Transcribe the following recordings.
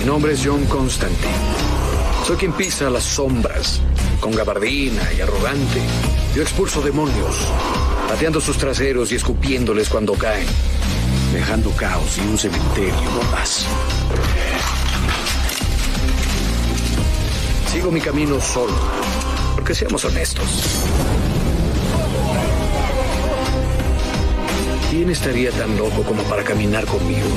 Mi nombre es John Constantine. Soy quien pisa las sombras, con gabardina y arrogante. Yo expulso demonios, pateando sus traseros y escupiéndoles cuando caen, dejando caos y un cementerio no más. Sigo mi camino solo, porque seamos honestos. ¿Quién estaría tan loco como para caminar conmigo?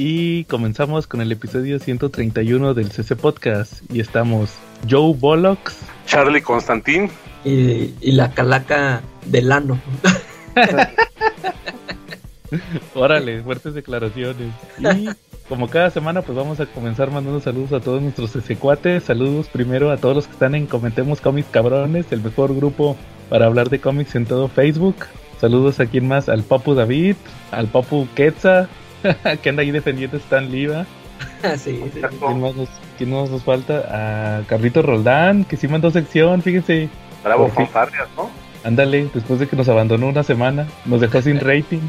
Y comenzamos con el episodio 131 del CC Podcast. Y estamos Joe Bollocks, Charlie Constantín y, y la calaca del ano. Órale, fuertes declaraciones. Y como cada semana, pues vamos a comenzar mandando saludos a todos nuestros cuates. Saludos primero a todos los que están en Comentemos Cómics Cabrones, el mejor grupo para hablar de cómics en todo Facebook. Saludos a quien más, al Papu David, al Papu Quetza, que anda ahí defendiendo Stan Liva. sí, sí. ¿Quién más, nos, quién más nos falta? A Carlito Roldán, que sí mandó sección, fíjense. Bravo, fanfarrias, ¿no? Ándale, después de que nos abandonó una semana, nos dejó sin rating.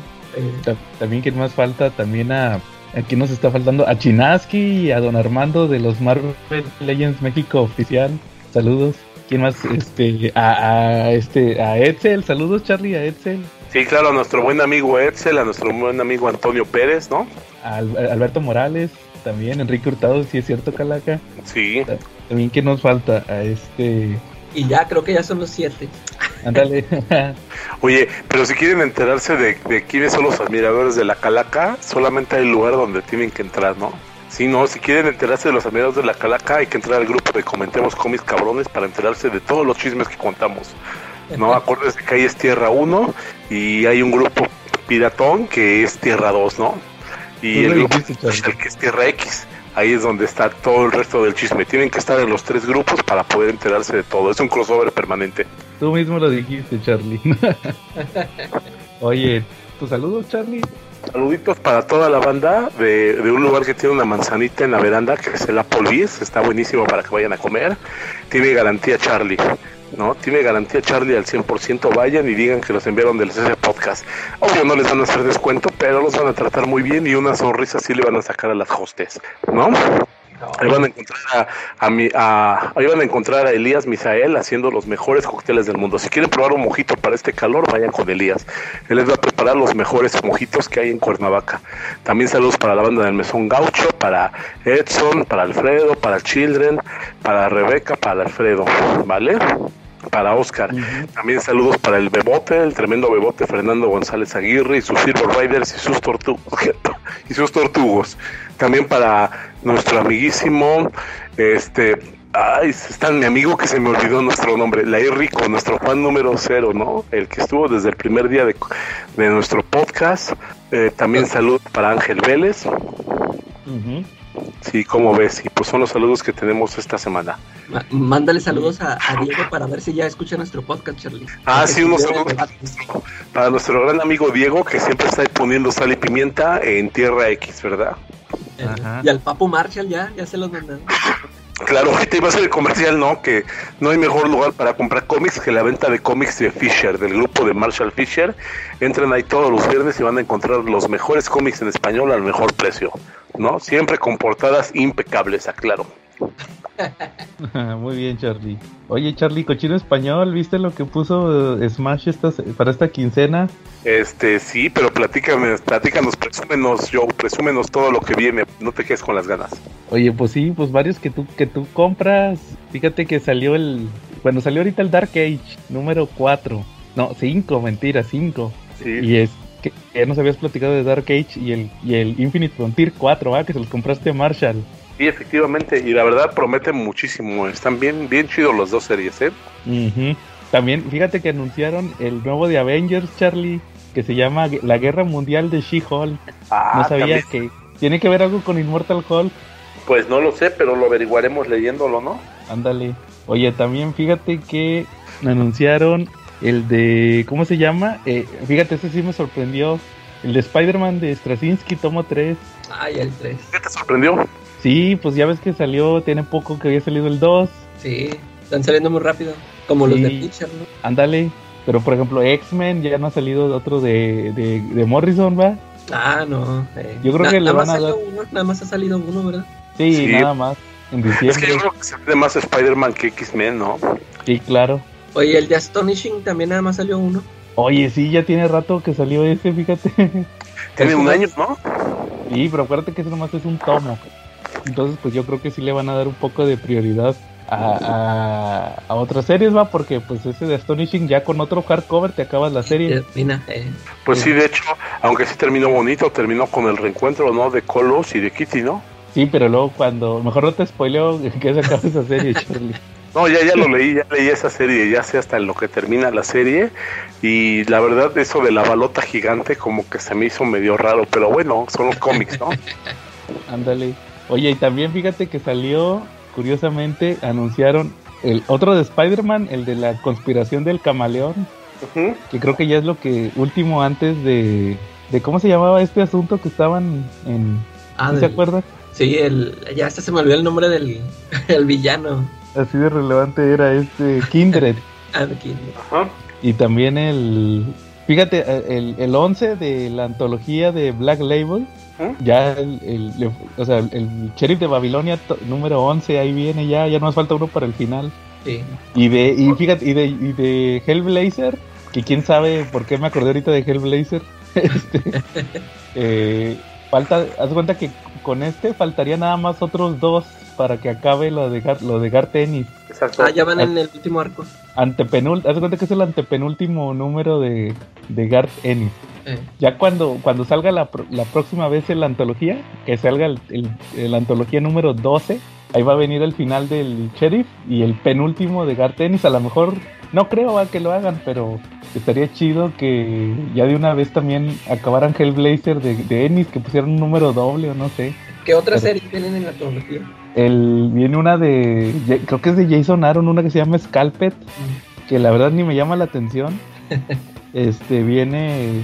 Ta- También quién más falta, también a, a quién nos está faltando, a Chinaski y a Don Armando de los Marvel Legends México oficial. Saludos. ¿Quién más? Este, a, a este, a Edsel, saludos Charlie, a Edsel, Sí, claro, a nuestro buen amigo Edsel, a nuestro buen amigo Antonio Pérez, ¿no? a Al- a Alberto Morales, también Enrique Hurtado, si es cierto, Calaca. Sí. También quién nos falta, a este, y ya creo que ya son los siete. ándale, Oye, pero si quieren enterarse de, de quiénes son los admiradores de la Calaca, solamente hay lugar donde tienen que entrar, ¿no? Sí, no, si quieren enterarse de los admiradores de la Calaca, hay que entrar al grupo de Comentemos Cómics Cabrones para enterarse de todos los chismes que contamos. No, acuérdense que ahí es Tierra 1 y hay un grupo piratón que es Tierra 2, ¿no? Y el grupo que es Tierra X. Ahí es donde está todo el resto del chisme. Tienen que estar en los tres grupos para poder enterarse de todo. Es un crossover permanente. tú mismo lo dijiste, Charlie. Oye, tu saludo, Charlie. Saluditos para toda la banda de, de un lugar que tiene una manzanita en la veranda que es el Applebee's. Está buenísimo para que vayan a comer. Tiene garantía Charlie. ¿No? Tiene garantía Charlie al 100%. Vayan y digan que los enviaron del CC Podcast. Obvio no les van a hacer descuento, pero los van a tratar muy bien y una sonrisa sí le van a sacar a las hostes, ¿no? Ahí van a encontrar a, ahí van a encontrar a Elías Misael haciendo los mejores cócteles del mundo. Si quieren probar un mojito para este calor, vayan con Elías. Él les va a preparar los mejores mojitos que hay en Cuernavaca. También saludos para la banda del Mesón Gaucho, para Edson, para Alfredo, para Children, para Rebeca, para Alfredo, ¿vale? Para Oscar. También saludos para el Bebote, el tremendo Bebote Fernando González Aguirre y sus Silver Riders y sus, tortu y sus tortugos. También para nuestro amiguísimo, este, ay, está mi amigo que se me olvidó nuestro nombre, la Rico, nuestro fan número cero, ¿no? El que estuvo desde el primer día de, de nuestro podcast. Eh, también saludos para Ángel Vélez. Sí, como ves, y pues son los saludos que tenemos esta semana. Ma- Mándale saludos a, a Diego para ver si ya escucha nuestro podcast, Charlie. Ah, sí, unos saludos para nuestro gran amigo Diego, que siempre está poniendo sal y pimienta en Tierra X, ¿verdad? Eh, Ajá. Y al Papu Marshall ya, ya se los mandaron. Claro, ahorita iba a ser el comercial, ¿no? Que no hay mejor lugar para comprar cómics que la venta de cómics de Fisher, del grupo de Marshall Fisher. Entren ahí todos los viernes y van a encontrar los mejores cómics en español al mejor precio, ¿no? Siempre con portadas impecables, aclaro. Muy bien, Charlie. Oye, Charlie, cochino español, ¿viste lo que puso eh, Smash esta, para esta quincena? Este, sí, pero platícame, platícanos, presúmenos, Joe, presúmenos todo lo que viene, no te quedes con las ganas. Oye, pues sí, pues varios que tú que tú compras. Fíjate que salió el bueno, salió ahorita el Dark Age número 4. No, 5, mentira, 5. Sí, Y es que ya nos habías platicado de Dark Age y el y el Infinite Frontier 4, ah, que se los compraste a Marshall. Sí, efectivamente, y la verdad promete muchísimo, están bien, bien chidos los dos series, ¿eh? También, fíjate que anunciaron el nuevo de Avengers, Charlie, que se llama La Guerra Mundial de She-Hulk. Ah, No sabía también. que tiene que ver algo con Immortal Hulk. Pues no lo sé, pero lo averiguaremos leyéndolo, ¿no? Ándale. Oye, también fíjate que anunciaron el de. ¿Cómo se llama? Eh, fíjate, ese sí me sorprendió. El de Spider-Man de Straczynski, tomo 3. Ay, el 3. ¿Qué te sorprendió? Sí, pues ya ves que salió, tiene poco que había salido el 2. Sí, están saliendo muy rápido. Como los de Pitcher, ¿no? Ándale. Pero por ejemplo, X-Men ya no ha salido otro de, de, de Morrison, ¿va? Ah, no. eh. Yo creo Na- que le nada van más a dar- uno, nada más ha salido uno, ¿verdad? Sí, Sí. nada más. En Es que yo diciembre. creo que vende más Spider-Man que X-Men, ¿no? Sí, claro. Oye, el de Astonishing también nada más salió uno. Oye, sí, ya tiene rato que salió ese, fíjate. Tiene un año, ¿no? Sí, pero acuérdate que eso nomás es un tomo. Entonces, pues yo creo que sí le van a dar un poco de prioridad a, a, a otras series, va, porque pues ese de Astonishing ya con otro hardcover te acabas la serie. Eh, Mira, eh, Pues sí, de hecho, aunque sí terminó bonito, terminó con el reencuentro, ¿no? De Colos y de Kitty, ¿no? Sí, pero luego cuando. Mejor no te spoileo que se acabe esa serie, Charlie. No, ya, ya lo leí, ya leí esa serie, ya sé hasta en lo que termina la serie. Y la verdad, eso de la balota gigante, como que se me hizo medio raro, pero bueno, son los cómics, ¿no? Ándale. Oye, y también fíjate que salió, curiosamente, anunciaron el otro de Spider-Man, el de la conspiración del camaleón, Ujú. que creo que ya es lo que último antes de. de ¿Cómo se llamaba este asunto que estaban en. ah, ¿sí ¿Se acuerdan? sí, el, ya hasta se me olvidó el nombre del el villano. Así de relevante era este Kindred. Ah, de quién. Ajá. y también el. Fíjate, el, el 11 de la antología de Black Label. ¿Eh? Ya el, o sea, el sheriff de Babilonia número 11 ahí viene ya, ya nos falta uno para el final. Sí. Y de y fíjate y de, y de Hellblazer, que quién sabe por qué me acordé ahorita de Hellblazer. Este, eh, falta, haz cuenta que con este faltaría nada más otros dos para que acabe lo de Gar, lo de Gar Tennis. Exacto. Ah, ya van en el último arco. Antepenul, haz de cuenta que es el antepenúltimo número de, de Garth Ennis. Eh, Ya cuando, cuando salga la, la próxima vez en la antología, que salga el, el- el antología número 12, ahí va a venir el final del sheriff y el penúltimo de Garth Ennis. A lo mejor, no creo va, que lo hagan, pero estaría chido que ya de una vez también acabaran Hellblazer de, de Ennis, que pusieran un número doble o no sé. ¿Qué otras Pero- series tienen en la tecnología? El, viene una de, creo que es de Jason Aaron, una que se llama Scalpet, que la verdad ni me llama la atención. Este viene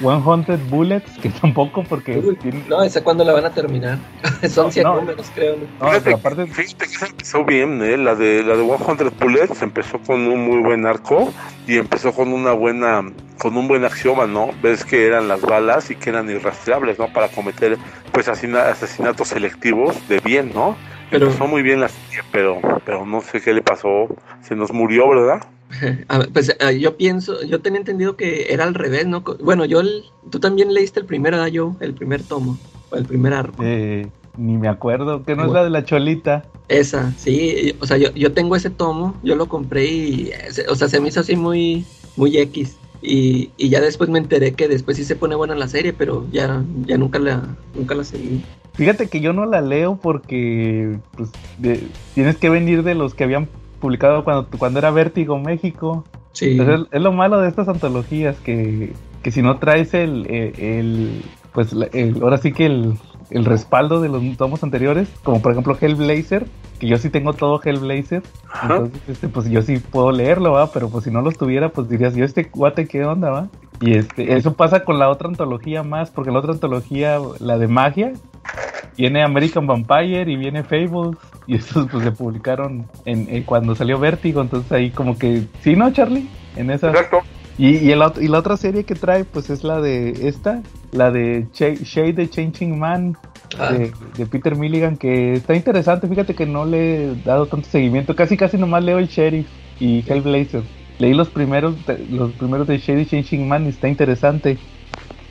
100 Bullets, que tampoco porque Uy, tiene- No, ¿esa cuándo la van a terminar? Son No, 100 no. números, creo. ¿no? no, fíjate, aparte fíjate que se empezó bien, ¿eh? La de, la de 100 Bullets empezó con un muy buen arco y empezó con una buena, con un buen axioma, ¿no? Ves que eran las balas y que eran irrastreables, ¿no? Para cometer, pues, asesina- asesinatos selectivos de bien, ¿no? Pero- Empezó muy bien la serie, pero, pero no sé qué le pasó. Se nos murió, ¿verdad? Ver, pues ah, yo pienso, yo tenía entendido que era al revés, ¿no? Bueno, yo, el- tú también leíste el primero, ¿verdad? Yo, el primer tomo, o el primer arco. eh, ni me acuerdo, que no es la de la cholita. Esa, sí, o sea, yo, yo tengo ese tomo, yo lo compré y, eh, o sea, se me hizo así muy, muy X. Y, y ya después me enteré que después sí se pone buena la serie, pero ya, ya nunca la, nunca la seguí. Fíjate que yo no la leo porque pues, de- tienes que venir de los que habían publicado cuando, cuando era Vértigo México. Sí, Entonces, es lo malo de estas antologías que, que si no traes el, el, el- pues el- ahora sí que el, el respaldo de los tomos anteriores, como por ejemplo Hellblazer, que yo sí tengo todo Hellblazer, Ajá. entonces este, pues yo sí puedo leerlo, va, pero pues si no los tuviera, pues dirías, yo este guate qué onda, va. Y este, eso pasa con la otra antología más, porque la otra antología, la de magia, viene American Vampire y viene Fables, y estos pues se publicaron en, en cuando salió Vértigo, entonces ahí como que, sí, ¿no, Charlie? En esa. Exacto. Y, y, el y la otra serie que trae, pues es la de esta, la de Ch- Shade the Changing Man, Ah. de, de Peter Milligan, que está interesante. Fíjate que no le he dado tanto seguimiento, casi casi nomás leo el Sheriff y Hellblazer. Leí los primeros, los primeros de Shade the Changing Man y está interesante.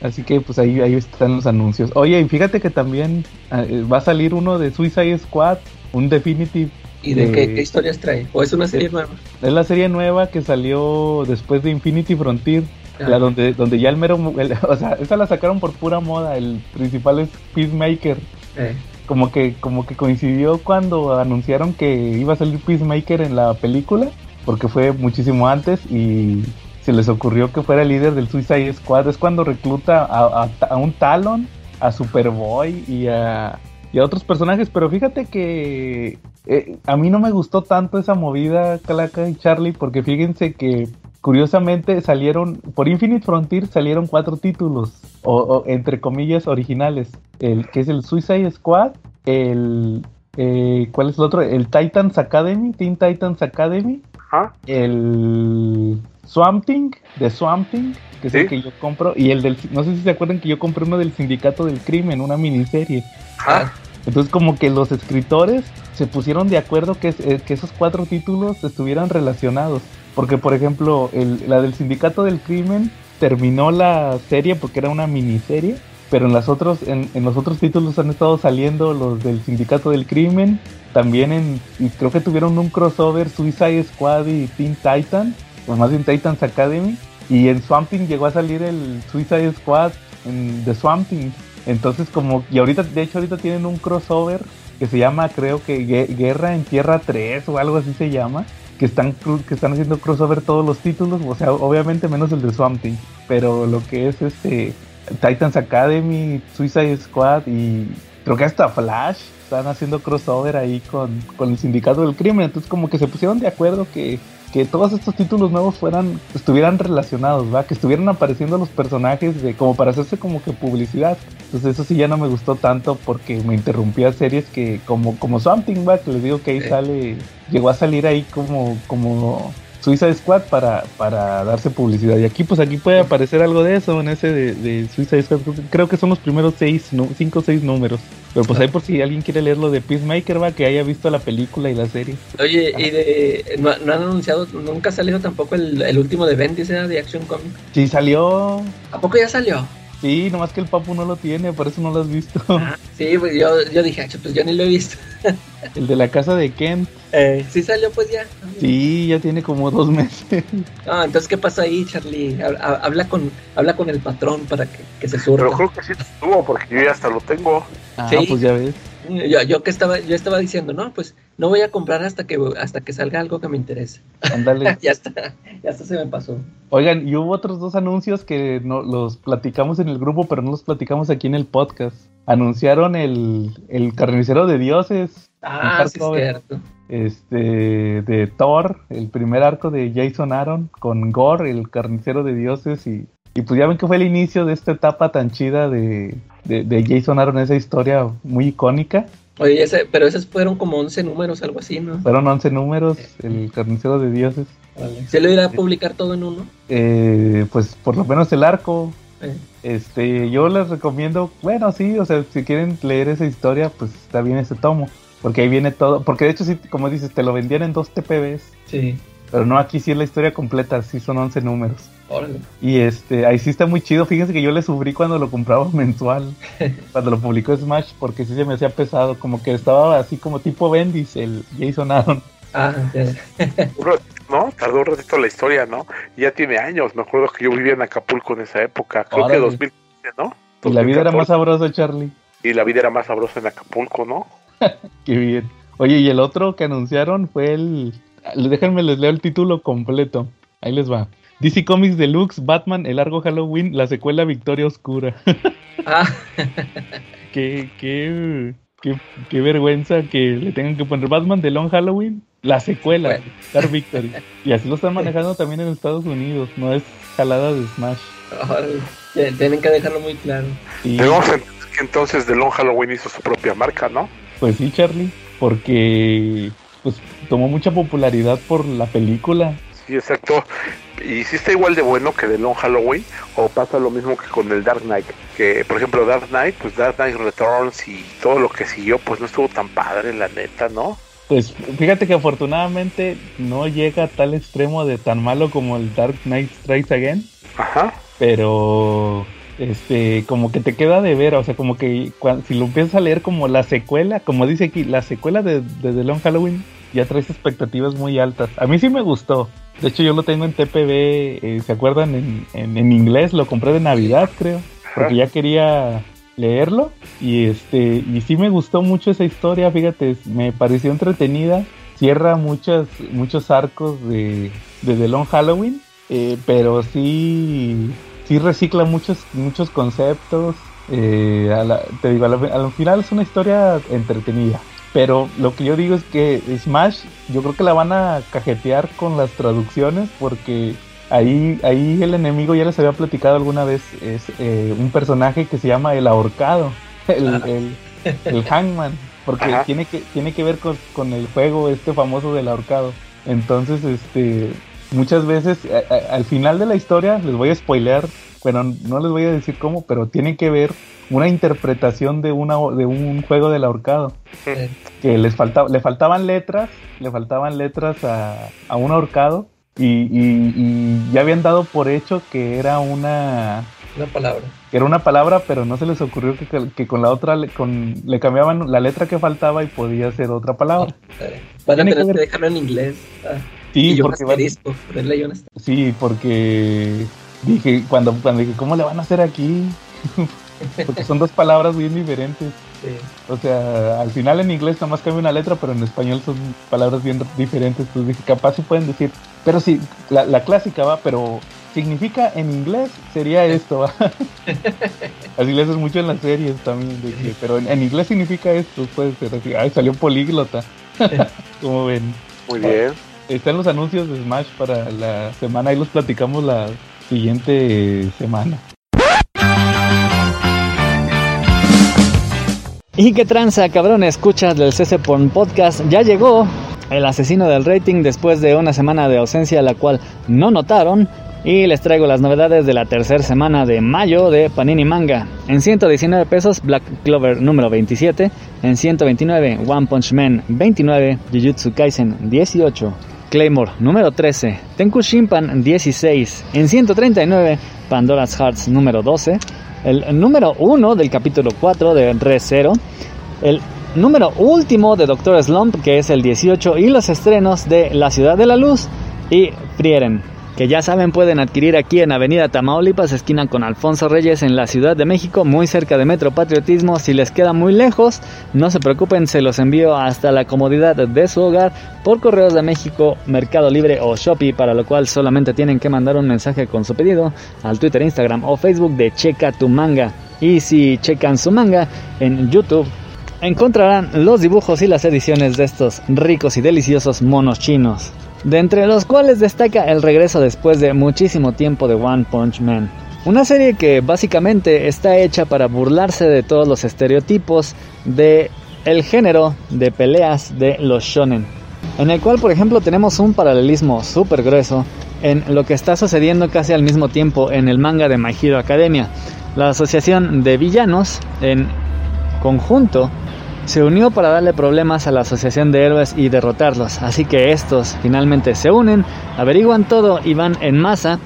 Así que pues ahí, ahí están los anuncios. Oye, y fíjate que también ah, eh, va a salir uno de Suicide Squad, un Definitive. ¿Y de de- qué, qué historias trae? ¿O es una serie nueva? Es la serie nueva que salió después de Infinity Frontier. Ah. La donde, donde ya el mero, el- o sea, esa la sacaron por pura moda, el principal es Peacemaker. Eh, Como que, como que coincidió cuando anunciaron que iba a salir Peacemaker en la película, porque fue muchísimo antes y se les ocurrió que fuera el líder del Suicide Squad. Es cuando recluta a, a- a un Talon, a Superboy y a, y a otros personajes, pero fíjate que eh, a mí no me gustó tanto esa movida, Calaca y Charlie, porque fíjense que curiosamente salieron, por Infinite Frontier salieron cuatro títulos, o, o entre comillas originales, el que es el Suicide Squad, el, eh, ¿cuál es el otro? El Titans Academy, Teen Titans Academy, Ajá. el Swamp Thing, de Swamp Thing, que es Sí. el que yo compro, y el del, no sé si se acuerdan que yo compré uno del Sindicato del Crimen, una miniserie. Ajá. Entonces como que los escritores se pusieron de acuerdo que, eh, que esos cuatro títulos estuvieran relacionados. Porque por ejemplo, el- la del Sindicato del Crimen terminó la serie porque era una miniserie. Pero en, las otros, en, en los otros títulos han estado saliendo los del Sindicato del Crimen. También en, y creo que tuvieron un crossover Suicide Squad y Teen Titan. O más bien Titans Academy. Y en Swamp Thing llegó a salir el Suicide Squad en The Swamp Thing. Entonces como, y ahorita, de hecho ahorita tienen un crossover que se llama, creo que Gue- Guerra en Tierra 3 o algo así se llama, que están, que están haciendo crossover todos los títulos, o sea, obviamente menos el de Swamp Thing, pero lo que es este Titans Academy, Suicide Squad y creo que hasta Flash están haciendo crossover ahí con, con el sindicato del crimen, entonces como que se pusieron de acuerdo que que todos estos títulos nuevos fueran estuvieran relacionados, ¿va? Que estuvieran apareciendo los personajes de como para hacerse como que publicidad. Entonces eso sí ya no me gustó tanto porque me interrumpía series que como como Something, ¿va? Que les digo que ahí Sí. sale llegó a salir ahí como como Suicide Squad para, para darse publicidad. Y aquí, pues aquí puede aparecer algo de eso en ese de, de Suicide Squad. Creo que- son los primeros seis, cinco o seis números. Pero pues ahí por si alguien quiere leerlo de Peacemaker, va, que haya visto la película y la serie. Oye, y de, no, no han anunciado, nunca ha salido tampoco el, el último de Bendis, ¿eh? de Action Comics. Sí, salió. ¿A poco ya salió? Sí, nomás que el papu no lo tiene, por eso no lo has visto. Ah, sí, pues yo, yo dije, "Ah, pues yo ni lo he visto. El de la casa de Kent. Sí salió pues ya. Sí, ya tiene como dos meses. Ah, entonces, ¿qué pasa ahí, Charlie? Ha- ha- Habla con, habla con el patrón para que, que se surta. Pero creo que sí estuvo porque yo ya hasta lo tengo. Ah, Sí. pues ya ves. Yo, yo que estaba, yo estaba diciendo, no, pues no voy a comprar hasta que hasta que salga algo que me interese. Ándale. ya está, ya está se me pasó. Oigan, y hubo otros dos anuncios que no, los platicamos en el grupo, pero no los platicamos aquí en el podcast. Anunciaron el, el carnicero de dioses. Ah, sí es cierto. Este, de Thor, el primer arco de Jason Aaron, con Gore, el carnicero de dioses, y, y pues ya ven que fue el inicio de esta etapa tan chida de, de, de Jason Aaron, esa historia muy icónica. Oye, ese, pero esos fueron como 11 números, algo así, ¿no? Fueron 11 números, el carnicero de dioses. ¿Se lo irá a publicar todo en uno? Eh, pues por lo menos el arco. Eh, Este, yo les recomiendo, bueno, sí, o sea, si quieren leer esa historia, pues está bien ese tomo. Porque ahí viene todo, porque de hecho sí, como dices, te lo vendían en dos TPBs. sí. Pero no, aquí sí es la historia completa, sí son 11 números. Órale. Y este, ahí sí está muy chido. Fíjense que yo le sufrí cuando lo compraba mensual, cuando lo publicó Smash, porque sí se me hacía pesado, como que estaba así como tipo Bendis, el Jason Aaron. Ah, ya. Un ratito, ¿No? Tardó un ratito la historia, ¿no? Ya tiene años. Me acuerdo que yo vivía en Acapulco en esa época. Creo Órale. que 2015, ¿no? Y la vida era más 2014. sabrosa, Charlie. Y la vida era más sabrosa en Acapulco, ¿no? Qué bien. Oye, y el otro que anunciaron fue el. Déjenme les leo el título completo. Ahí les va. DC Comics Deluxe, Batman, El Largo Halloween, la secuela Victoria Oscura. Ah, qué, qué, qué, qué vergüenza que le tengan que poner Batman de Long Halloween, la secuela, Bueno. Dark Victory. Y así lo están manejando también en Estados Unidos, no es jalada de Smash. Ya, Tienen que dejarlo muy claro. Y, Debemos entender que entonces The Long Halloween hizo su propia marca, ¿no? pues sí, Charlie, porque pues tomó mucha popularidad por la película. Sí, exacto. Y sí está igual de bueno que The Long Halloween, o pasa lo mismo que con el Dark Knight. Que, por ejemplo, Dark Knight, pues Dark Knight Returns y todo lo que siguió, pues no estuvo tan padre, la neta, ¿no? Pues fíjate que afortunadamente no llega a tal extremo de tan malo como el Dark Knight Strikes Again, Ajá. pero este como que te queda de ver, o sea, como que si lo empiezas a leer como la secuela, como dice aquí, la secuela de, de The Long Halloween, ya traes expectativas muy altas. A mí sí me gustó. De hecho, yo lo tengo en TPB, eh, ¿se acuerdan? En, en, en inglés, lo compré de Navidad, creo, porque ya quería leerlo y este y sí me gustó mucho esa historia fíjate me pareció entretenida cierra muchas muchos arcos de, de The Long Halloween eh, pero sí sí recicla muchos muchos conceptos eh, a la- te digo al final es una historia entretenida pero lo que yo digo es que Smash yo creo que la van a cajetear con las traducciones porque Ahí, ahí el enemigo ya les había platicado alguna vez, es eh, un personaje que se llama el ahorcado, el, el, el hangman, porque Ajá. tiene que, tiene que ver con, con el juego este famoso del ahorcado. Entonces, este, muchas veces, al final de la historia, les voy a spoilear, bueno, no les voy a decir cómo, pero tienen que ver una interpretación de una de un juego del ahorcado. Que les faltaba, le faltaban letras, le faltaban letras a, a un ahorcado y, ya habían dado por hecho que era una una palabra. Que era una palabra, pero no se les ocurrió que, con la otra con, le cambiaban la letra que faltaba y podía ser otra palabra. Ah, Van a tener que, dejarlo en inglés. Ah. Sí, porque Sí, porque dije, cuando, cuando dije, ¿cómo le van a hacer aquí? porque son dos palabras bien diferentes. O sea, al final en inglés nada más cambia una letra, pero en español son palabras bien diferentes. Entonces dije, capaz si pueden decir, pero sí, la, clásica va, pero significa en inglés sería esto. así le haces mucho en las series también, pero en, inglés significa esto, puede ser así. Ay, salió políglota. Como ven. Muy bien. Están los anuncios de Smash para la semana, y los platicamos la siguiente semana. Y qué tranza, cabrón, escuchas del CC Podcast. Ya llegó el asesino del rating después de una semana de ausencia, la cual no notaron. Y les traigo las novedades de la tercera semana de mayo de Panini Manga. En 119 pesos, Black Clover número 27. En 129, One Punch Man 29. Jujutsu Kaisen 18. Claymore número 13. Tenku Shimpan 16. En 139, Pandora's Hearts número 12 el número 1 del capítulo 4 de Re Zero, el número último de Doctor Slump, que es el 18, y los estrenos de La Ciudad de la Luz y Frieren que ya saben pueden adquirir aquí en Avenida Tamaulipas, esquina con Alfonso Reyes en la Ciudad de México, muy cerca de Metro Patriotismo. Si les queda muy lejos, no se preocupen, se los envío hasta la comodidad de su hogar por Correos de México, Mercado Libre o Shopee, para lo cual solamente tienen que mandar un mensaje con su pedido al Twitter, Instagram o Facebook de Checa tu manga. Y si checan su manga en YouTube, encontrarán los dibujos y las ediciones de estos ricos y deliciosos monos chinos de entre los cuales destaca el regreso después de muchísimo tiempo de One Punch Man. Una serie que básicamente está hecha para burlarse de todos los estereotipos de el género de peleas de los shonen. En el cual, por ejemplo, tenemos un paralelismo súper grueso en lo que está sucediendo casi al mismo tiempo en el manga de My Hero Academia. La asociación de villanos en conjunto se unió para darle problemas a la Asociación de Héroes y derrotarlos. Así que estos finalmente se unen, averiguan todo y van en masa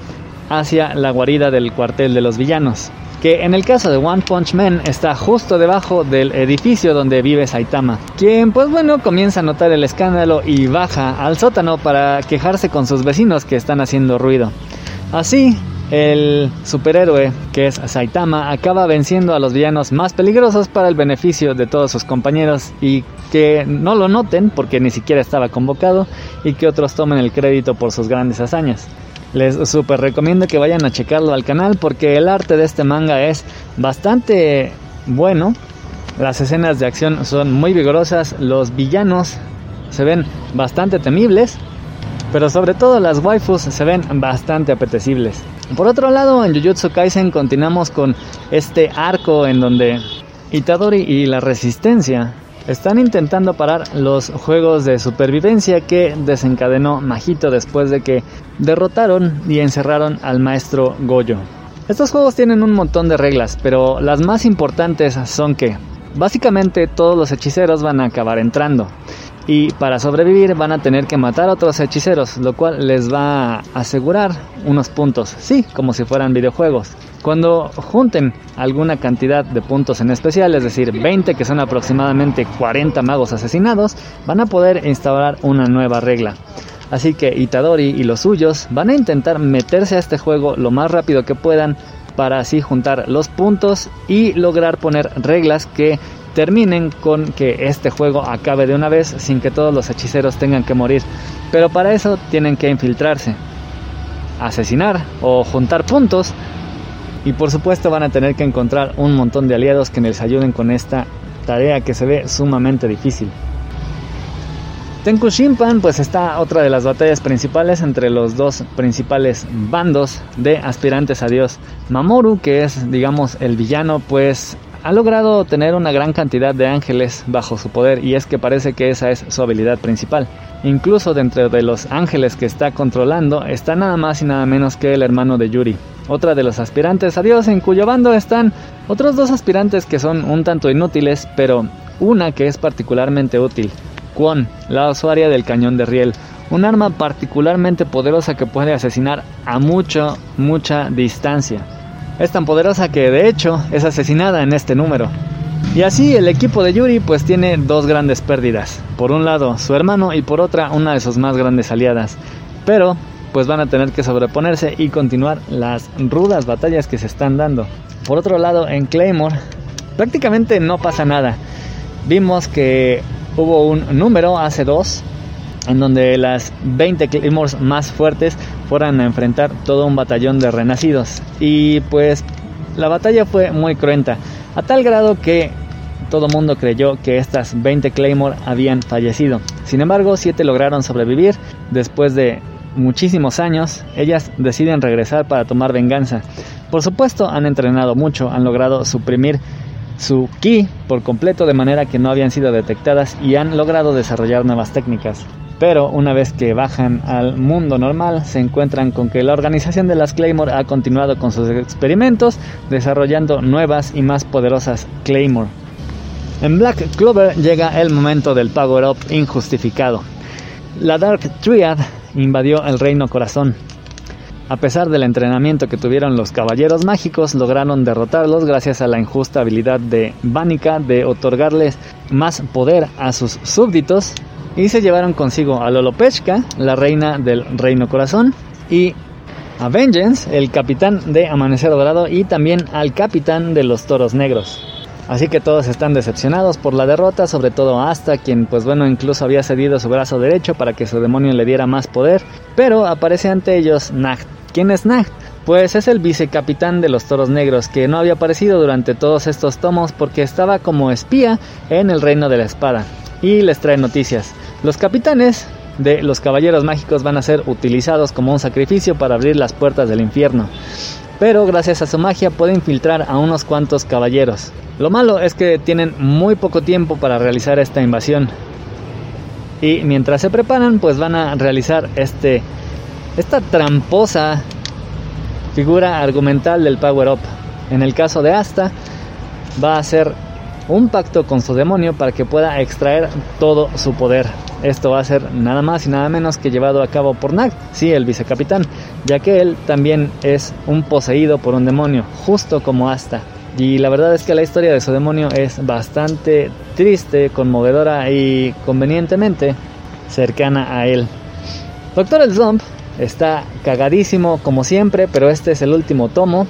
hacia la guarida del cuartel de los villanos. Que en el caso de One Punch Man está justo debajo del edificio donde vive Saitama, quien pues bueno comienza a notar el escándalo y baja al sótano para quejarse con sus vecinos que están haciendo ruido. Así, el superhéroe, que es Saitama, acaba venciendo a los villanos más peligrosos para el beneficio de todos sus compañeros y que no lo noten porque ni siquiera estaba convocado y que otros tomen el crédito por sus grandes hazañas. Les super recomiendo que vayan a checarlo al canal porque el arte de este manga es bastante bueno. Las escenas de acción son muy vigorosas, los villanos se ven bastante temibles, pero sobre todo las waifus se ven bastante apetecibles. Por otro lado, en Jujutsu Kaisen continuamos con este arco en donde Itadori y la Resistencia están intentando parar los juegos de supervivencia que desencadenó Majito después de que derrotaron y encerraron al maestro Goyo. Estos juegos tienen un montón de reglas, pero las más importantes son que básicamente todos los hechiceros van a acabar entrando y para sobrevivir van a tener que matar a otros hechiceros, lo cual les va a asegurar unos puntos, sí, como si fueran videojuegos. Cuando junten alguna cantidad de puntos en especial, es decir, 20 que son aproximadamente 40 magos asesinados, van a poder instaurar una nueva regla. Así que Itadori y los suyos van a intentar meterse a este juego lo más rápido que puedan para así juntar los puntos y lograr poner reglas que terminen con que este juego acabe de una vez sin que todos los hechiceros tengan que morir. Pero para eso tienen que infiltrarse, asesinar o juntar puntos. Y por supuesto van a tener que encontrar un montón de aliados que les ayuden con esta tarea que se ve sumamente difícil. Tenku Shimpan pues está otra de las batallas principales entre los dos principales bandos de aspirantes a Dios. Mamoru, que es digamos el villano, pues ha logrado tener una gran cantidad de ángeles bajo su poder y es que parece que esa es su habilidad principal. Incluso dentro de los ángeles que está controlando está nada más y nada menos que el hermano de Yuri, otra de los aspirantes a Dios en cuyo bando están otros dos aspirantes que son un tanto inútiles, pero una que es particularmente útil. Kwon, la usuaria del cañón de riel, un arma particularmente poderosa que puede asesinar a mucho, mucha distancia. Es tan poderosa que de hecho es asesinada en este número. Y así el equipo de Yuri pues tiene dos grandes pérdidas. Por un lado su hermano y por otra una de sus más grandes aliadas. Pero pues van a tener que sobreponerse y continuar las rudas batallas que se están dando. Por otro lado en Claymore prácticamente no pasa nada. Vimos que hubo un número hace dos en donde las 20 Claymores más fuertes fueran a enfrentar todo un batallón de renacidos. Y pues la batalla fue muy cruenta, a tal grado que todo mundo creyó que estas 20 Claymore habían fallecido. Sin embargo, 7 lograron sobrevivir después de muchísimos años. Ellas deciden regresar para tomar venganza. Por supuesto, han entrenado mucho, han logrado suprimir su ki por completo de manera que no habían sido detectadas y han logrado desarrollar nuevas técnicas. Pero una vez que bajan al mundo normal, se encuentran con que la organización de las Claymore ha continuado con sus experimentos, desarrollando nuevas y más poderosas Claymore. En Black Clover llega el momento del Power Up injustificado. La Dark Triad invadió el Reino Corazón. A pesar del entrenamiento que tuvieron los Caballeros Mágicos, lograron derrotarlos gracias a la injusta habilidad de Vanica de otorgarles más poder a sus súbditos y se llevaron consigo a Lolopechka, la reina del Reino Corazón, y a Vengeance, el capitán de Amanecer Dorado, y también al capitán de los Toros Negros. Así que todos están decepcionados por la derrota, sobre todo Asta, quien pues bueno incluso había cedido su brazo derecho para que su demonio le diera más poder, pero aparece ante ellos Nacht. ¿Quién es Nacht? Pues es el vicecapitán de los Toros Negros, que no había aparecido durante todos estos tomos porque estaba como espía en el Reino de la Espada. Y les trae noticias. Los capitanes de los caballeros mágicos van a ser utilizados como un sacrificio para abrir las puertas del infierno. Pero gracias a su magia puede infiltrar a unos cuantos caballeros. Lo malo es que tienen muy poco tiempo para realizar esta invasión. Y mientras se preparan, pues van a realizar este esta tramposa figura argumental del Power Up. En el caso de Asta, va a ser un pacto con su demonio para que pueda extraer todo su poder. Esto va a ser nada más y nada menos que llevado a cabo por Nag, sí, el vicecapitán, ya que él también es un poseído por un demonio, justo como Asta. Y la verdad es que la historia de su demonio es bastante triste, conmovedora y convenientemente cercana a él. Doctor El Zomp está cagadísimo como siempre, pero este es el último tomo.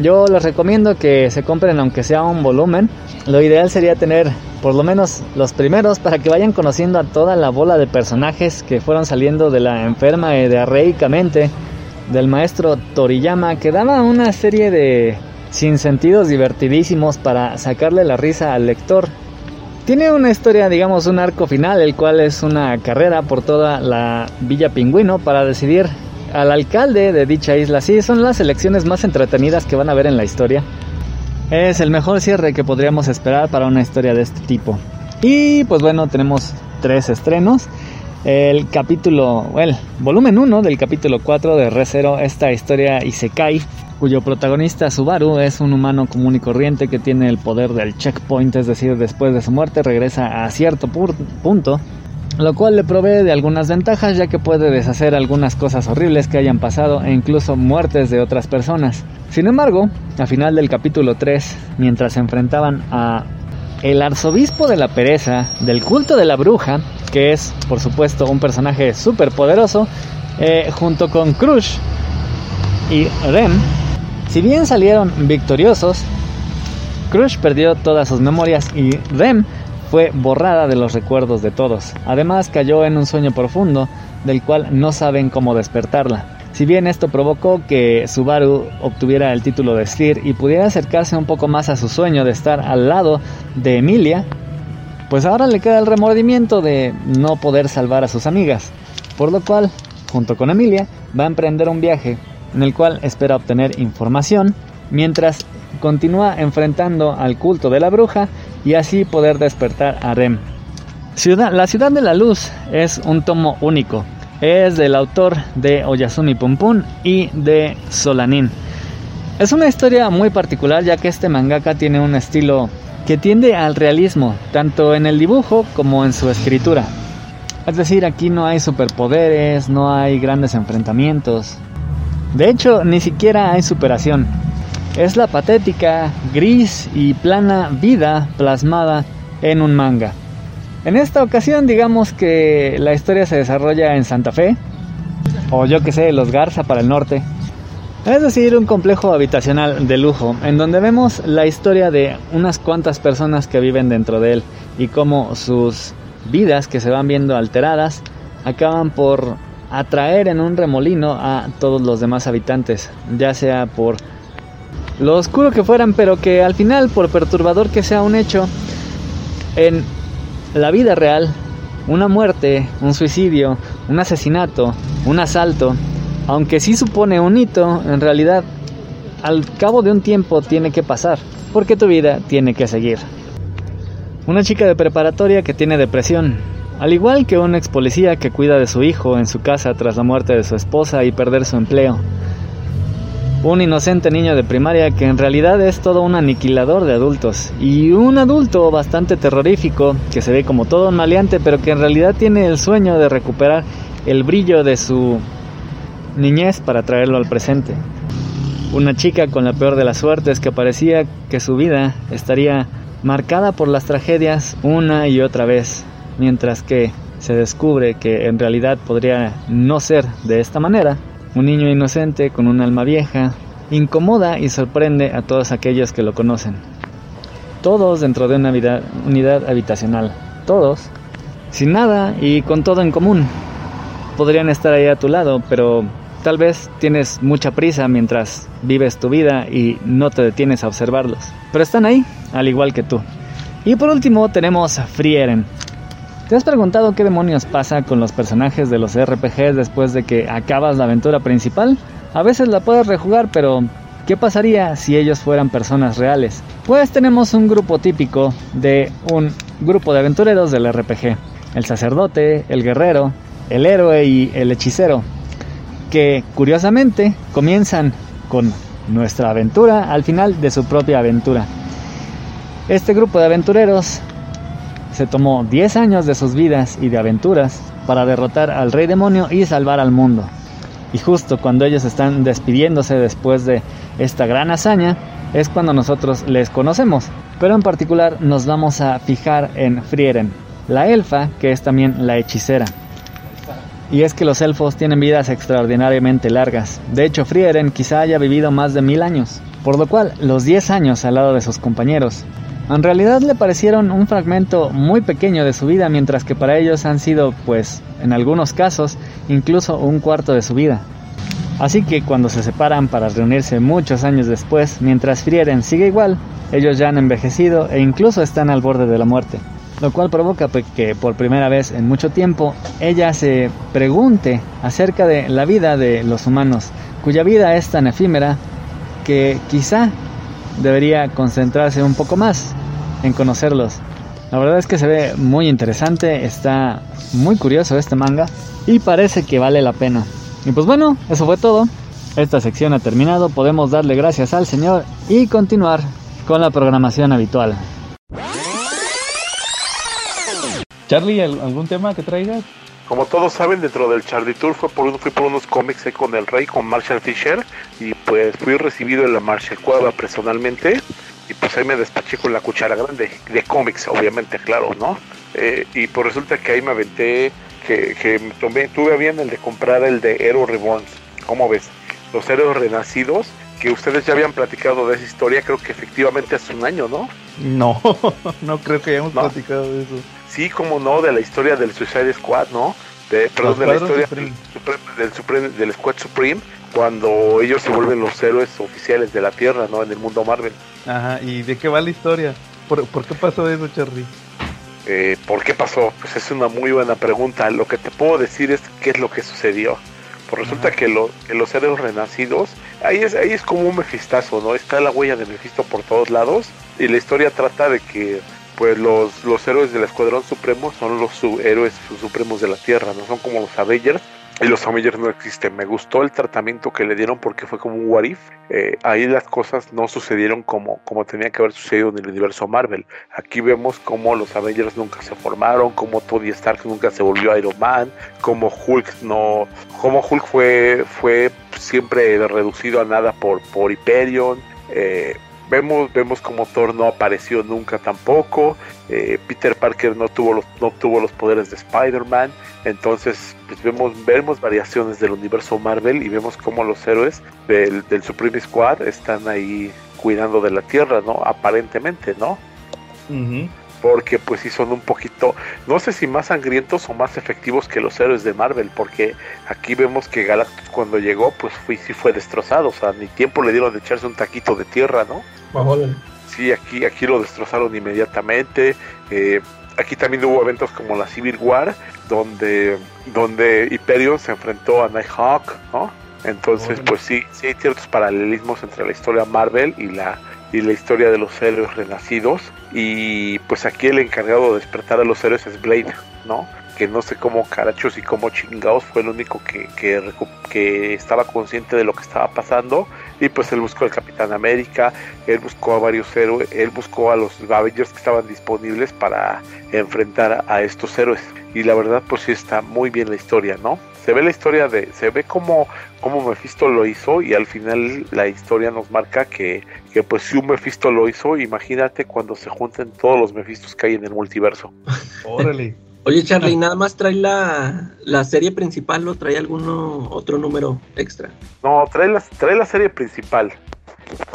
Yo les recomiendo que se compren aunque sea un volumen. Lo ideal sería tener por lo menos los primeros para que vayan conociendo a toda la bola de personajes que fueron saliendo de la enferma y diarreicamente del maestro Toriyama que daba una serie de sinsentidos divertidísimos para sacarle la risa al lector. Tiene una historia, digamos, un arco final, el cual es una carrera por toda la Villa Pingüino para decidir al alcalde de dicha isla. Sí, son las elecciones más entretenidas que van a ver en la historia. Es el mejor cierre que podríamos esperar para una historia de este tipo. Y pues bueno, tenemos tres estrenos. El capítulo, el volumen 1 del capítulo 4 de Re esta historia Isekai, cuyo protagonista Subaru es un humano común y corriente que tiene el poder del checkpoint, es decir, después de su muerte regresa a cierto punto lo cual le provee de algunas ventajas ya que puede deshacer algunas cosas horribles que hayan pasado e incluso muertes de otras personas. Sin embargo, a final del capítulo 3, mientras se enfrentaban a el arzobispo de la pereza del culto de la bruja, que es por supuesto un personaje súper poderoso, eh, junto con Crush y Rem, si bien salieron victoriosos, Crush perdió todas sus memorias y Rem fue borrada de los recuerdos de todos. Además cayó en un sueño profundo del cual no saben cómo despertarla. Si bien esto provocó que Subaru obtuviera el título de Sir y pudiera acercarse un poco más a su sueño de estar al lado de Emilia, pues ahora le queda el remordimiento de no poder salvar a sus amigas, por lo cual, junto con Emilia, va a emprender un viaje en el cual espera obtener información mientras continúa enfrentando al culto de la bruja y así poder despertar a Rem. Ciudad, la Ciudad de la Luz es un tomo único. Es del autor de Oyasumi Pum y de Solanin. Es una historia muy particular ya que este mangaka tiene un estilo que tiende al realismo, tanto en el dibujo como en su escritura. Es decir, aquí no hay superpoderes, no hay grandes enfrentamientos. De hecho, ni siquiera hay superación. Es la patética, gris y plana vida plasmada en un manga. En esta ocasión digamos que la historia se desarrolla en Santa Fe, o yo que sé, Los Garza para el norte. Es decir, un complejo habitacional de lujo, en donde vemos la historia de unas cuantas personas que viven dentro de él y cómo sus vidas que se van viendo alteradas acaban por atraer en un remolino a todos los demás habitantes, ya sea por lo oscuro que fueran, pero que al final, por perturbador que sea un hecho, en la vida real, una muerte, un suicidio, un asesinato, un asalto, aunque sí supone un hito, en realidad al cabo de un tiempo tiene que pasar, porque tu vida tiene que seguir. Una chica de preparatoria que tiene depresión, al igual que un ex policía que cuida de su hijo en su casa tras la muerte de su esposa y perder su empleo. Un inocente niño de primaria que en realidad es todo un aniquilador de adultos. Y un adulto bastante terrorífico que se ve como todo un maleante pero que en realidad tiene el sueño de recuperar el brillo de su niñez para traerlo al presente. Una chica con la peor de las suertes que parecía que su vida estaría marcada por las tragedias una y otra vez, mientras que se descubre que en realidad podría no ser de esta manera. Un niño inocente con un alma vieja incomoda y sorprende a todos aquellos que lo conocen. Todos dentro de una unidad habitacional. Todos. Sin nada y con todo en común. Podrían estar ahí a tu lado, pero Tal vez tienes mucha prisa mientras vives tu vida y no te detienes a observarlos, pero están ahí, al igual que tú. Y por último tenemos a Frieren. ¿Te has preguntado qué demonios pasa con los personajes de los RPGs después de que acabas la aventura principal? A veces la puedes rejugar, pero ¿qué pasaría si ellos fueran personas reales? Pues tenemos un grupo típico de un grupo de aventureros del RPG. El sacerdote, el guerrero, el héroe y el hechicero que curiosamente comienzan con nuestra aventura al final de su propia aventura. Este grupo de aventureros se tomó 10 años de sus vidas y de aventuras para derrotar al rey demonio y salvar al mundo. Y justo cuando ellos están despidiéndose después de esta gran hazaña, es cuando nosotros les conocemos. Pero en particular nos vamos a fijar en Frieren, la elfa que es también la hechicera. Y es que los elfos tienen vidas extraordinariamente largas. De hecho, Frieren quizá haya vivido más de mil años, por lo cual los 10 años al lado de sus compañeros en realidad le parecieron un fragmento muy pequeño de su vida, mientras que para ellos han sido, pues, en algunos casos, incluso un cuarto de su vida. Así que cuando se separan para reunirse muchos años después, mientras Frieren sigue igual, ellos ya han envejecido e incluso están al borde de la muerte lo cual provoca pues, que por primera vez en mucho tiempo ella se pregunte acerca de la vida de los humanos, cuya vida es tan efímera que quizá debería concentrarse un poco más en conocerlos. La verdad es que se ve muy interesante, está muy curioso este manga y parece que vale la pena. Y pues bueno, eso fue todo. Esta sección ha terminado, podemos darle gracias al Señor y continuar con la programación habitual. Charlie, ¿algún tema que traigas? Como todos saben, dentro del Charlie Tour fue por, fui por unos cómics con el Rey, con Marshall Fisher, y pues fui recibido en la Marshall Cueva personalmente, y pues ahí me despaché con la cuchara grande, de cómics, obviamente, claro, ¿no? Eh, y pues resulta que ahí me aventé, que, que tomé, tuve bien el de comprar el de Hero Reborn, ¿cómo ves? Los héroes renacidos, que ustedes ya habían platicado de esa historia, creo que efectivamente hace un año, ¿no? No, no creo que hayamos platicado de eso. Sí, como no, de la historia del Suicide Squad, ¿no? De, perdón, de la historia Del, del, Squad Supreme, cuando ellos se vuelven los héroes oficiales de la Tierra, ¿no? En el mundo Marvel. Ajá, ¿y de qué va la historia? ¿Por, qué pasó eso, Charlie? Eh, ¿Por qué pasó? Pues es una muy buena pregunta. Lo que te puedo decir es qué es lo que sucedió. Pues resulta que, lo, que los héroes renacidos, ahí es, ahí es como un mefistazo, ¿no? Está la huella de Mefisto por todos lados y la historia trata de que pues los, los héroes del Escuadrón Supremo son los héroes supremos de la Tierra, no son como los Avengers, y los Avengers no existen. Me gustó el tratamiento que le dieron porque fue como un what if. Eh, ahí las cosas no sucedieron como, como tenía que haber sucedido en el universo Marvel. Aquí vemos cómo los Avengers nunca se formaron, cómo Tony Stark nunca se volvió Iron Man, cómo Hulk no, cómo Hulk fue, fue siempre reducido a nada por, por Hyperion. Eh, vemos, vemos como Thor no apareció nunca tampoco. Eh, Peter Parker no tuvo los, no tuvo los poderes de Spider-Man. Entonces, pues vemos, vemos variaciones del universo Marvel y vemos como los héroes del, del Supreme Squad están ahí cuidando de la Tierra, ¿no? Aparentemente, ¿no? Porque pues sí son un poquito, no sé si más sangrientos o más efectivos que los héroes de Marvel, porque aquí vemos que Galactus cuando llegó pues fue, sí fue destrozado, o sea, ni tiempo le dieron de echarse un taquito de tierra, ¿no? Sí, aquí, aquí lo destrozaron inmediatamente. Eh, aquí también hubo eventos como la Civil War, donde, donde Hyperion se enfrentó a Nighthawk, ¿no? Entonces, pues sí, sí hay ciertos paralelismos entre la historia Marvel y la, y la historia de los héroes renacidos. Y pues aquí el encargado de despertar a los héroes es Blade, ¿no? que no sé cómo carachos y cómo chingados fue el único que, que, que, estaba consciente de lo que estaba pasando y pues él buscó al Capitán América, él buscó a varios héroes, él buscó a los Avengers que estaban disponibles para enfrentar a estos héroes y la verdad pues sí está muy bien la historia, ¿no? Se ve la historia de, se ve como, como Mephisto lo hizo y al final la historia nos marca que, que pues si un Mephisto lo hizo, imagínate cuando se junten todos los Mephistos que hay en el multiverso. Órale. Oye, Charlie, ¿nada más trae la, la serie principal o trae alguno otro número extra? No, trae la, trae la serie principal.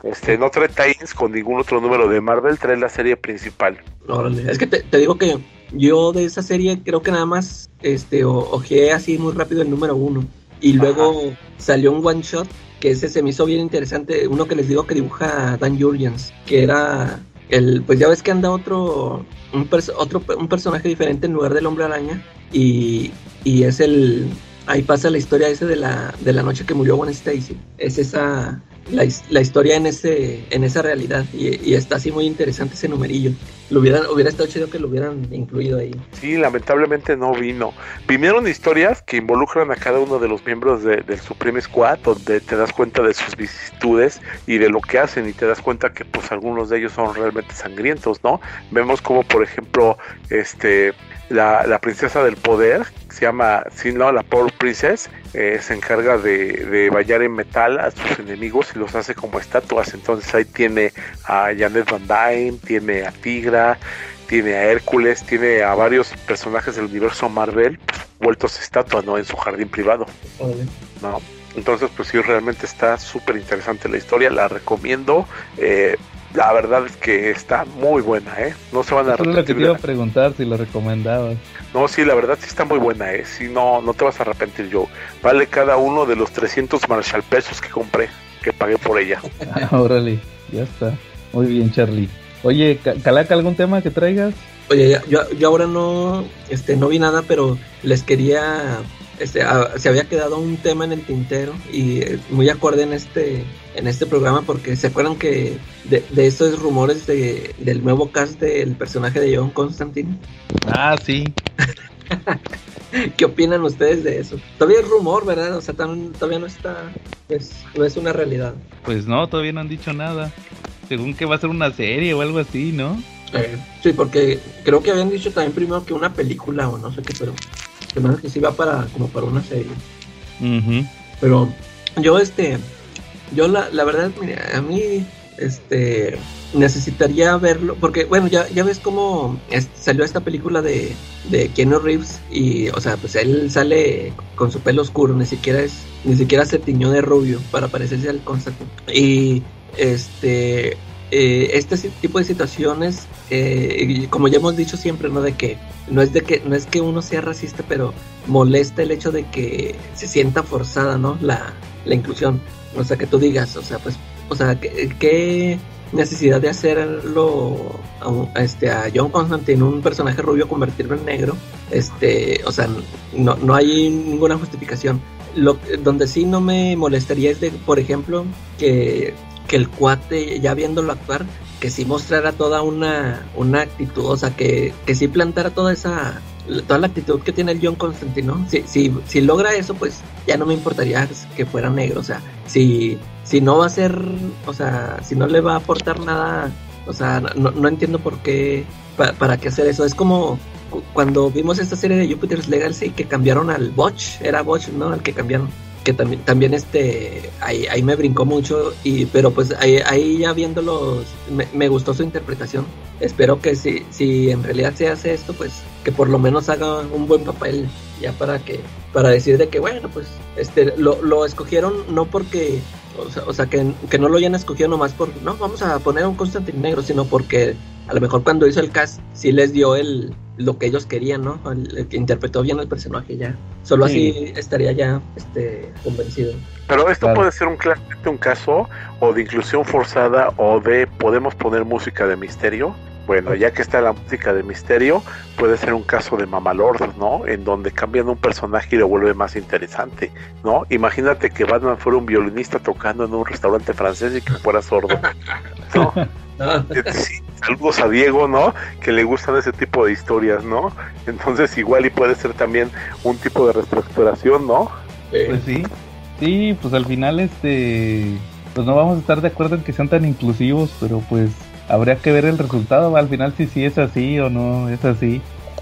Este, no trae tie con ningún otro número de Marvel, trae la serie principal. Órale, es que te, te, digo que yo de esa serie creo que nada más este, ojeé así muy rápido el número uno. Y luego salió un one shot que ese se me hizo bien interesante. Uno que les digo que dibuja Dan Jurgens, que era el, pues ya ves que anda otro un, otro, un personaje diferente en lugar del hombre araña y, y es el ahí pasa la historia ese de la, de la noche que murió Gwen Stacy. Es esa la, la, historia en ese en esa realidad y, está así muy interesante ese numerillo. Lo hubieran hubiera estado chido que lo hubieran incluido ahí. Sí lamentablemente no vino. Vinieron historias que involucran a cada uno de los miembros de, del Supreme Squad donde te das cuenta de sus vicisitudes y de lo que hacen y te das cuenta que pues algunos de ellos son realmente sangrientos no vemos como por ejemplo este la, la princesa del poder se llama, si no, la Power Princess, eh, se encarga de, de vallar en metal a sus enemigos y los hace como estatuas. Entonces ahí tiene a Janet Van Dyne, tiene a Tigra, tiene a Hércules, tiene a varios personajes del universo Marvel pues, vueltos estatuas, ¿no? En su jardín privado. ¿no? Entonces, pues sí, realmente está súper interesante la historia, la recomiendo. Eh, la verdad es que está muy buena, ¿eh? No se van a arrepentir. Es lo que te iba a preguntar si lo recomendabas. No, sí, la verdad sí está muy buena, ¿eh? Sí, no, no te vas a arrepentir yo. Vale cada uno de los 300 Marshall pesos que compré, que pagué por ella. Ah, órale, ya está. Muy bien, Charlie. Oye, Calaca, ¿algún tema que traigas? Oye, yo, yo ahora no, este, no vi nada, pero les quería este, se había quedado un tema en el tintero y eh, muy acorde en este en este programa porque se acuerdan que de, de estos rumores de, del nuevo cast del personaje de John Constantine. Ah, sí. ¿Qué opinan ustedes de eso? Todavía es rumor, ¿verdad? O sea, todavía no está, pues, no es una realidad. Pues no, todavía no han dicho nada. Según que va a ser una serie o algo así, ¿no? Eh, sí, porque creo que habían dicho también primero que una película o no sé qué, pero que que sí va para como para una serie. Pero yo este yo la, la verdad a mí este necesitaría verlo porque bueno ya ya ves cómo salió esta película de de Keanu Reeves y o sea pues él sale con su pelo oscuro ni siquiera es ni siquiera se tiñó de rubio para parecerse al Constantine y este eh, este tipo de situaciones, eh, como ya hemos dicho siempre, ¿no? De que no es de que no es que uno sea racista, pero molesta el hecho de que se sienta forzada, ¿no? La, la inclusión. O sea, que tú digas, o sea, pues, o sea, ¿qué, necesidad de hacerlo a, este, a John Constantine, un personaje rubio, convertirlo en negro? Este, o sea, no, no hay ninguna justificación. lo, donde sí no me molestaría es de, por ejemplo, que, que el cuate, ya viéndolo actuar, que sí mostrara toda una, una actitud, o sea, que, que sí plantara toda esa, toda la actitud que tiene el John Constantine, Si, si, si logra eso, pues ya no me importaría que fuera negro, o sea, si, si no va a ser, o sea, si no le va a aportar nada, o sea, no, no entiendo por qué, para qué hacer eso, es como cuando vimos esta serie de Jupiter's Legacy que cambiaron al Botch, era Botch, ¿no? Al que cambiaron que también, también este, ahí, ahí me brincó mucho, y, pero pues ahí, ahí ya viéndolos, me, me, gustó su interpretación. Espero que si, si en realidad se hace esto, pues que por lo menos haga un buen papel, ya para que, para decir de que bueno, pues este, lo, lo escogieron no porque, o sea, o sea que, que, no lo hayan escogido nomás por, no, vamos a poner a un Constantine negro, sino porque a lo mejor cuando hizo el cast sí les dio el lo que ellos querían, ¿no? El, que interpretó bien el personaje ya. Solo así estaría ya este convencido. Pero esto puede ser un, un caso o de inclusión forzada o de podemos poner música de misterio. Bueno, ya que está la música de misterio, puede ser un caso de Mamalord, ¿no? En donde cambian un personaje y lo vuelve más interesante, ¿no? Imagínate que Batman fuera un violinista tocando en un restaurante francés y que fuera sordo, ¿no? sí, saludos a Diego, ¿no? Que le gustan ese tipo de historias, ¿no? Entonces igual y puede ser también un tipo de reestructuración, ¿no? Pues sí, sí, pues al final este, pues no vamos a estar de acuerdo en que sean tan inclusivos, pero pues habría que ver el resultado, al final si sí es así o no es así.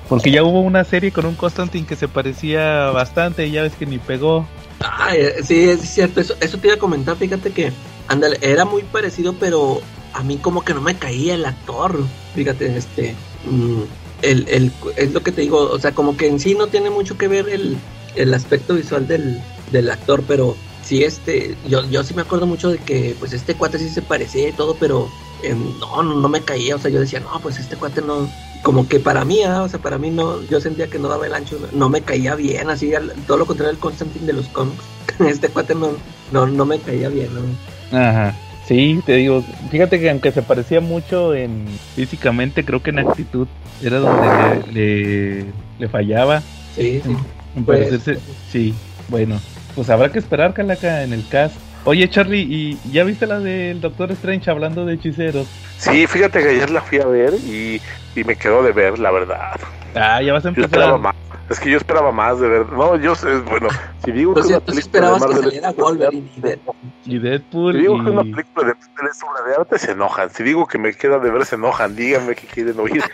Porque ya hubo una serie con un Constantine que se parecía bastante y ya ves que ni pegó. Ah, sí, es cierto, eso, eso te iba a comentar, fíjate que, ándale, era muy parecido, pero a mí como que no me caía el actor. Fíjate, este, mm, el, el, es lo que te digo, o sea, como que en sí no tiene mucho que ver el, el aspecto visual del, del actor, pero sí, este, yo, yo sí me acuerdo mucho de que, pues, este cuate sí se parecía y todo, pero eh, no, no, me caía, o sea, yo decía, no, pues este cuate no, como que para mí, ¿ah? o sea, para mí no, yo sentía que no daba el ancho, no, me caía bien, así, todo lo contrario del Constantine de los cómics, este cuate no, no, no me caía bien, ¿no? Ajá. Sí, te digo, fíjate que aunque se parecía mucho en físicamente, creo que en actitud era donde le, le, fallaba. Sí, sí. En parecerse, sí, bueno, pues habrá que esperar, Calaca, en el cast. Oye, Charlie, ¿y ya viste la del Doctor Strange hablando de hechiceros? Sí, fíjate que ayer la fui a ver y, y me quedó de ver, la verdad. Ah, ya vas a empezar. Es que yo esperaba más de ver. No, yo sé, bueno, si digo que una película de Marvel Wolverine y Deadpool. Y Deadpool. Si digo que una película de Marvel es obra de arte, se enojan. Si digo que me queda de ver, se enojan. Díganme qué quieren oír.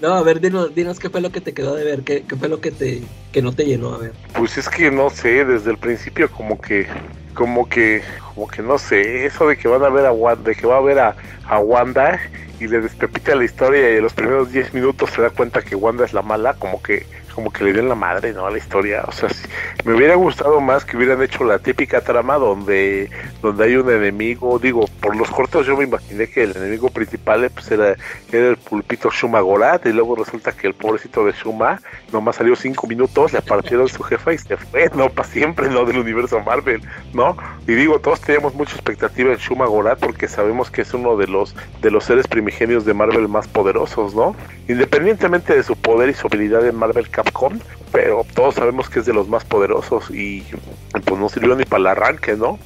No, a ver, dinos, dinos qué fue lo que te quedó de ver, qué, qué fue lo que te que no te llenó, a ver. Pues es que no sé, desde el principio como que como que como que no sé, eso de que van a ver a Wanda, de que va a ver a, a Wanda y le despepita la historia y en los primeros 10 minutos se da cuenta que Wanda es la mala, como que como que le dio la madre, ¿no? A la historia. O sea, me hubiera gustado más que hubieran hecho la típica trama donde, donde hay un enemigo. Digo, por los cortos yo me imaginé que el enemigo principal pues, era, era el pulpito Shuma Gorat y luego resulta que el pobrecito de Shuma nomás salió cinco minutos, le partieron su jefa y se fue, ¿no? Para siempre, ¿no? Del universo Marvel, ¿no? Y digo, todos teníamos mucha expectativa en Shuma Gorat porque sabemos que es uno de los, de los seres primigenios de Marvel más poderosos, ¿no? Independientemente de su poder y su habilidad en Marvel Capcom, pero todos sabemos que es de los más poderosos y pues no sirvió ni para el arranque, ¿no?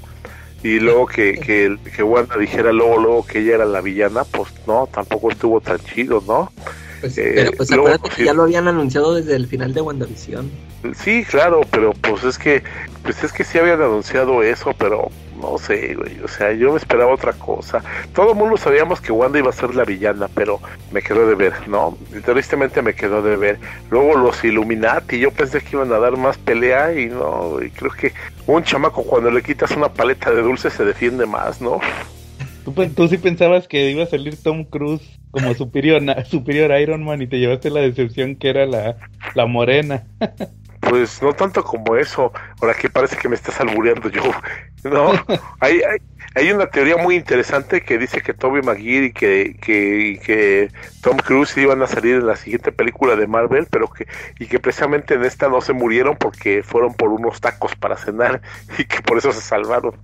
Y luego que, que, que Wanda dijera luego, luego que ella era la villana, pues no, tampoco estuvo tan chido, ¿no? Pues, eh, pero pues acuérdate que ya lo habían anunciado desde el final de WandaVision. Sí, claro, pero pues es que, pues es que sí habían anunciado eso, pero no sé, güey, o sea, yo me esperaba otra cosa. Todo el mundo sabíamos que Wanda iba a ser la villana, pero me quedó de ver, ¿no? Tristemente me quedó de ver. Luego los Illuminati, yo pensé que iban a dar más pelea y no, y creo que un chamaco cuando le quitas una paleta de dulce se defiende más, ¿no? ¿Tú, tú sí pensabas que iba a salir Tom Cruise como superior, superior Iron Man y te llevaste la decepción que era la, la morena. Pues no tanto como eso. Ahora que parece que me estás albureando yo. No, hay, hay, hay, una teoría muy interesante que dice que Toby Maguire y que, que, que Tom Cruise iban a salir en la siguiente película de Marvel, pero que, y que precisamente en esta no se murieron porque fueron por unos tacos para cenar y que por eso se salvaron.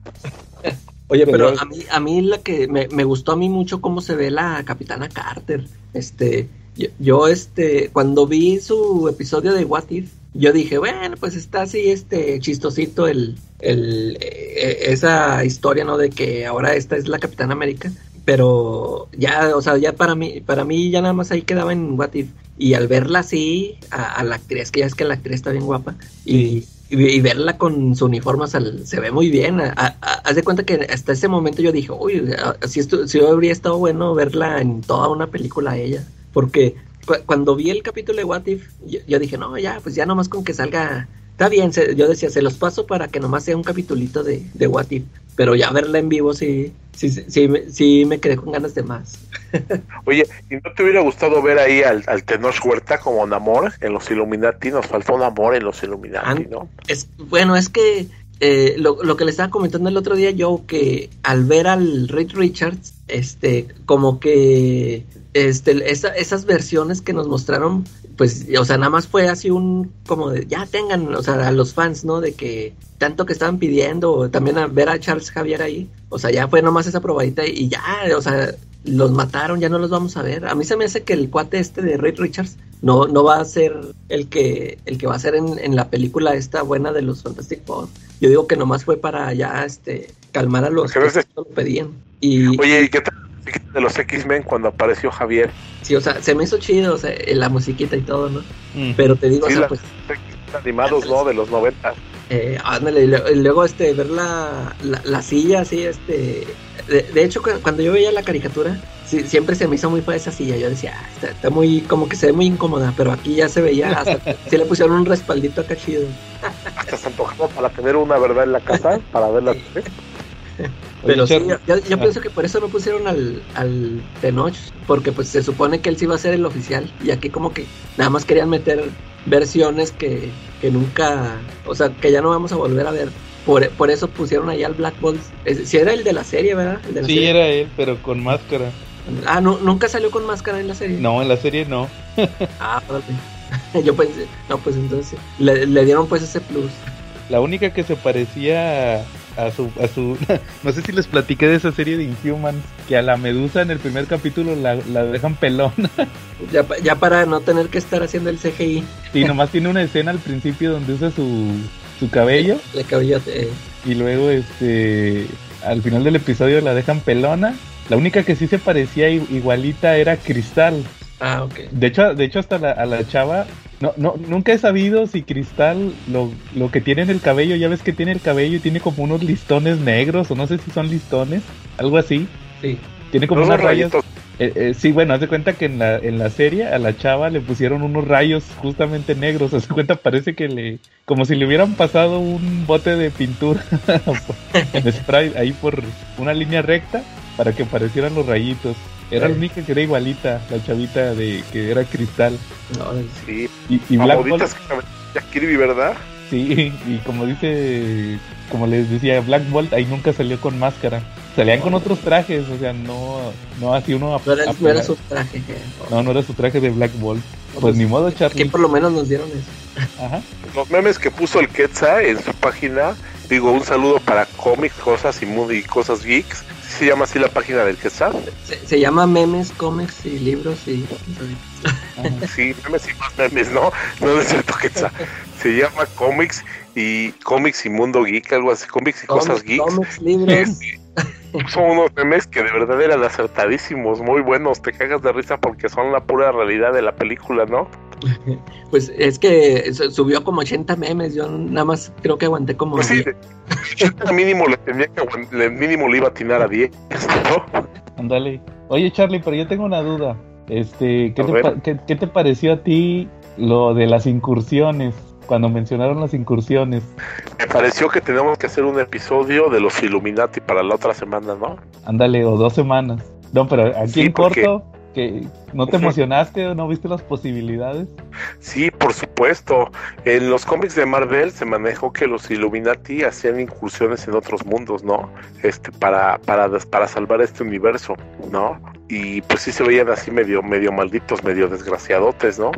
Oye, pero a mí, a mí la que me, me, gustó a mí mucho cómo se ve la Capitana Carter. Este, yo, yo, este, cuando vi su episodio de What If, yo dije, bueno, pues está así este chistosito el, el eh, esa historia, ¿no? De que ahora esta es la Capitana América. Pero ya, o sea, ya para mí, para mí ya nada más ahí quedaba en What If. Y al verla así, a, la actriz, que ya es que la actriz está bien guapa, y, y, verla con su uniforme, se ve muy bien. haz de cuenta que hasta ese momento yo dije, uy, si, esto, si habría estado bueno verla en toda una película a ella. Porque cuando vi el capítulo de What If, yo, dije, no, ya, pues ya nomás con que salga. Está bien, yo decía, se los paso para que nomás sea un capitulito de, de What If. Pero ya verla en vivo sí, sí, sí, sí, me quedé con ganas de más. Oye, ¿y no te hubiera gustado ver ahí al, al Tenoch Huerta como Namor en los Illuminati? Nos faltó Namor en los Illuminati, ¿no? Es, bueno, es que eh, lo, lo, que le estaba comentando el otro día yo, que al ver al Reed Richards, este, como que este, esas versiones que nos mostraron, pues, o sea, nada más fue así un, como de, ya tengan, o sea, a los fans, ¿no? De que tanto que estaban pidiendo, también a ver a Charles Javier ahí, o sea, ya fue nomás esa probadita y ya, o sea, los mataron, ya no los vamos a ver. A mí se me hace que el cuate este de Ray Richards no, no va a ser el que, el que va a ser en, la película esta buena de los Fantastic Four. Yo digo que nomás fue para ya este calmar a los que lo pedían. Y, Oye, ¿y qué tal de los X-Men cuando apareció Javier. Sí, o sea, se me hizo chido, o sea, la musiquita y todo, ¿no? Pero te digo, o sea, pues. Animados, ¿no? De los 90. Eh, ándale, y luego este, ver la, la, silla así, este. De, hecho, cuando yo veía la caricatura, siempre se me hizo muy fea esa silla. Yo decía, ah, está, muy, como que se ve muy incómoda, pero aquí ya se veía, hasta sí le pusieron un respaldito acá chido. Hasta se antojó para tener una, ¿verdad? En la casa, para verla. Pero sí, yo, ah. pienso que por eso no pusieron al, al Tenoch, porque pues se supone que él sí va a ser el oficial, y aquí como que nada más querían meter versiones que, que nunca, o sea, que ya no vamos a volver a ver. Por, por eso pusieron ahí al Black Bolt. Si era el de la serie, ¿verdad? sí, era él, pero con máscara. Ah, no, nunca salió con máscara en la serie. No, en la serie no. ah, Yo pensé, no, pues entonces le, le dieron pues ese plus. La única que se parecía a su, a su no sé si les platiqué de esa serie de Inhumans que a la medusa en el primer capítulo la, dejan pelona ya, ya para no tener que estar haciendo el CGI sí nomás tiene una escena al principio donde usa su, su cabello. El cabello y luego este al final del episodio la dejan pelona. La única que sí se parecía igualita era Cristal Ah, ok. De hecho, de hecho hasta la, a la chava, no, no, nunca he sabido si Cristal lo, lo que tiene en el cabello, ya ves que tiene el cabello y tiene como unos listones negros, o no sé si son listones, algo así. Sí. Tiene como unos rayos. Eh, eh, sí, bueno, hace cuenta que en la, en la serie a la chava le pusieron unos rayos justamente negros. Hace cuenta, parece que le. como si le hubieran pasado un bote de pintura en spray ahí por una línea recta para que parecieran los rayitos. Era la única que era igualita, la chavita de que era cristal. sí. Y, y Black Bolt, Kirby, ¿verdad? Sí, y como dice, como les decía, Black Bolt ahí nunca salió con máscara. Salían con otros trajes, o sea, no, no así uno. No era, no era su traje. No, no era su traje de Black Bolt. Pues, ni modo, Charlie. Que por lo menos nos dieron eso. Ajá. Los memes que puso el Quetzal en su página, digo, un saludo para cómics, cosas y, y cosas geeks se llama así la página del que Se, se llama memes, cómics y libros y... sí, memes y más memes, ¿no? No es cierto que Se llama cómics y cómics y mundo geek, algo así, cómics y cosas geeks. Cómics, libros. son unos memes que de verdad eran acertadísimos, muy buenos, te cagas de risa porque son la pura realidad de la película, ¿no? Pues es que subió como 80 memes, yo nada más creo que aguanté como... Pues sí, mínimo le tenía que mínimo le iba a atinar a 10, ¿no? Ándale. Oye Charlie, pero yo tengo una duda. Este, ¿qué te, ¿qué te pareció a ti lo de las incursiones? Cuando mencionaron las incursiones. Me pareció que tenemos que hacer un episodio de los Illuminati para la otra semana, ¿no? Ándale, o dos semanas. No, pero aquí en corto, que ¿no te emocionaste o no viste las posibilidades? Sí, por supuesto. En los cómics de Marvel se manejó que los Illuminati hacían incursiones en otros mundos, ¿no? Este, para, para, para salvar este universo, ¿no? Y pues sí se veían así medio, medio malditos, medio desgraciadotes, ¿no?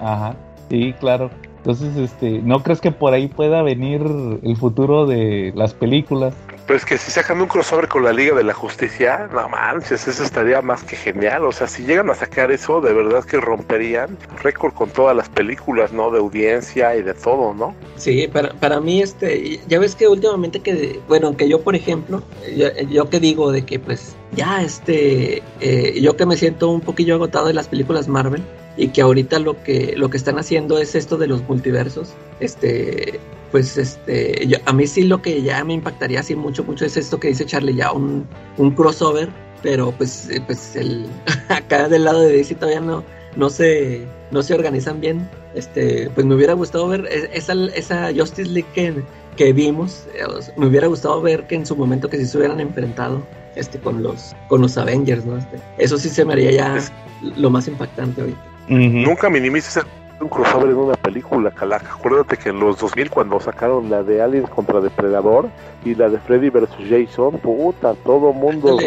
Ajá, sí, claro. Entonces, este, ¿no crees que por ahí pueda venir el futuro de las películas? Pero es que si sacan un crossover con la Liga de la Justicia, no manches, eso estaría más que genial. O sea, si llegan a sacar eso, de verdad que romperían récord con todas las películas, ¿no? De audiencia y de todo, ¿no? Sí, para, para mí, este, ya ves que últimamente que, bueno, que yo, por ejemplo, yo, yo que digo de que, pues, ya, este, eh, yo que me siento un poquillo agotado de las películas Marvel, y que ahorita lo que lo que están haciendo es esto de los multiversos este pues este yo, a mí sí lo que ya me impactaría así mucho mucho es esto que dice Charlie ya un, un crossover pero pues eh, pues el acá del lado de DC todavía no no se no se organizan bien este pues me hubiera gustado ver e, esa esa Justice League que, que vimos eh, me hubiera gustado ver que en su momento que se hubieran enfrentado este con los con los Avengers no este, eso sí se me haría ya lo más impactante ahorita Uh -huh. Nunca minimices un crossover en una película, Calaca. Acuérdate que en los 2000 cuando sacaron la de Aliens contra Depredador y la de Freddy vs. Jason, puta, todo mundo...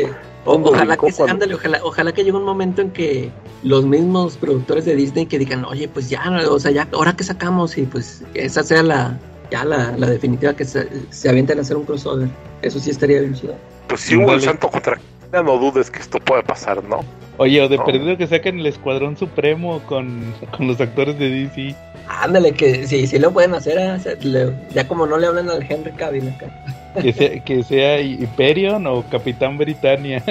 O, ojalá, que, ándale, ojalá, ojalá que llegue un momento en que los mismos productores de Disney que digan, oye, pues ya, o sea, ya, ahora que sacamos y pues esa sea la, ya la, la definitiva que se, se avienten a hacer un crossover. Eso sí estaría bien chido. Pues si hubo el santo contra ya no dudes que esto puede pasar, ¿no? Oye, o de no. perdido que saquen el Escuadrón Supremo con, con los actores de DC. Ándale, que sí, sí lo pueden hacer, ¿eh? le, ya como no le hablan al Henry Cavill acá. Que sea, que sea Hyperion o Capitán Britannia.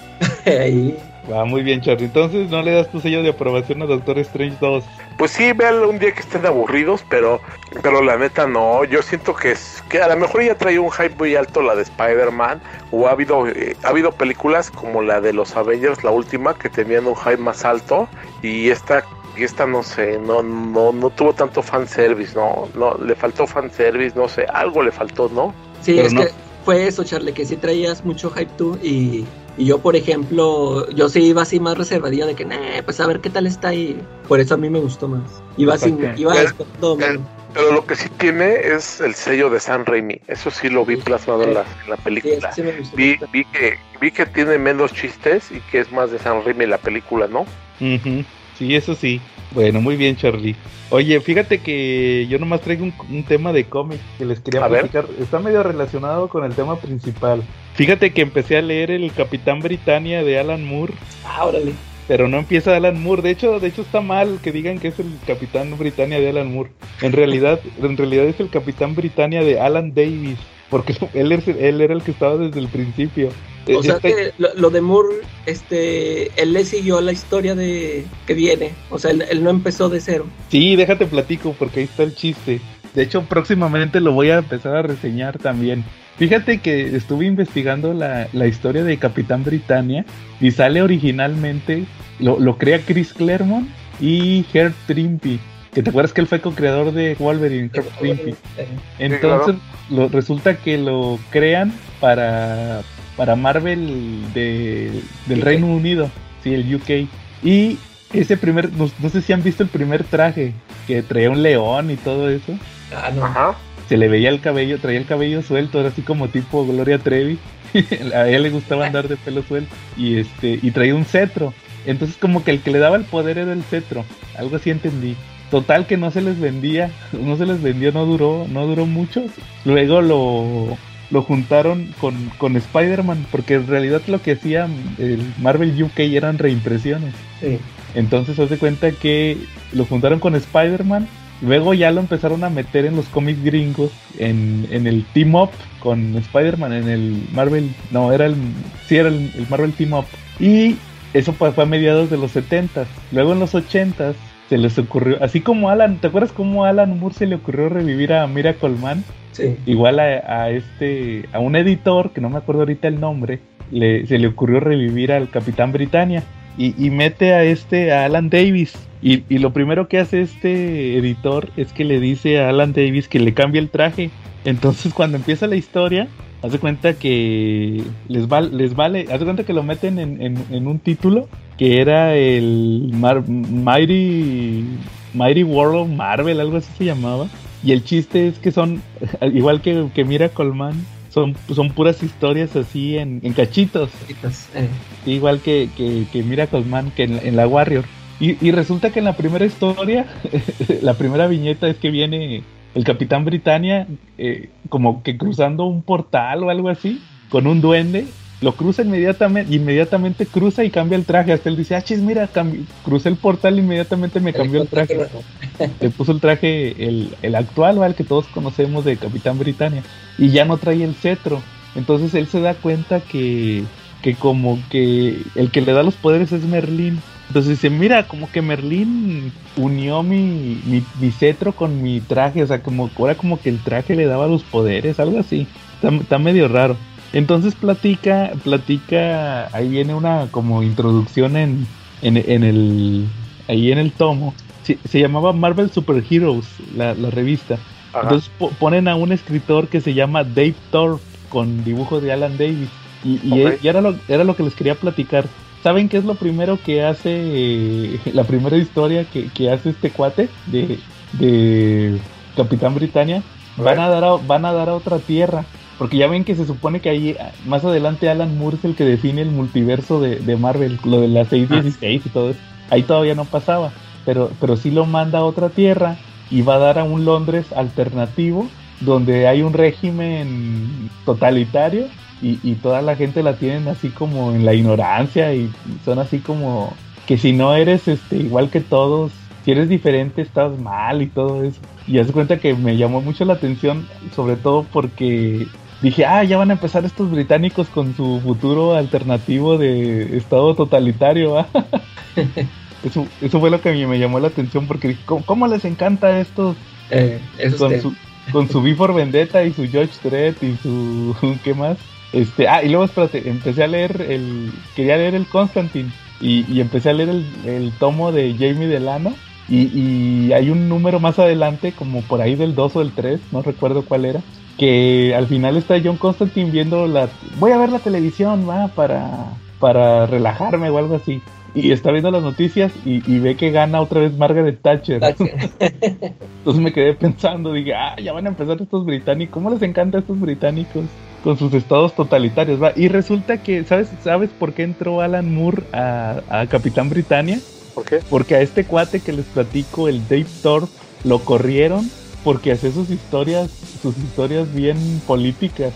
Ahí. Va muy bien, Charlie. Entonces, ¿no le das tu sello de aprobación a Doctor Strange 2? Pues sí, véanlo un día que estén aburridos, pero pero la neta no. Yo siento que es que a lo mejor ya trae un hype muy alto la de Spider-Man, o ha habido, eh, ha habido películas como la de los Avengers, la última, que tenían un hype más alto, y esta y esta no sé, no, no, no tuvo tanto fanservice, ¿no? no Le faltó fanservice, no sé, algo le faltó, ¿no? Sí, pero es no. que fue eso, Charlie, que sí traías mucho hype tú y, y, yo, por ejemplo, yo sí iba así más reservadillo de que, nah, pues a ver qué tal está y por eso a mí me gustó más. Iba así, iba el, el, pero lo que sí tiene es el sello de San Raimi. Eso sí lo vi plasmado en la, en la película. Sí, sí vi, vi, que, vi que tiene menos chistes y que es más de San Raimi la película, ¿no? Uh -huh. Sí, eso sí. Bueno, muy bien, Charlie. Oye, fíjate que yo nomás traigo un, un tema de cómic que les quería a platicar. Ver. Está medio relacionado con el tema principal. Fíjate que empecé a leer el Capitán Britannia de Alan Moore. Ah, órale. Pero no empieza Alan Moore. De hecho, de hecho está mal que digan que es el Capitán Britannia de Alan Moore. En realidad, en realidad es el Capitán Britannia de Alan Davis. Porque él, es, él era el que estaba desde el principio. O sea este... que lo, lo, de Moore, este, él le siguió la historia de que viene. O sea, él, él, no empezó de cero. Sí, déjate platico porque ahí está el chiste. De hecho, próximamente lo voy a empezar a reseñar también. Fíjate que estuve investigando la, la historia de Capitán Britannia y sale originalmente, lo, lo crea Chris Claremont y Herb Trimpe. Que te acuerdas que él fue co-creador de Wolverine, Herb Trimpe. Entonces, lo, resulta que lo crean para, para Marvel de, del UK. Reino Unido, sí, el UK. Y ese primer, no, no, sé si han visto el primer traje, que traía un león y todo eso. Ah, no. Ajá. Se le veía el cabello, traía el cabello suelto, era así como tipo Gloria Trevi. a ella le gustaba andar de pelo suelto. Y este, y traía un cetro. Entonces como que el que le daba el poder era el cetro. Algo así entendí. Total que no se les vendía, no se les vendió, no duró, no duró mucho. Luego lo, lo juntaron con, con Spider-Man, porque en realidad lo que hacía el Marvel UK eran reimpresiones. Sí. Entonces se hace cuenta que lo juntaron con Spider-Man, luego ya lo empezaron a meter en los cómics gringos, en, en el Team Up con Spider-Man, en el Marvel, no, era el, sí era el, el Marvel Team Up. Y eso fue, a mediados de los 70 Luego en los 80 se les ocurrió, así como Alan, ¿te acuerdas cómo a Alan Moore se le ocurrió revivir a Miracle Man? Sí. Igual a, a, este, a un editor, que no me acuerdo ahorita el nombre, le, se le ocurrió revivir al Capitán Britannia y, y mete a este, a Alan Davis. Y, y, lo primero que hace este editor es que le dice a Alan Davis que le cambie el traje. Entonces cuando empieza la historia, hace cuenta que les, va, les vale, hace cuenta que lo meten en, en, en un título que era el Mar Mighty, Mighty World of Marvel, algo así se llamaba. Y el chiste es que son, igual que, que Miracle Man, son, son puras historias así en, en cachitos. Eh. Igual que, que, que Miracle Man, que en, en la Warrior. Y, y, resulta que en la primera historia, la primera viñeta es que viene el Capitán Britannia eh, como que cruzando un portal o algo así con un duende lo cruza inmediatamente, inmediatamente cruza y cambia el traje. Hasta él dice, ah, chis, mira, crucé el portal inmediatamente me cambió el traje. Le puso el traje, el, el actual, el que todos conocemos de Capitán Britannia. Y ya no trae el cetro. Entonces él se da cuenta que, que como que el que le da los poderes es Merlín. Entonces dice, mira, como que Merlín unió mi, mi, mi, cetro con mi traje, o sea, como ahora como que el traje le daba los poderes, algo así. Está, está medio raro. Entonces platica, platica, ahí viene una como introducción en, en, en el, ahí en el tomo. Se, se llamaba Marvel Super Heroes, la, la revista. Ajá. Entonces po ponen a un escritor que se llama Dave Thorpe con dibujo de Alan Davis. Y, y, okay. y, era, lo, era lo que les quería platicar. ¿Saben qué es lo primero que hace, eh, la primera historia que, que, hace este cuate de, de Capitán Britannia? Van a, dar a, van a dar a otra tierra. Porque ya ven que se supone que ahí más adelante Alan Moore es el que define el multiverso de, de Marvel, lo de las 616 y todo eso. Ahí todavía no pasaba, pero, pero sí lo manda a otra tierra y va a dar a un Londres alternativo donde hay un régimen totalitario y, y toda la gente la tienen así como en la ignorancia y son así como que si no eres este igual que todos si eres diferente estás mal y todo eso. Y hace cuenta que me llamó mucho la atención, sobre todo porque dije, ah, ya van a empezar estos británicos con su futuro alternativo de estado totalitario. eso, eso fue lo que a mí me llamó la atención porque dije, ¿cómo, cómo les encanta estos eh, con, su, con su V for Vendetta y su George Dredd y su ¿qué más? Este, ah, y luego espérate, empecé a leer el quería leer el Constantine y, y empecé a leer el, el, tomo de Jamie Delano y, y, hay un número más adelante, como por ahí del 2 o del 3, no recuerdo cuál era, que al final está John Constantine viendo la... Voy a ver la televisión, va, para, para relajarme o algo así. Y está viendo las noticias y, y ve que gana otra vez Margaret Thatcher. Thatcher. Entonces me quedé pensando, dije, ah, ya van a empezar estos británicos. ¿Cómo les encanta a estos británicos? Con sus estados totalitarios, va. Y resulta que, ¿sabes, ¿sabes por qué entró Alan Moore a, a Capitán Britannia? ¿Por qué? Porque a este cuate que les platico, el Dave Thorpe, lo corrieron porque hace sus historias, sus historias bien políticas.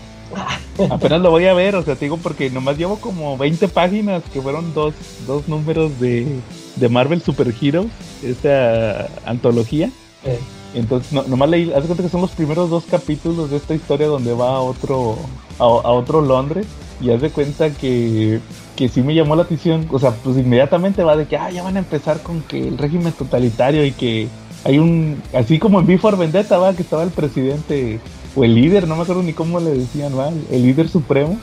Apenas lo voy a ver, o sea, te digo porque nomás llevo como 20 páginas que fueron dos, dos números de, de Marvel Super Heroes, esa antología. Eh. Entonces, no, nomás leí, haz cuenta que son los primeros dos capítulos de esta historia donde va a otro, a, a otro Londres y haz de cuenta que, que sí me llamó la atención, o sea, pues inmediatamente va de que, ah, ya van a empezar con que el régimen totalitario y que hay un, así como en Before Vendetta, va, que estaba el presidente, o el líder, no me acuerdo ni cómo le decían, va, el líder supremo.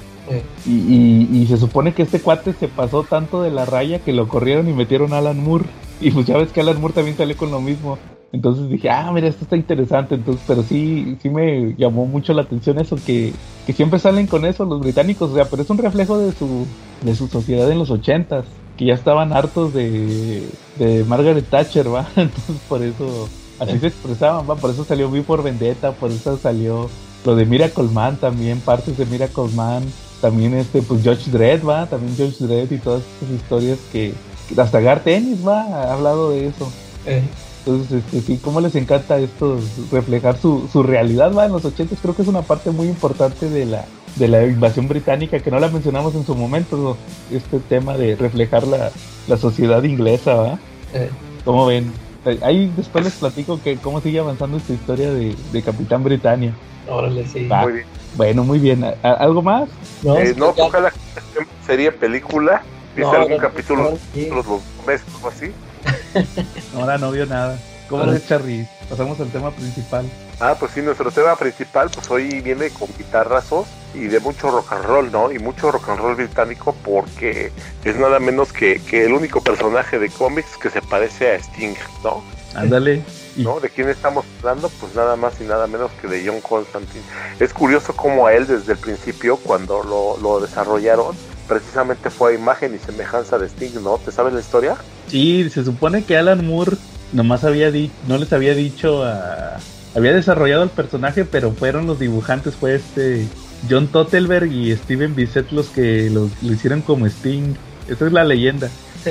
Y, y, y, se supone que este cuate se pasó tanto de la raya que lo corrieron y metieron a Alan Moore. Y pues ya ves que Alan Moore también salió con lo mismo. Entonces dije, ah, mira, esto está interesante. Entonces, pero sí, sí me llamó mucho la atención eso, que, que siempre salen con eso los británicos, o sea, pero es un reflejo de su, de su sociedad en los ochentas, que ya estaban hartos de, de Margaret Thatcher, ¿va? Entonces por eso, así se expresaban, ¿va? Por eso salió Vi por Vendetta, por eso salió lo de Miracle Man también, partes de Miracle Man, también este, pues George Dredd, ¿va? También George Dredd y todas esas historias que, hasta Gar Tennis, ¿va? Ha hablado de eso. Eh. Entonces, este, sí, cómo les encanta esto, reflejar su, su realidad, va, en los 80 creo que es una parte muy importante de la, de la invasión británica, que no la mencionamos en su momento, este tema de reflejar la, la sociedad inglesa, ¿va? Eh. ¿Cómo ven? Ahí después les platico que cómo sigue avanzando esta historia de, de Capitán Britannia. Órale, sí. Va. Muy bien. Bueno, muy bien. ¿Algo más? No, eh, no ojalá sería película. ¿Viste no, algún no, capítulo de los meses o así? Ahora no vio nada. ¿Cómo ves, Charly? Pasamos al tema principal. Ah, pues sí, nuestro tema principal, pues hoy viene con guitarrazos y de mucho rock and roll, ¿no? Y mucho rock and roll británico porque es nada menos que, que el único personaje de cómics que se parece a Sting, ¿no? Ándale. ¿No? ¿De quién estamos hablando? Pues nada más y nada menos que de John Constantine. Es curioso cómo a él desde el principio, cuando lo, lo desarrollaron, precisamente fue a imagen y semejanza de Sting, ¿no? ¿Te sabes la historia? Sí, se supone que Alan Moore nomás había dicho, no les había dicho a... Había desarrollado el personaje, pero fueron los dibujantes, fue este John Tottelberg y Steven Bissett los que lo, lo hicieron como Sting. Esa es la leyenda.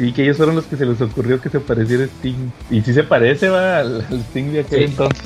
Sí, que ellos fueron los que se les ocurrió que se pareciera a Sting. Y sí se parece, va, al, al Sting de aquel sí. entonces.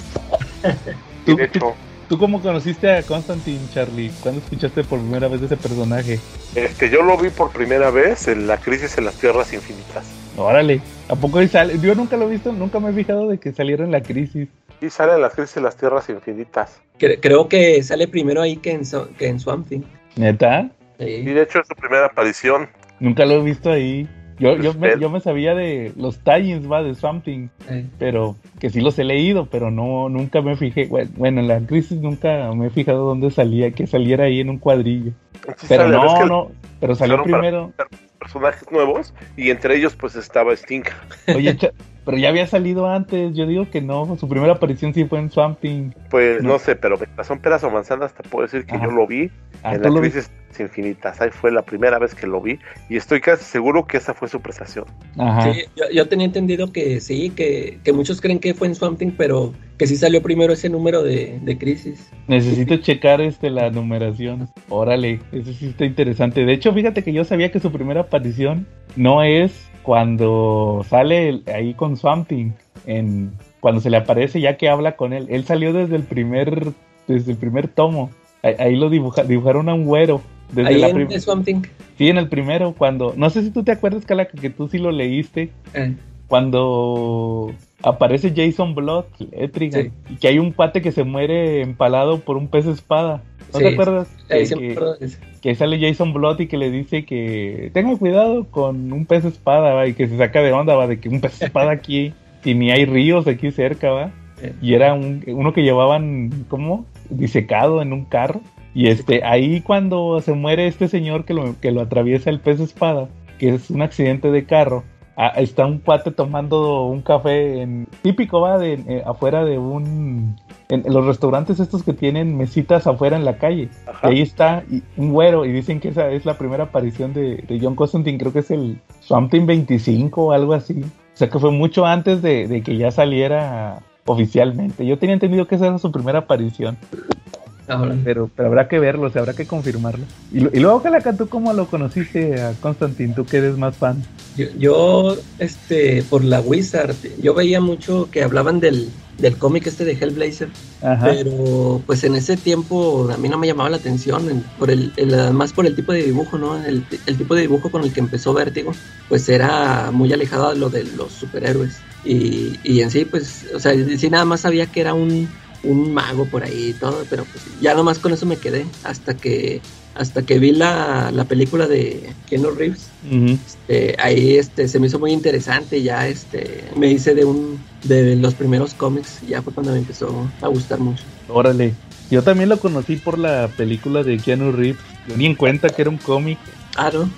¿Tú, de hecho, tú- cómo conociste a Constantine, Charlie? ¿Cuándo escuchaste por primera vez de ese personaje? este, yo lo vi por primera vez en la crisis en las tierras infinitas. Órale, ¿a poco ahí sale? Yo nunca lo he visto, nunca me he fijado de que saliera en la crisis. Y sale en la crisis en las tierras infinitas. Cre- creo que sale primero ahí que en, So- que en Swamp Thing. ¿Neta? Y Sí. de hecho es su primera aparición. Nunca lo he visto ahí. Yo, yo, me, yo me sabía de los tie-ins, va, de Something, Eh, pero que sí los he leído, pero no, nunca me fijé. Bueno, bueno, en la crisis nunca me he fijado dónde salía, que saliera ahí en un cuadrillo. Sí Pero no, que no, pero salió para- primero. personajes nuevos y entre ellos pues estaba Sting. Oye, pero ya había salido antes, yo digo que no, su primera aparición sí fue en Swamp Thing. Pues No. no, sé, pero son peras o manzanas te puedo decir que Ajá. yo lo vi Ah, en la lo vi- crisis infinitas. Ahí fue la primera vez que lo vi y estoy casi seguro que esa fue su prestación. Ajá. sí, yo, yo tenía entendido que sí, que, que muchos creen que fue en Swamp Thing, pero que sí salió primero ese número de, de crisis. Necesito checar este la numeración. Órale, eso sí está interesante. De hecho, fíjate que yo sabía que su primera aparición no es cuando sale el- ahí con Swamp Thing, en cuando se le aparece ya que habla con él. Él salió desde el primer desde el primer tomo. Ahí, ahí lo dibuja- dibujaron a un güero. Desde Ahí la en Swamp Thing. sí, en el primero, cuando. No sé si tú te acuerdas, Calaca, que tú sí lo leíste. Eh, Cuando aparece Jason Blood, Etrigan, Sí. y que hay un pate que se muere empalado por un pez espada. ¿No Sí, te acuerdas? Que- sí que- eso. que sale Jason Blood y que le dice que tenga cuidado con un pez espada, ¿va? y que se saca de onda, va, de que un pez espada aquí, y ni hay ríos aquí cerca, va. Y era un, uno que llevaban, ¿cómo? Disecado en un carro. Y este, ahí cuando se muere este señor que lo, que lo atraviesa el pez espada, que es un accidente de carro, ah, está un cuate tomando un café en, típico, va, de, eh, afuera de un... En, en los restaurantes estos que tienen mesitas afuera en la calle. Ajá. Ahí está y- un güero y dicen que esa es la primera aparición de, de John Constantine, creo que es el Something 25 o algo así. O sea que fue mucho antes de, de que ya saliera oficialmente. Yo tenía entendido que esa era su primera aparición, Ahora, pero, pero habrá que verlo, o sea, habrá que confirmarlo. Y, y luego, Calaca, ¿tú cómo lo conociste a Constantine? ¿Tú que eres más fan? Yo, yo, este, por la Wizard, yo veía mucho que hablaban del, del cómic este de Hellblazer, Ajá. pero pues en ese tiempo a mí no me llamaba la atención, en- por el, el- además por el tipo de dibujo, ¿no? El, el tipo de dibujo con el que empezó Vértigo, pues era muy alejado de lo de los superhéroes. Y, y en sí, pues, o sea, sí nada más sabía que era un, un mago por ahí y todo, pero pues ya nomás con eso me quedé, hasta que, hasta que vi la, la película de Keanu Reeves. Eh, ahí este se me hizo muy interesante ya este me hice de un de los primeros cómics y ya fue cuando me empezó a gustar mucho Órale. Yo también lo conocí por la película de Keanu Reeves. Yo ni en cuenta que era un cómic. ah no.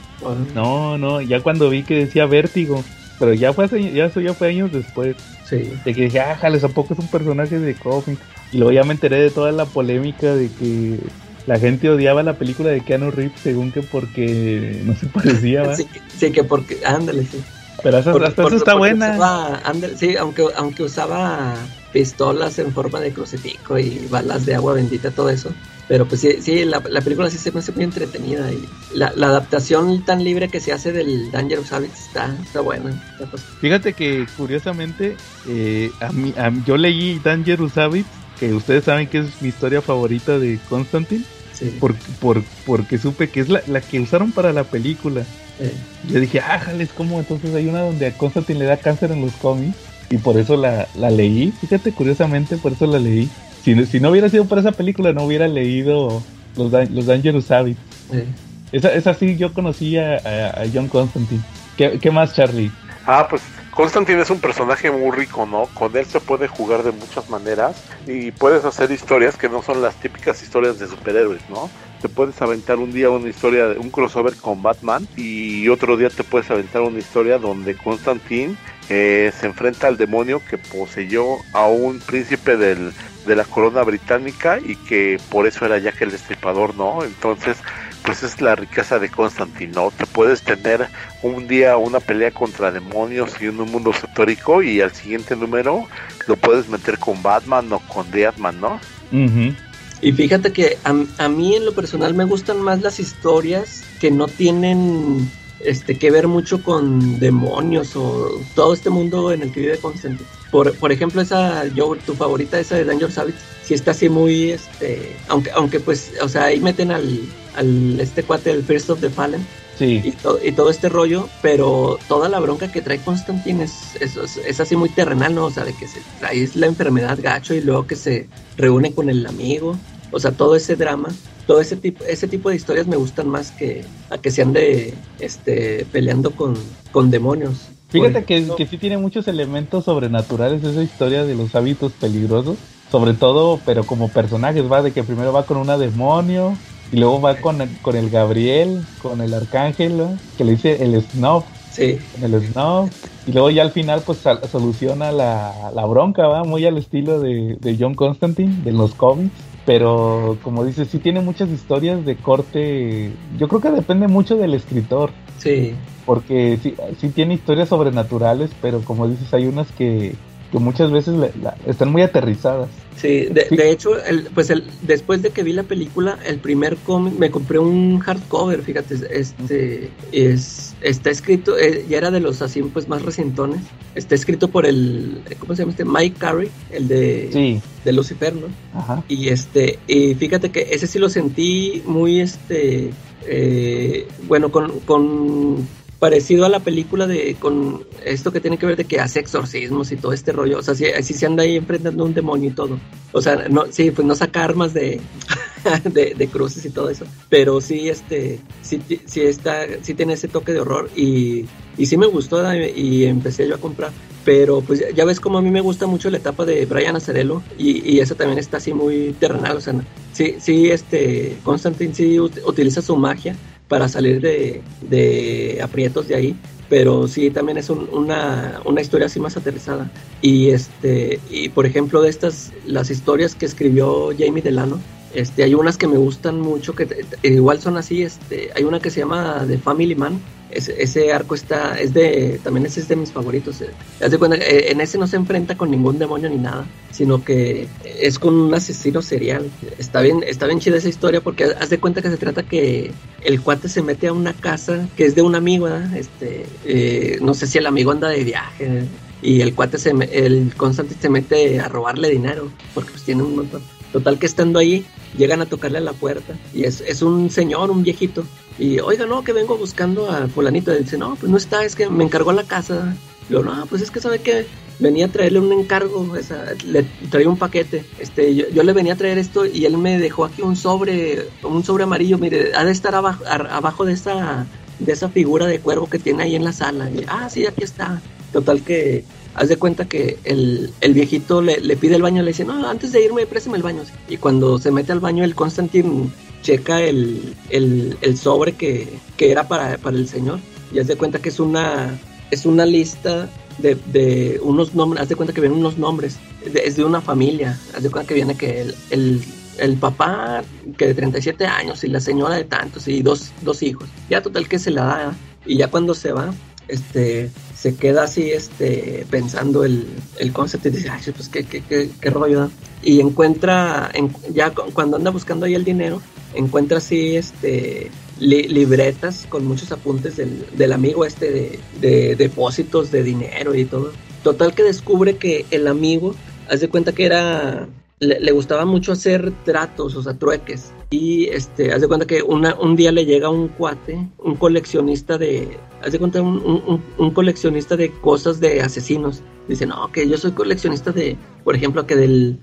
No, no, ya cuando vi que decía Vértigo. Pero ya fue hace- ya eso ya fue años después. sí De que dije, ah, jales, ¿a poco es un personaje de cómic? Y luego ya me enteré de toda la polémica de que la gente odiaba la película de Keanu Reeves según que porque no se parecía, ¿va? sí, que- sí que porque ándale sí Pero hasta, Por- hasta por- eso está porque buena. usaba- ándale, sí aunque aunque usaba pistolas en forma de crucifijo y balas de agua bendita todo eso pero pues sí, sí la, la película sí se me hace muy entretenida y la, la adaptación tan libre que se hace del Dangerous Habits está, está buena está pues- Fíjate que curiosamente, eh, a mí, a yo leí Dangerous Habits, que ustedes saben que es mi historia favorita de Constantine, sí, por, por, porque supe que es la, la que usaron para la película. eh, Yo dije, ah, jales, ¿cómo? Entonces hay una donde a Constantine le da cáncer en los cómics. Y por eso la, la leí. Fíjate, curiosamente, por eso la leí. Si, no- si no hubiera sido por esa película, no hubiera leído los, los Dangerous Habits. eh. Esa, esa sí, yo conocí a, a- a John Constantine. ¿Qué, qué más, Charlie? Ah, pues Constantine es un personaje muy rico, ¿no? Con él se puede jugar de muchas maneras y puedes hacer historias que no son las típicas historias de superhéroes, ¿no? Te puedes aventar un día una historia, de un crossover con Batman y otro día te puedes aventar una historia donde Constantine eh, se enfrenta al demonio que poseyó a un príncipe del, de la corona británica y que por eso era Jack el Destripador, ¿no? Entonces, pues es la riqueza de Constantine, ¿no? Te puedes tener un día una pelea contra demonios y un mundo histórico y al siguiente número lo puedes meter con Batman o con Deadman, ¿no? Ujú. Y fíjate que a, a mí en lo personal me gustan más las historias que no tienen este, que ver mucho con demonios o todo este mundo en el que vive Constantine. Por, por ejemplo, esa, yo, tu favorita, esa de Danger Savage, sí está así muy, este, aunque, aunque pues, o sea, ahí meten al, al este cuate, el First of the Fallen, Sí. y, to- y todo este rollo, pero toda la bronca que trae Constantine es, es, es así muy terrenal, ¿no? O sea, de que se trae la enfermedad gacho y luego que se reúne con el amigo, o sea, todo ese drama, todo ese tipo, ese tipo de historias me gustan más que a que se ande este, peleando con, con demonios. Fíjate que, que sí tiene muchos elementos sobrenaturales esa historia de los hábitos peligrosos. Sobre todo, pero como personajes, va de que primero va con una demonio y luego va con, el- con el Gabriel, con el arcángel, ¿no? que le dice el Snob, Sí, con el Snob. Y luego ya al final pues soluciona la, la bronca, va muy al estilo de, de John Constantine, de los cómics. Pero como dices, sí tiene muchas historias de corte. Yo creo que depende mucho del escritor sí, porque sí, sí tiene historias sobrenaturales, pero como dices, hay unas que, que muchas veces la- la- están muy aterrizadas. Sí, de, Sí. de hecho, el, pues el, después de que vi la película, el primer cómic, me compré un hardcover, fíjate, este es está escrito, eh, ya era de los así pues más recientones, está escrito por el, ¿cómo se llama este? Mike Carey, el de, Sí, de Lucifer, ¿no? ajá. Y este, y fíjate que ese sí lo sentí muy este eh, bueno, con, con parecido a la película de con esto que tiene que ver de que hace exorcismos y todo este rollo, o sea, sí, sí se anda ahí enfrentando un demonio y todo. O sea, no, sí, pues no saca armas de, de, de cruces y todo eso, pero sí, este, sí, sí está, sí tiene ese toque de horror y, y sí me gustó y empecé yo a comprar. Pero pues ya ves como a mí me gusta mucho la etapa de Brian Acerello y, y esa también está así muy terrenal, o sea, sí, sí, este, Constantine sí ut- utiliza su magia para salir de, de aprietos de ahí, pero sí también es un- una, una historia así más aterrizada. Y este, y por ejemplo de estas, las historias que escribió Jamie Delano, este, hay unas que me gustan mucho, que te- igual son así, este, hay una que se llama The Family Man, ese, ese arco está, es de, también ese es de mis favoritos. eh. De cuenta, eh, en ese no se enfrenta con ningún demonio ni nada, sino que es con un asesino serial. Está bien, está bien chida esa historia porque haz de cuenta que se trata que el cuate se mete a una casa que es de un amigo, este, eh, no sé si el amigo anda de viaje y el cuate se, el Constantine se mete a robarle dinero porque pues tiene un montón. Total que estando ahí llegan a tocarle a la puerta y es, es un señor, un viejito. Y oiga, no, que vengo buscando a fulanito. Y dice, no, pues no está, es que me encargó la casa. Yo, no, pues es que sabe que venía a traerle un encargo, esa, le traía un paquete. Este, yo, yo le venía a traer esto y él me dejó aquí un sobre, un sobre amarillo, mire, ha de estar abajo, abajo de esa, de esa figura de cuervo que tiene ahí en la sala. Y, ah, sí, aquí está. Total que haz de cuenta que el, el viejito le, le pide el baño, le dice, no, antes de irme, préstame el baño. Y cuando se mete al baño, el Constantine checa el, el, el sobre que, que era para, para el señor. Y haz de cuenta que es una, es una lista de, de unos nombres, haz de cuenta que vienen unos nombres, de- es de una familia, haz de cuenta que viene que el, el, el papá que de 37 años y la señora de tantos y dos, dos hijos. Ya total que se la da y ya cuando se va, este, se queda así, este, pensando el, el concepto y dice, ay, pues qué, qué, qué, qué rollo. da?". Y encuentra, en- ya cu- cuando anda buscando ahí el dinero, encuentra así, este, li- libretas con muchos apuntes del, del amigo este de, de depósitos de dinero y todo. Total que descubre que el amigo, haz de cuenta que era, le, le gustaba mucho hacer tratos, o sea, trueques. Y este, haz de cuenta que una, un día le llega un cuate, un coleccionista de, haz de cuenta, un, un- coleccionista de cosas de asesinos. Dice, no, que yo soy coleccionista de, por ejemplo, que del,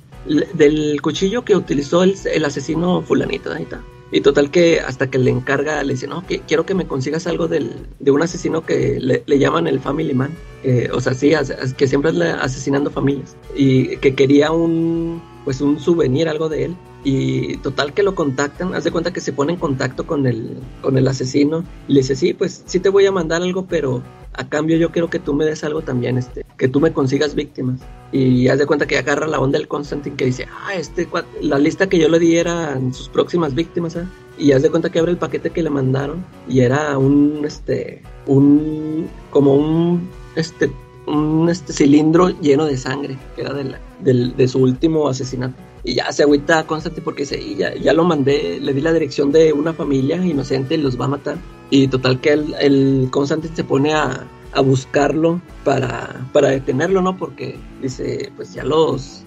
del cuchillo que utilizó el, el asesino fulanito, ahí está. Y total que hasta que le encarga, le dice, no, que quiero que me consigas algo del, de un asesino que le, llaman el Family Man. Eh, o sea, sí, as- que siempre anda asesinando familias. Y que quería un, pues un souvenir, algo de él. Y total que lo contactan, haz de cuenta que se pone en contacto con el, con el asesino. Y le dice, sí, pues sí te voy a mandar algo, pero a cambio yo quiero que tú me des algo también, este, que tú me consigas víctimas. Y haz de cuenta que agarra la onda del Constantine que dice, ah, este, la lista que yo le di eran sus próximas víctimas, ¿ah? Y haz de cuenta que abre el paquete que le mandaron y era un, este, un, como un, este, un este cilindro lleno de sangre, que era de, la- del- de su último asesinato. Y ya se agüita Constantine porque dice, "Y ya, ya lo mandé, le di la dirección de una familia inocente, los va a matar. y total que el, el se pone a, a buscarlo para, para detenerlo, ¿no? Porque dice, pues ya los,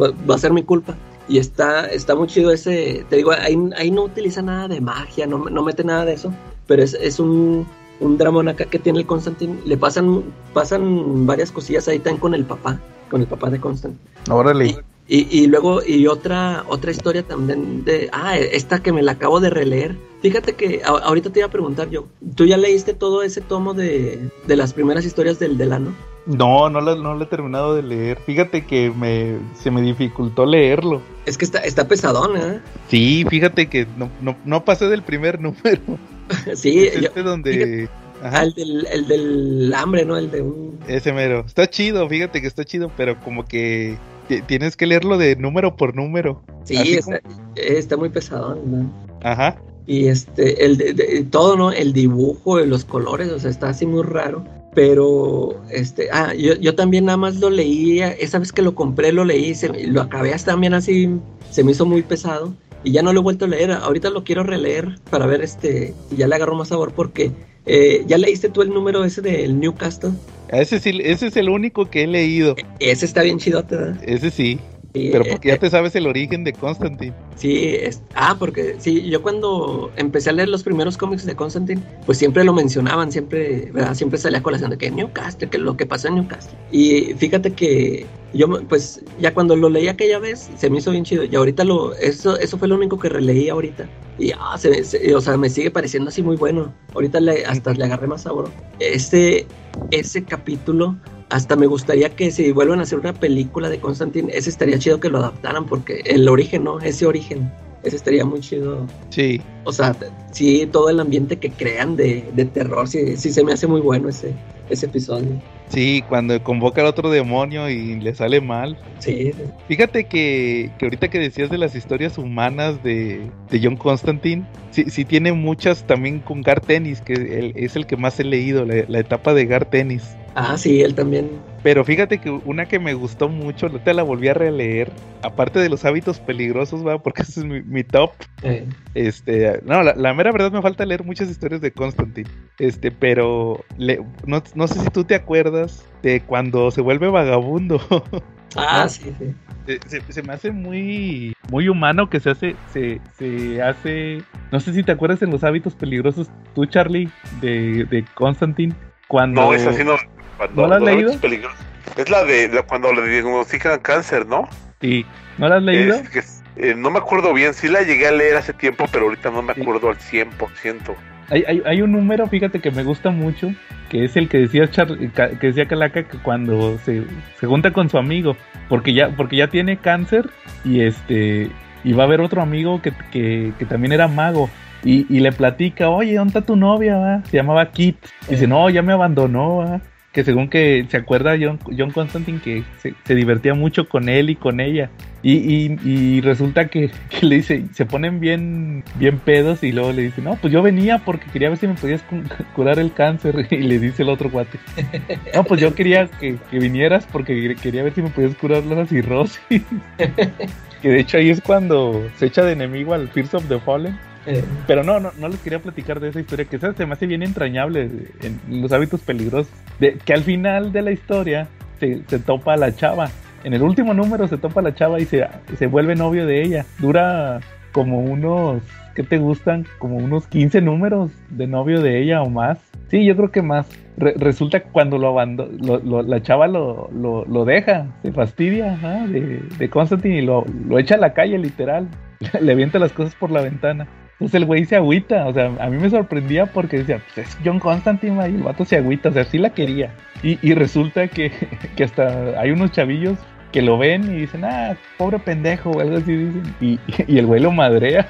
va a ser mi culpa. Y está, está muy chido ese, te digo, ahí, ahí no utiliza nada de magia, no, no mete nada de eso, pero es, es un, un dramón acá que tiene el Constantine. Le pasan, pasan varias cosillas ahí también con el papá, con el papá de Constantine. Órale. Y, y, luego, y otra, otra historia también de, ah, esta que me la acabo de releer. Fíjate que ahorita te iba a preguntar yo, ¿tú ya leíste todo ese tomo de, de las primeras historias del Delano? No, no lo, no lo he terminado de leer. Fíjate que me, se me dificultó leerlo. Es que está, está pesadón, ¿eh? Sí, fíjate que no, no, no pasé del primer número. sí, es este donde... Fíjate, Ajá. el, del, el del hambre, ¿no? El de un... Ese mero. Está chido, fíjate que está chido, pero como que tienes que leerlo de número por número. Sí, está, como... está, muy pesado, ¿no? Ajá. Y este, el de, de, todo, ¿no? El dibujo, los colores, o sea, está así muy raro. Pero, este, ah, yo, yo también nada más lo leí, esa vez que lo compré lo leí, se, lo acabé hasta también así, se me hizo muy pesado. Y ya no lo he vuelto a leer, ahorita lo quiero releer para ver este, si ya le agarro más sabor porque eh, ¿Ya leíste tú el número ese del Newcastle? Ese sí, ese es el único que he leído. Ese está bien chidote, ¿verdad? Ese sí. Sí pero porque eh, ya te sabes el origen de Constantine. Sí, es, ah, porque sí, yo cuando empecé a leer los primeros cómics de Constantine, pues siempre lo mencionaban, siempre, ¿verdad? Siempre salía a colación de que Newcastle, que lo que pasó en Newcastle. Y fíjate que yo, pues, ya cuando lo leí aquella vez, se me hizo bien chido. Y ahorita lo, eso, eso fue lo único que releí ahorita. Y, ah, se, se, o sea, me sigue pareciendo así muy bueno. Ahorita le, hasta le agarré más sabor. Este, ese capítulo, hasta me gustaría que si vuelvan a hacer una película de Constantine, ese estaría chido que lo adaptaran, porque el origen, ¿no? Ese origen. Ese estaría muy chido. Sí. O sea, sí, todo el ambiente que crean de, de terror, sí, sí se me hace muy bueno ese, ese episodio. Sí, cuando convoca al otro demonio y le sale mal. Sí. Fíjate que, que ahorita que decías de las historias humanas de, de John Constantine, sí, sí, tiene muchas también con Gar Tennis, que el, es el que más he leído, la, la, etapa de Gar Tennis. Ah, sí, él también. Pero fíjate que una que me gustó mucho, te la volví a releer, aparte de los hábitos peligrosos, va, porque ese es mi, mi top. Eh. Este, no, la, la, mera verdad me falta leer muchas historias de Constantine. Este, pero le, no, no sé si tú te acuerdas de cuando se vuelve vagabundo. Ah, ¿no? sí, sí. Se, se, me hace muy muy humano que se hace se, se hace no sé si te acuerdas en los hábitos peligrosos tú Charlie de, de Constantine cuando no es así no cuando, ¿No la has leído? Es la de la, cuando le diagnostican cáncer, ¿no? Sí. ¿No la has leído? Es, eh, no me acuerdo bien, sí la llegué a leer hace tiempo, pero ahorita no me acuerdo sí. al 100%. Hay, hay, hay, un número, fíjate que me gusta mucho, que es el que decía Char que decía Calaca que cuando se, se junta con su amigo, porque ya, porque ya tiene cáncer y este y va a haber otro amigo que, que, que también era mago. Y, y, le platica, oye, ¿dónde está tu novia? Va? Se llamaba Kit. Y dice, no, ya me abandonó. ¿va? Que según que se acuerda John, John Constantine que se, divertía mucho con él y con ella. Y, y, resulta que, que, le dice, se ponen bien, bien pedos y luego le dice, no, pues yo venía porque quería ver si me podías curar el cáncer. Y le dice el otro cuate, no, pues yo quería que, que vinieras porque quería ver si me podías curar la cirrosis. que de hecho ahí es cuando se echa de enemigo al Fears of the Fallen. Pero no, no, no les quería platicar de esa historia, que se me hace bien entrañable en los hábitos peligrosos. De, que al final de la historia se, se, topa a la chava. En el último número se topa a la chava y se, se vuelve novio de ella. Dura como unos, ¿qué te gustan? Como unos 15 números de novio de ella o más. Sí, yo creo que más. Re resulta que cuando lo abandona, la chava lo, lo, lo, deja, se fastidia de, de Constantine y lo, lo echa a la calle literal. Le avienta las cosas por la ventana. Entonces el güey se agüita, o sea, a mí me sorprendía porque decía, pues es John Constantine y el vato se agüita, o sea, sí la quería. Y, y resulta que, que, hasta hay unos chavillos que lo ven y dicen, ah, pobre pendejo, o algo así dicen. Y, y el güey lo madrea,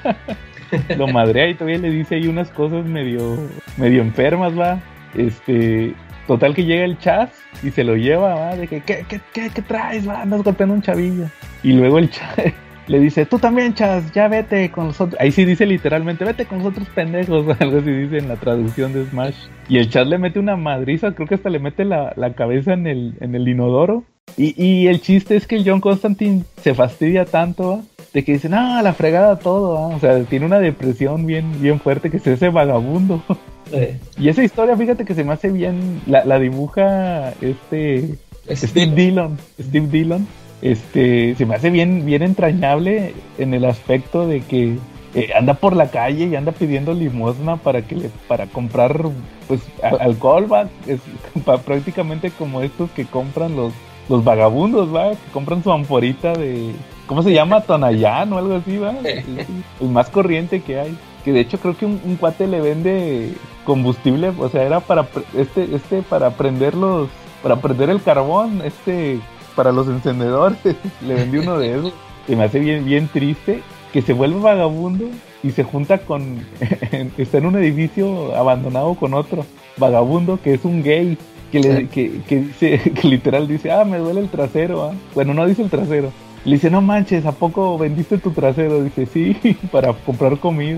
lo madrea y todavía le dice ahí unas cosas medio, medio enfermas, va. Este, total que llega el chas y se lo lleva, va, de que, ¿qué, qué, qué, qué traes, va? Andas golpeando un chavillo. Y luego el chas le dice, tú también, Chas, ya vete con nosotros. Ahí sí dice literalmente, vete con nosotros pendejos, algo así dice en la traducción de Smash. Y el Chas le mete una madriza, creo que hasta le mete la, la cabeza en el, en el inodoro. Y, y, el chiste es que el John Constantine se fastidia tanto ¿eh? de que dice, no, la fregada todo, ¿eh? o sea, tiene una depresión bien, bien fuerte que se hace vagabundo. Y esa historia, fíjate que se me hace bien, la, la dibuja este Steve Dillon, Steve Dillon, este, se me hace bien, bien entrañable en el aspecto de que eh, anda por la calle y anda pidiendo limosna para que le, para comprar pues al- alcohol, va, es prácticamente como estos que compran los, los vagabundos, va, que compran su amforita de, ¿cómo se llama? Tonayán o algo así, va, el más corriente que hay. Que de hecho creo que un, un cuate le vende combustible, o sea, era para pre- este, este para prender los, para prender el carbón, este, para los encendedores, le vendí uno de esos. Y me hace bien, bien triste que se vuelve vagabundo y se junta con, está en un edificio abandonado con otro vagabundo que es un gay. Que, le, que, que dice, que literal dice, ah, me duele el trasero, ah". Bueno, no dice el trasero. Le dice, no manches, ¿a poco vendiste tu trasero? Dice, sí, para comprar comida.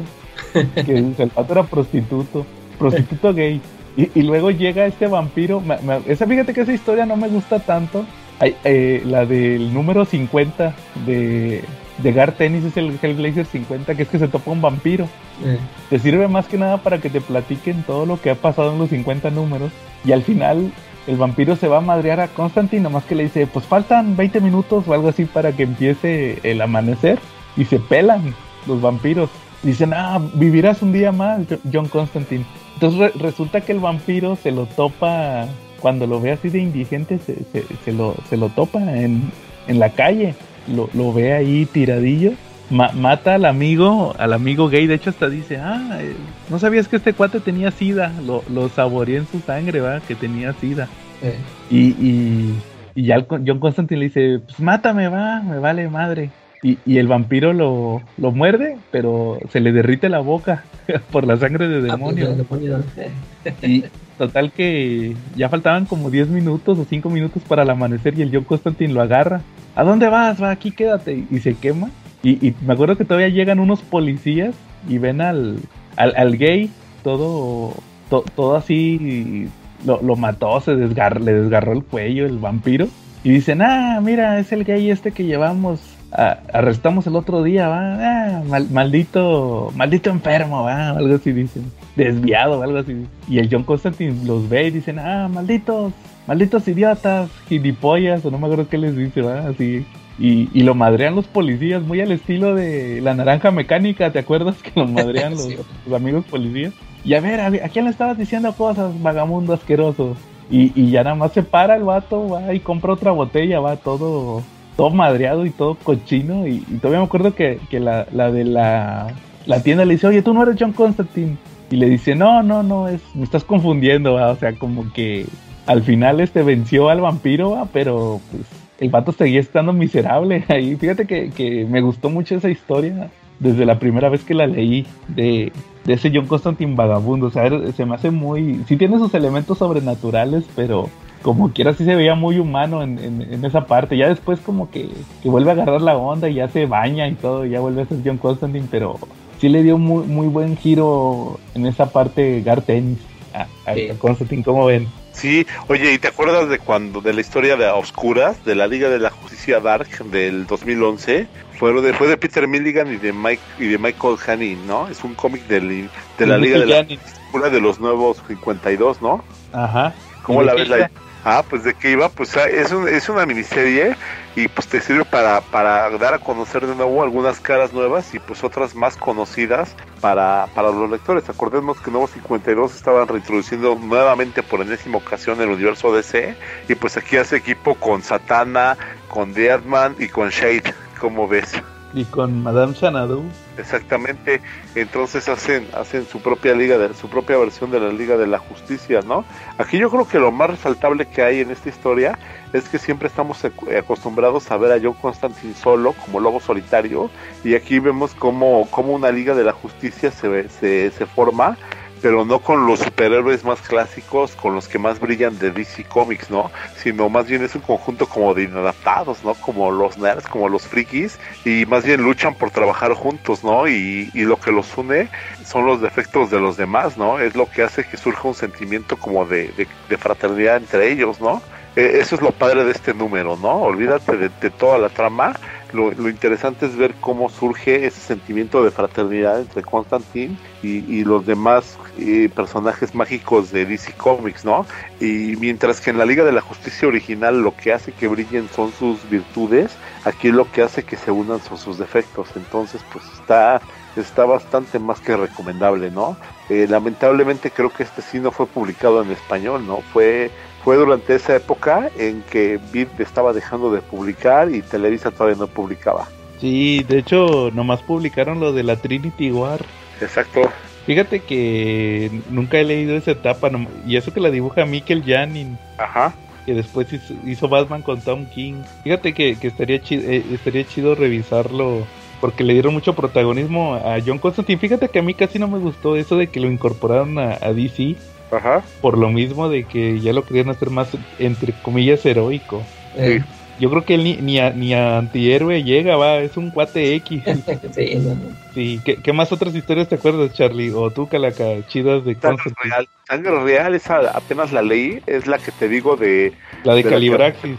Que el pato era prostituto, prostituto gay. Y, y luego llega este vampiro. me- me- esa, fíjate que esa historia no me gusta tanto. Hay, eh, la del número 50 de, de Gar Tennis es el Hellblazer 50, que es que se topa un vampiro. eh, Te sirve más que nada para que te platiquen todo lo que ha pasado en los 50 números. Y al final el vampiro se va a madrear a Constantine, nomás que le dice, pues faltan 20 minutos o algo así para que empiece el amanecer. Y se pelan los vampiros. Dicen, ah, vivirás un día más, Jo- John Constantine. Entonces re- resulta que el vampiro se lo topa, cuando lo ve así de indigente, se, se- se lo, se lo topa en, en la calle. Lo, lo ve ahí tiradillo ma- mata al amigo, al amigo gay, de hecho hasta dice, ah, eh, no sabías que este cuate tenía sida, lo, lo saboreé en su sangre, va, que tenía sida. eh. Y, y, y ya el John Constantine le dice, pues mátame, va, me vale madre. Y, y el vampiro lo, lo muerde, pero se le derrite la boca por la sangre de Ah, pues, demonio. demonio. Y total que ya faltaban como 10 minutos o 5 minutos para el amanecer y el John Constantine lo agarra. ¿A dónde vas? Va, aquí quédate. Y se quema. Y, me acuerdo que todavía llegan unos policías y ven al, al, al gay todo, to- todo así. Lo, lo mató, se desgar, le desgarró el cuello el vampiro. Y dicen, ah, mira, es el gay este que llevamos, a- arrestamos el otro día, va, ah, mal- maldito, maldito enfermo, va, algo así dicen, desviado, algo así. Y el John Constantine los ve y dicen, ah, malditos, malditos idiotas, gilipollas, o no me acuerdo qué les dice, va, así. Y, y lo madrean los policías, muy al estilo de la naranja mecánica, ¿te acuerdas que los madrean los, Sí. los amigos policías? Y a ver, a, ver, ¿a quién le estabas diciendo cosas, vagamundo asqueroso? Y, y ya nada más se para el vato, va y compra otra botella, va todo, todo madreado y todo cochino. Y, todavía me acuerdo que, que la, la de la, la tienda le dice, oye, tú no eres John Constantine. Y le dice, no, no, no, es, me estás confundiendo. O sea, como que al final este venció al vampiro, va, pero pues el vato seguía estando miserable ahí. Fíjate que, que me gustó mucho esa historia desde la primera vez que la leí de, de ese John Constantine vagabundo. O sea, era- se me hace muy. Sí tiene sus elementos sobrenaturales, pero como quiera sí se veía muy humano en, en- en esa parte. Ya después, como que, que vuelve a agarrar la onda y ya se baña y todo, y ya vuelve a ser John Constantine, pero sí le dio muy, muy buen giro en esa parte Gar Tennis a, a Sí. Constantine. ¿Cómo ven? Sí, oye, ¿y te acuerdas de cuando, de la historia de Oscuras, de la Liga de la Justicia Dark del 2011? Fue de, fue de Peter Milligan y de Mike y de Michael Haney, ¿no? Es un cómic de la Liga de la. Justicia de los nuevos 52, ¿no? Ajá. ¿Cómo ¿Y de la ves? La... Ah, pues de qué iba, pues ah, es, es una miniserie y pues te sirve para, para dar a conocer de nuevo algunas caras nuevas y pues otras más conocidas para, para los lectores. Acordemos que Nuevos 52 estaban reintroduciendo nuevamente por enésima ocasión el universo DC y pues aquí hace equipo con Satana, con Deadman y con Shade, como ves. Y con Madame Xanadu. Exactamente, entonces hacen hacen su propia liga de su propia versión de la Liga de la Justicia, ¿no? Aquí yo creo que lo más resaltable que hay en esta historia es que siempre estamos ac- acostumbrados a ver a John Constantine solo como lobo solitario y aquí vemos cómo, cómo una Liga de la Justicia se, se, se forma pero no con los superhéroes más clásicos, con los que más brillan de DC Comics, ¿no? Sino más bien es un conjunto como de inadaptados, ¿no? Como los nerds, como los frikis, y más bien luchan por trabajar juntos, ¿no? Y, y lo que los une son los defectos de los demás, ¿no? Es lo que hace que surja un sentimiento como de, de, de fraternidad entre ellos, ¿no? Eh, eso es lo padre de este número, ¿no? Olvídate de, de toda la trama, lo, interesante es ver cómo surge ese sentimiento de fraternidad entre Constantine y, los demás eh, personajes mágicos de DC Comics, ¿no? Y mientras que en la Liga de la Justicia original lo que hace que brillen son sus virtudes, aquí lo que hace que se unan son sus defectos. Entonces, pues está está bastante más que recomendable, ¿no? Eh, lamentablemente creo que este sí no fue publicado en español, ¿no? Fue, fue durante esa época en que Beat estaba dejando de publicar y Televisa todavía no publicaba. Sí, de hecho, nomás publicaron lo de la Trinity War. Exacto. Fíjate que nunca he leído esa etapa, y eso que la dibuja Mikel Janin. Ajá. Que después hizo, Batman con Tom King. Fíjate que, estaría, chido, eh, estaría chido revisarlo porque le dieron mucho protagonismo a John Constantine. Fíjate que a mí casi no me gustó eso de que lo incorporaron a, DC. Ajá. Por lo mismo de que ya lo querían hacer más, entre comillas, heroico. Sí. Yo creo que él ni, ni, a, ni a antihéroe llega, va, es un cuate X. sí, no, sí. ¿Qué, más otras historias te acuerdas, Charlie? O tú, Calaca, chidas de Sangre Real, Sangre Real, esa apenas la leí, es la que te digo de... La de, Calibraxis.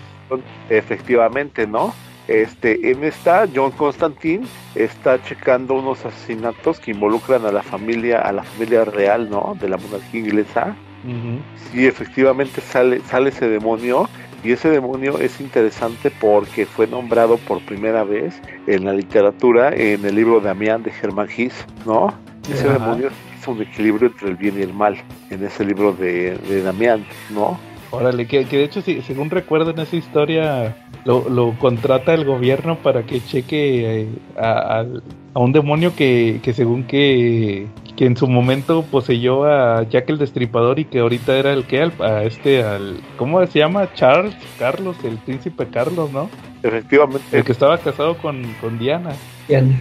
Efectivamente, ¿no? Este, en esta, John Constantine está checando unos asesinatos que involucran a la familia, a la familia real, ¿no? De la monarquía inglesa. Sí, efectivamente sale, sale ese demonio. Y ese demonio es interesante porque fue nombrado por primera vez en la literatura en el libro de Amián de Germán Gis, ¿no? Ese demonio es un equilibrio entre el bien y el mal en ese libro de, de Damián, ¿no? Órale, que, de hecho, si, según recuerdo en esa historia, lo, contrata el gobierno para que cheque eh, a, un demonio que, según que, que en su momento poseyó a Jack el Destripador y que ahorita era el que, a este, al, ¿cómo se llama? Charles, Carlos, el príncipe Carlos, ¿no? Efectivamente. El que estaba casado con, con Diana. Diana.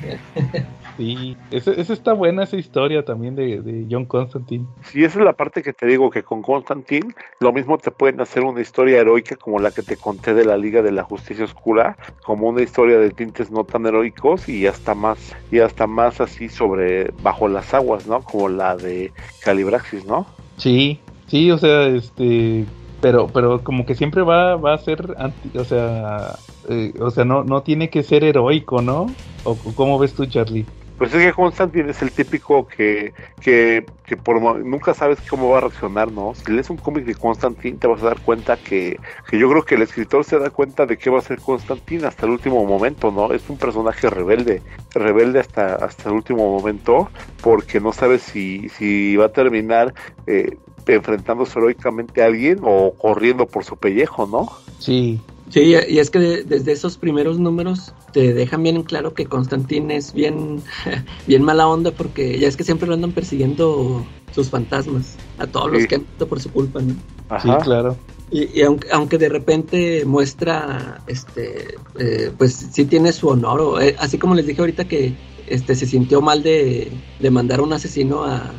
Sí, esa, está buena esa historia también de, John Constantine. Sí, esa es la parte que te digo, que con Constantine lo mismo te pueden hacer una historia heroica como la que te conté de la Liga de la Justicia Oscura, como una historia de tintes no tan heroicos y hasta más, y hasta más así sobre bajo las aguas, ¿no? Como la de Calibraxis, ¿no? Sí, sí, o sea, este, pero, pero como que siempre va, va a ser anti, o sea, eh, o sea, no, no tiene que ser heroico, ¿no? ¿O cómo ves tú, Charlie? Pues es que Constantine es el típico que, que, que por nunca sabes cómo va a reaccionar, ¿no? Si lees un cómic de Constantine te vas a dar cuenta que, que yo creo que el escritor se da cuenta de qué va a ser Constantine hasta el último momento, ¿no? Es un personaje rebelde, rebelde hasta, hasta el último momento, porque no sabes si, si va a terminar eh, enfrentándose heroicamente a alguien o corriendo por su pellejo, ¿no? Sí, Sí, y es que desde esos primeros números te dejan bien en claro que Constantín es bien, bien mala onda porque ya es que siempre lo andan persiguiendo sus fantasmas, a todos los que han muerto por su culpa, ¿no? Sí, claro. Y, aunque, aunque de repente muestra, este, eh, pues sí tiene su honor, eh, así como les dije ahorita que este, se sintió mal de, de mandar a un asesino a,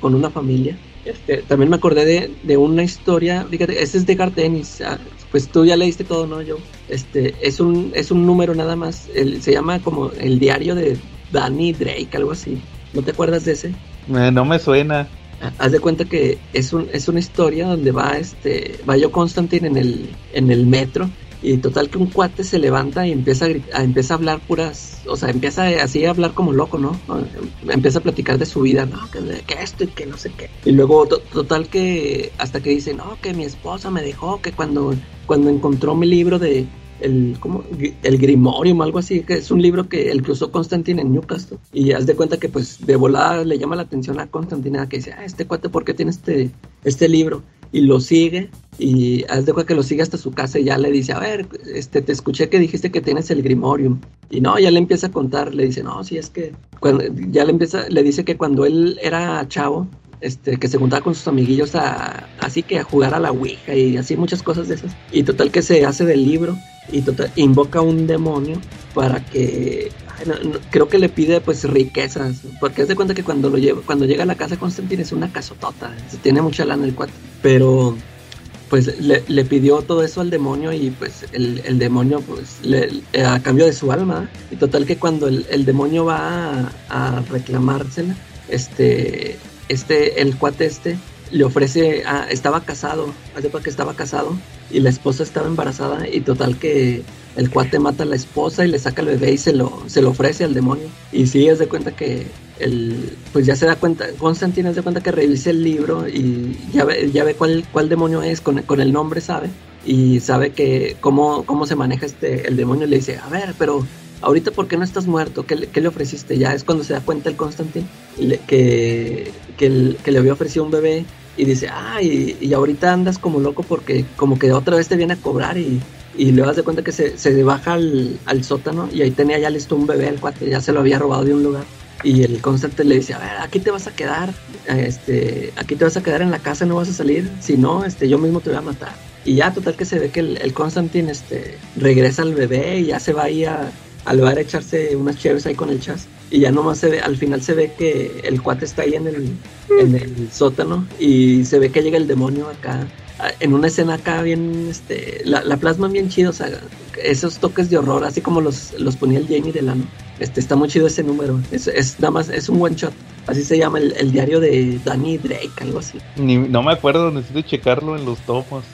con una familia. Este, también me acordé de, de, una historia, fíjate, ese es de Gartenis, ah, pues tú ya leíste todo, ¿no? Yo, este, es un, es un número nada más, se llama como el diario de Danny Drake, algo así. ¿No te acuerdas de ese? Eh, no me suena. Ah, haz de cuenta que es, un, es una historia donde va este va yo Constantine en el en el metro y total que un cuate se levanta y empieza a, empieza a hablar puras, o sea, empieza así a hablar como loco, ¿no? Empieza a platicar de su vida, ¿no? Que, esto y que no sé qué. Y luego total que hasta que dice, no, que mi esposa me dejó, que cuando, cuando encontró mi libro de el, ¿cómo? el Grimorium, algo así, que es un libro que él cruzó Constantine en Newcastle. Y haz de cuenta que pues de volada le llama la atención a Constantine, que dice, ah, este cuate, ¿por qué tiene este, este libro? Y lo sigue y haz de cuenta que lo sigue hasta su casa y ya le dice, a ver, este, te escuché que dijiste que tienes el Grimorium. Y no, ya le empieza a contar, le dice, no, si es que, ya le empieza, le dice que cuando él era chavo, este, que se juntaba con sus amiguillos a, así que a jugar a la Ouija y así muchas cosas de esas. Y total que se hace del libro y total, invoca un demonio para que creo que le pide pues riquezas, porque es de cuenta que cuando lo lleva, cuando llega a la casa Constantine es una casotota, tiene mucha lana el cuate, pero pues le, pidió todo eso al demonio y pues el, demonio pues a cambio de su alma. Y total que cuando el, demonio va a, reclamársela este este el cuate este le ofrece estaba casado hace que estaba casado y la esposa estaba embarazada y total que el cuate mata a la esposa y le saca el bebé y se lo, se lo ofrece al demonio. Y sí, es de cuenta que el, pues ya se da cuenta, Constantine es de cuenta que revise el libro y ya ve, ya ve cuál, cuál demonio es, con, con el nombre sabe, y sabe que cómo, cómo se maneja este, el demonio y le dice, a ver, pero ahorita ¿por qué no estás muerto? ¿Qué, qué le ofreciste? Ya es cuando se da cuenta el Constantine que, que, que le había ofrecido un bebé y dice, ah, y, y ahorita andas como loco porque como que otra vez te viene a cobrar y, y le das de cuenta que se, se baja al, al sótano y ahí tenía ya listo un bebé, el cuate ya se lo había robado de un lugar. Y el constante le dice, a ver, aquí te vas a quedar, este, aquí te vas a quedar en la casa, no vas a salir, si no, este, yo mismo te voy a matar. Y ya total que se ve que el, el este, regresa al bebé y ya se va ahí a, al bar a echarse unas chéves ahí con el chas. Y ya nomás se ve, al final se ve que el cuate está ahí en el, en el sótano y se ve que llega el demonio acá. En una escena acá bien, este, la, la plasman bien chido, o sea, esos toques de horror, así como los, los ponía el Jamie Delano. Este, está muy chido ese número, es, es nada más, es un one shot. Así se llama el, el diario de Danny Drake, algo así. Ni- no me acuerdo, necesito checarlo en los tomos.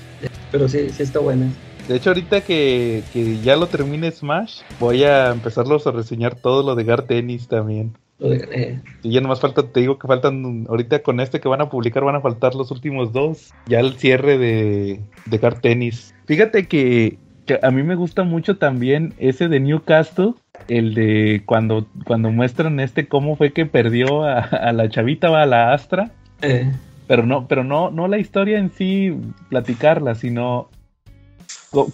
Pero sí, sí está bueno. De hecho, ahorita que, que ya lo termine Smash, voy a empezarlos a reseñar todo lo de Gar Tennis también. Lo de- Y ya nomás falta, te digo que faltan, ahorita con este que van a publicar van a faltar los últimos dos. Ya el cierre de, de Gar Tennis. Fíjate que, que a mí me gusta mucho también ese de Newcastle. El de cuando, cuando muestran este cómo fue que perdió a, a la chavita, va, a la Astra. eh, Pero no, pero no, no la historia en sí, platicarla, sino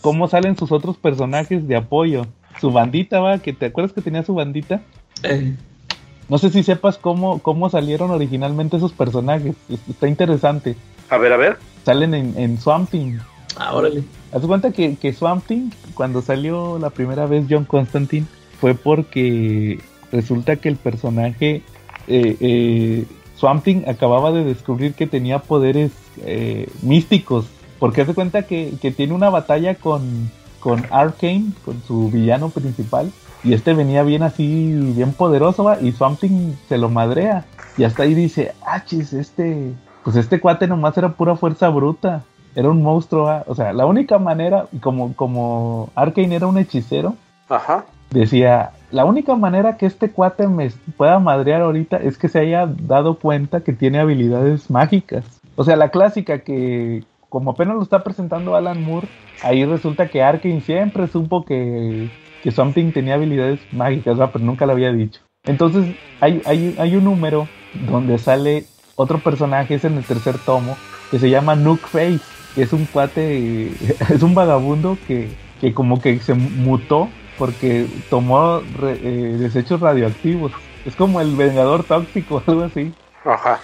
cómo salen sus otros personajes de apoyo. Su bandita, va, que te acuerdas que tenía su bandita. eh, No sé si sepas cómo, cómo salieron originalmente esos personajes. Es- Está interesante. A ver, a ver. Salen en, en Swamp Thing. ah, órale. Haz cuenta que, que Swamp Thing, cuando salió la primera vez John Constantine, fue porque resulta que el personaje eh, eh, Swamp Thing acababa de descubrir que tenía poderes eh, místicos. Porque haz de cuenta que, que tiene una batalla con, con Arcane, con su villano principal. Y este venía bien así, bien poderoso, ¿va? y Swamp Thing se lo madrea. Y hasta ahí dice, ah, chis, este, pues este cuate nomás era pura fuerza bruta. Era un monstruo, ¿va? o sea, la única manera, y como, como Arcane era un hechicero, Ajá. decía, la única manera que este cuate me pueda madrear ahorita es que se haya dado cuenta que tiene habilidades mágicas. O sea, la clásica que, como apenas lo está presentando Alan Moore, ahí resulta que Arkane siempre supo que, que Something tenía habilidades mágicas, ¿va? pero nunca lo había dicho. Entonces, hay, hay, hay un número donde sale otro personaje, es en el tercer tomo, que se llama Nook Face, que es un cuate, es un vagabundo que, que como que se mutó porque tomó re- eh, desechos radioactivos. Es como el vengador tóxico, algo así. Ajá.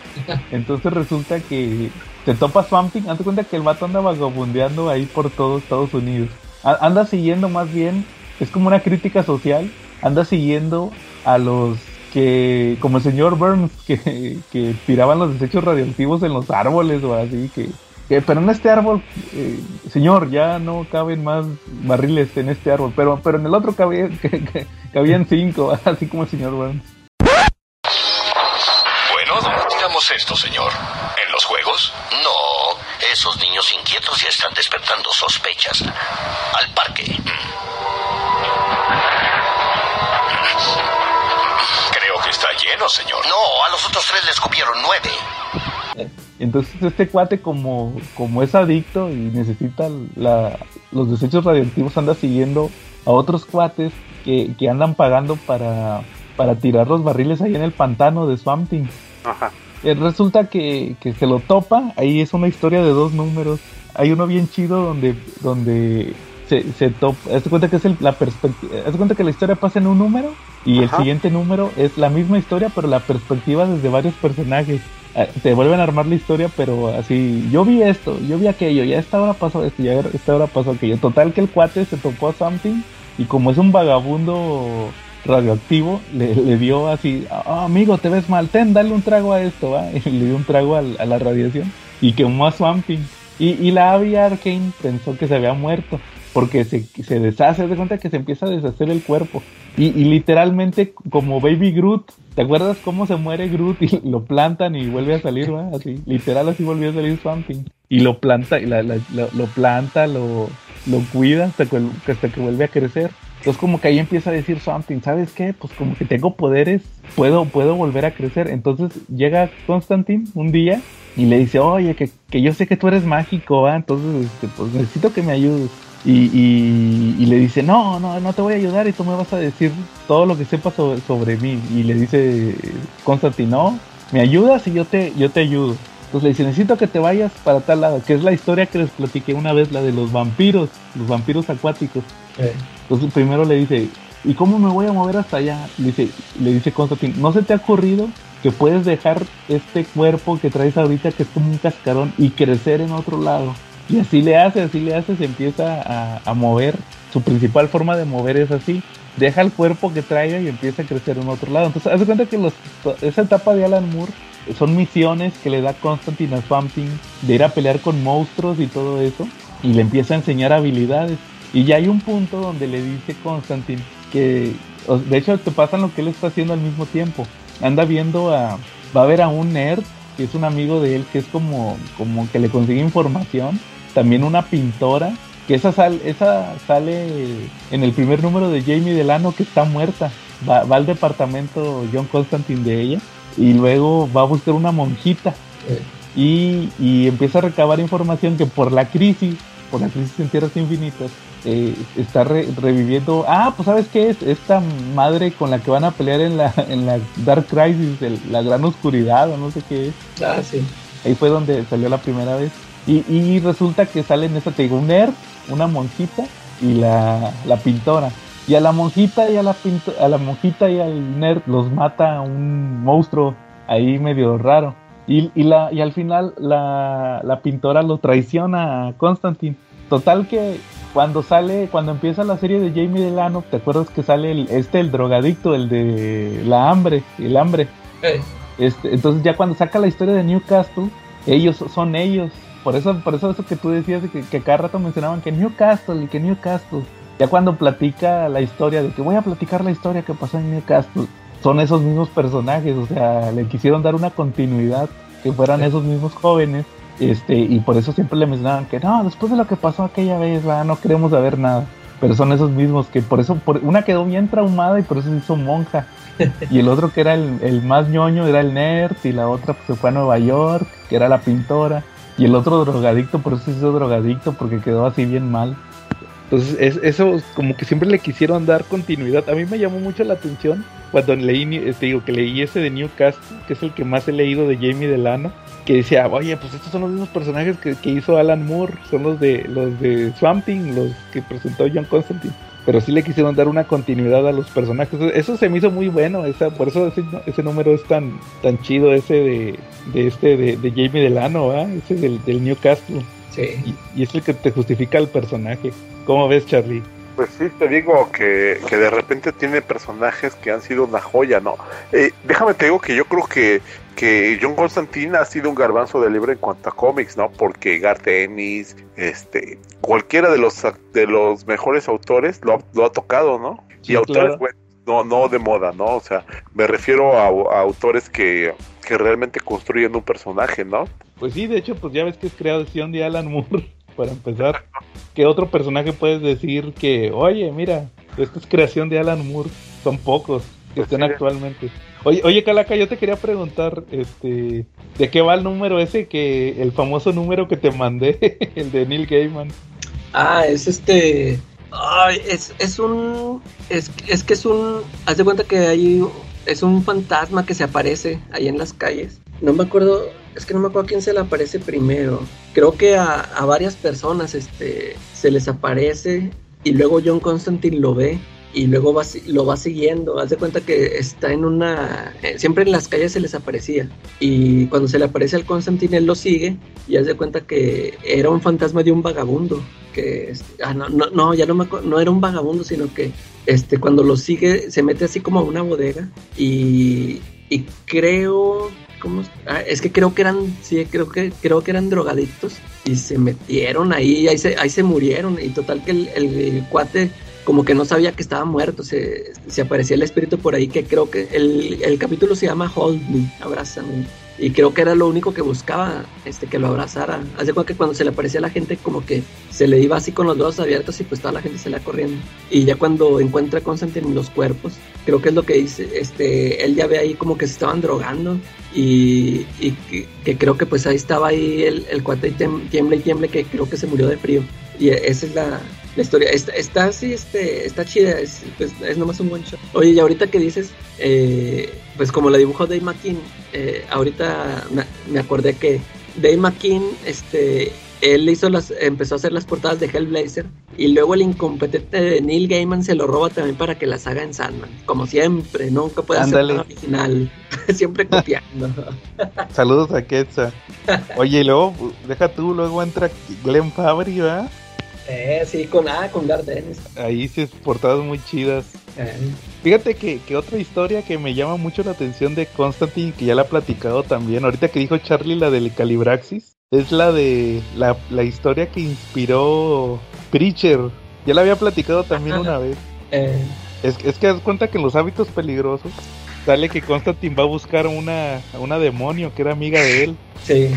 Entonces resulta que te topa Swamping, hazte cuenta que el vato anda vagabundeando ahí por todo Estados Unidos. A- anda siguiendo más bien, es como una crítica social, anda siguiendo a los que, como el señor Burns, que, que tiraban los desechos radioactivos en los árboles o así, que, que pero en este árbol, eh, señor, ya no caben más barriles en este árbol, pero, pero en el otro cabía- que- que- cabían cinco, así como el señor Burns. Bueno, digamos esto, señor. ¿En los juegos? No, esos niños inquietos ya están despertando sospechas. Al parque. Creo que está lleno, señor. No, a los otros tres les cupieron nueve. Entonces este cuate como, como es adicto y necesita la- los desechos radioactivos anda siguiendo a otros cuates que, que andan pagando para, para tirar los barriles ahí en el pantano de Swamp Thing. Ajá. Eh, resulta que, que se lo topa, ahí es una historia de dos números. Hay uno bien chido donde, donde se, se topa, haz de cuenta que es el- la perspectiva, haz de cuenta que la historia pasa en un número y Ajá. el siguiente número es la misma historia pero la perspectiva desde varios personajes. Ah, Te vuelven a armar la historia pero así, yo vi esto, yo vi aquello, ya a esta hora pasó esto, ya a esta hora pasó aquello. Total que el cuate se topó a something y como es un vagabundo radioactivo, le, le dio así, "Ah, amigo, te ves mal, ten, dale un trago a esto, ¿va? Y le dio un trago al- a la radiación y quemó a Swamping. Y, y la Abby Arkane pensó que se había muerto, porque se, se deshace, de cuenta que se empieza a deshacer el cuerpo. Y, y literalmente como Baby Groot, ¿te acuerdas cómo se muere Groot y lo plantan y vuelve a salir, va? Así, literal así volvió a salir Swamping. Y lo planta, y la- la- lo, lo planta, lo, lo cuida hasta que, hasta que vuelve a crecer. Entonces como que ahí empieza a decir something, ¿sabes qué? Pues como que tengo poderes, puedo, puedo volver a crecer. Entonces llega Constantine un día y le dice, oye, que, que yo sé que tú eres mágico, ¿va? entonces este, pues necesito que me ayudes. Y, y, le dice, no, no, no te voy a ayudar y tú me vas a decir todo lo que sepas sobre, sobre mí. Y le dice Constantine, no, me ayudas y yo te, yo te ayudo. Entonces le dice, necesito que te vayas para tal lado, que es la historia que les platiqué una vez, la de los vampiros, los vampiros acuáticos. Entonces primero le dice, ¿y cómo me voy a mover hasta allá? Le dice, le dice Constantine, ¿no se te ha ocurrido que puedes dejar este cuerpo que traes ahorita, que es como un cascarón, y crecer en otro lado? Y así le hace, así le hace, se empieza a, mover. Su principal forma de mover es así. Deja el cuerpo que traiga y empieza a crecer en otro lado. Entonces, haz cuenta que los, esa etapa de Alan Moore son misiones que le da Constantine a Swamp de ir a pelear con monstruos y todo eso. Y le empieza a enseñar habilidades. Y ya hay un punto donde le dice Constantine que, de hecho, te pasan lo que él está haciendo al mismo tiempo. Anda viendo a, va a ver a un nerd que es un amigo de él que es como, como que le consigue información. También una pintora que esa, sal, esa sale en el primer número de Jamie Delano que está muerta. Va, va al departamento John Constantine de ella y luego va a buscar una monjita y, y, empieza a recabar información que por la crisis, por la crisis en tierras infinitas, eh, está reviviendo. Ah, pues sabes qué es esta madre con la que van a pelear en la, en la Dark Crisis, la gran oscuridad o no sé qué es. Ah, sí. Ahí fue donde salió la primera vez. Y, y resulta que sale en esta, te digo, un nerd, una monjita y la, la pintora. Y a la monjita y a la a la monjita y al nerd los mata un monstruo ahí medio raro. Y, y, la, y al final la, la, pintora lo traiciona a Constantine. Total que cuando sale, cuando empieza la serie de Jamie Delano, ¿te acuerdas que sale el, este, el drogadicto, el de la hambre, el hambre? Este, entonces ya cuando saca la historia de Newcastle, ellos son ellos. Por eso, por eso eso que tú decías de que, que cada rato mencionaban que Newcastle y que Newcastle. Ya cuando platica la historia de que voy a platicar la historia que pasó en Newcastle, son esos mismos personajes, o sea, le quisieron dar una continuidad, que fueran esos mismos jóvenes, este, y por eso siempre le mencionaban que no, después de lo que pasó aquella vez, va, no queremos saber nada. Pero son esos mismos que por eso, por, una quedó bien traumada y por eso se hizo monja. Y el otro que era el, el más ñoño era el nerd, y la otra pues, se fue a Nueva York, que era la pintora. Y el otro drogadicto, por eso se hizo drogadicto, porque quedó así bien mal. Entonces, es, eso como que siempre le quisieron dar continuidad. A mí me llamó mucho la atención cuando leí, te digo, que leí ese de Newcastle, que es el que más he leído de Jamie Delano, que decía, oye, pues estos son los mismos personajes que, hizo Alan Moore, son los de los de Swamp los que presentó John Constantine. Pero sí le quisieron dar una continuidad a los personajes. Eso se me hizo muy bueno, esa, por eso ese, ese número es tan, tan chido, ese de, de este de, de Jamie Delano, ese del, del Newcastle. Sí. Y, y es el que te justifica el personaje. ¿Cómo ves, Charlie? Pues sí, te digo que, que, de repente tiene personajes que han sido una joya, ¿no? Eh, déjame te digo que yo creo que, que John Constantine ha sido un garbanzo de libre en cuanto a cómics, ¿no? Porque Garth Ennis, este, cualquiera de los de los mejores autores lo, lo ha tocado, ¿no? Sí, y autores, claro. bueno, no, no de moda, ¿no? O sea, me refiero a, a autores que, que realmente construyen un personaje, ¿no? Pues sí, de hecho, pues ya ves que es creación de Alan Moore, para empezar. ¿Qué otro personaje puedes decir que, oye, mira, esto es creación de Alan Moore? Son pocos que Pues estén actualmente. Oye, oye, Calaca, yo te quería preguntar, este, ¿de qué va el número ese que, el famoso número que te mandé, el de Neil Gaiman? Ah, es este. Ay, es, es un. Es, es que es un. Haz de cuenta que hay. Es un fantasma que se aparece ahí en las calles. No me acuerdo. Es que no me acuerdo a quién se le aparece primero. Creo que a, a varias personas este, se les aparece. Y luego John Constantine lo ve. Y luego va, lo va siguiendo. Haz de cuenta que está en una. eh, siempre en las calles se les aparecía. Y cuando se le aparece al Constantine, él lo sigue. Y haz de cuenta que era un fantasma de un vagabundo que ah, no, no, no, ya no me no era un vagabundo, sino que este cuando lo sigue se mete así como a una bodega y, y creo ¿cómo? Ah, es que creo que eran sí, creo que creo que eran drogadictos y se metieron ahí, ahí se ahí se murieron y total que el, el- el cuate como que no sabía que estaba muerto, se, se aparecía el espíritu por ahí que creo que el, el capítulo se llama Hold Me, abrázame. y creo que era lo único que buscaba, este, que lo abrazara. Hace cuenta que cuando se le aparecía a la gente como que se le iba así con los brazos abiertos y pues toda la gente se iba corriendo. Y ya cuando encuentra a Constantine los cuerpos, creo que es lo que dice, este, él ya ve ahí como que se estaban drogando y, y que, que creo que pues ahí estaba ahí el, el cuate tiemble y tiemble que creo que se murió de frío. Y esa es la, la historia. Está, está así, este, está chida, es, pues, es nomás un buen show. Oye, y ahorita que dices, eh, pues como la dibujó Dave McKean, eh, ahorita me, me acordé que Dave McKean, este, él hizo las, empezó a hacer las portadas de Hellblazer y luego el incompetente de Neil Gaiman se lo roba también para que las haga en Sandman. Como siempre, nunca puede hacer Ándale. nada original, siempre copiando. Saludos a Quetzal. Oye, y luego, deja tú, luego entra Glenn Fabry, ¿va? Eh, sí, con, ah, con Ennis. Ahí sí, portadas muy chidas. Eh, Fíjate que, que otra historia que me llama mucho la atención de Constantine, que ya la he platicado también, ahorita que dijo Charlie la del Calibraxis, es la de la, la historia que inspiró Preacher. Ya la había platicado también una vez. eh, Es, es que das cuenta que en los hábitos peligrosos sale que Constantine va a buscar una, a una demonio que era amiga de él. sí.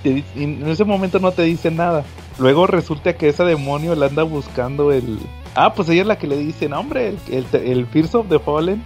Te y en ese momento no te dice nada. Luego resulta que esa demonio la anda buscando el... Ah, pues ella es la que le dice, no hombre, el, el, el Fears of the Fallen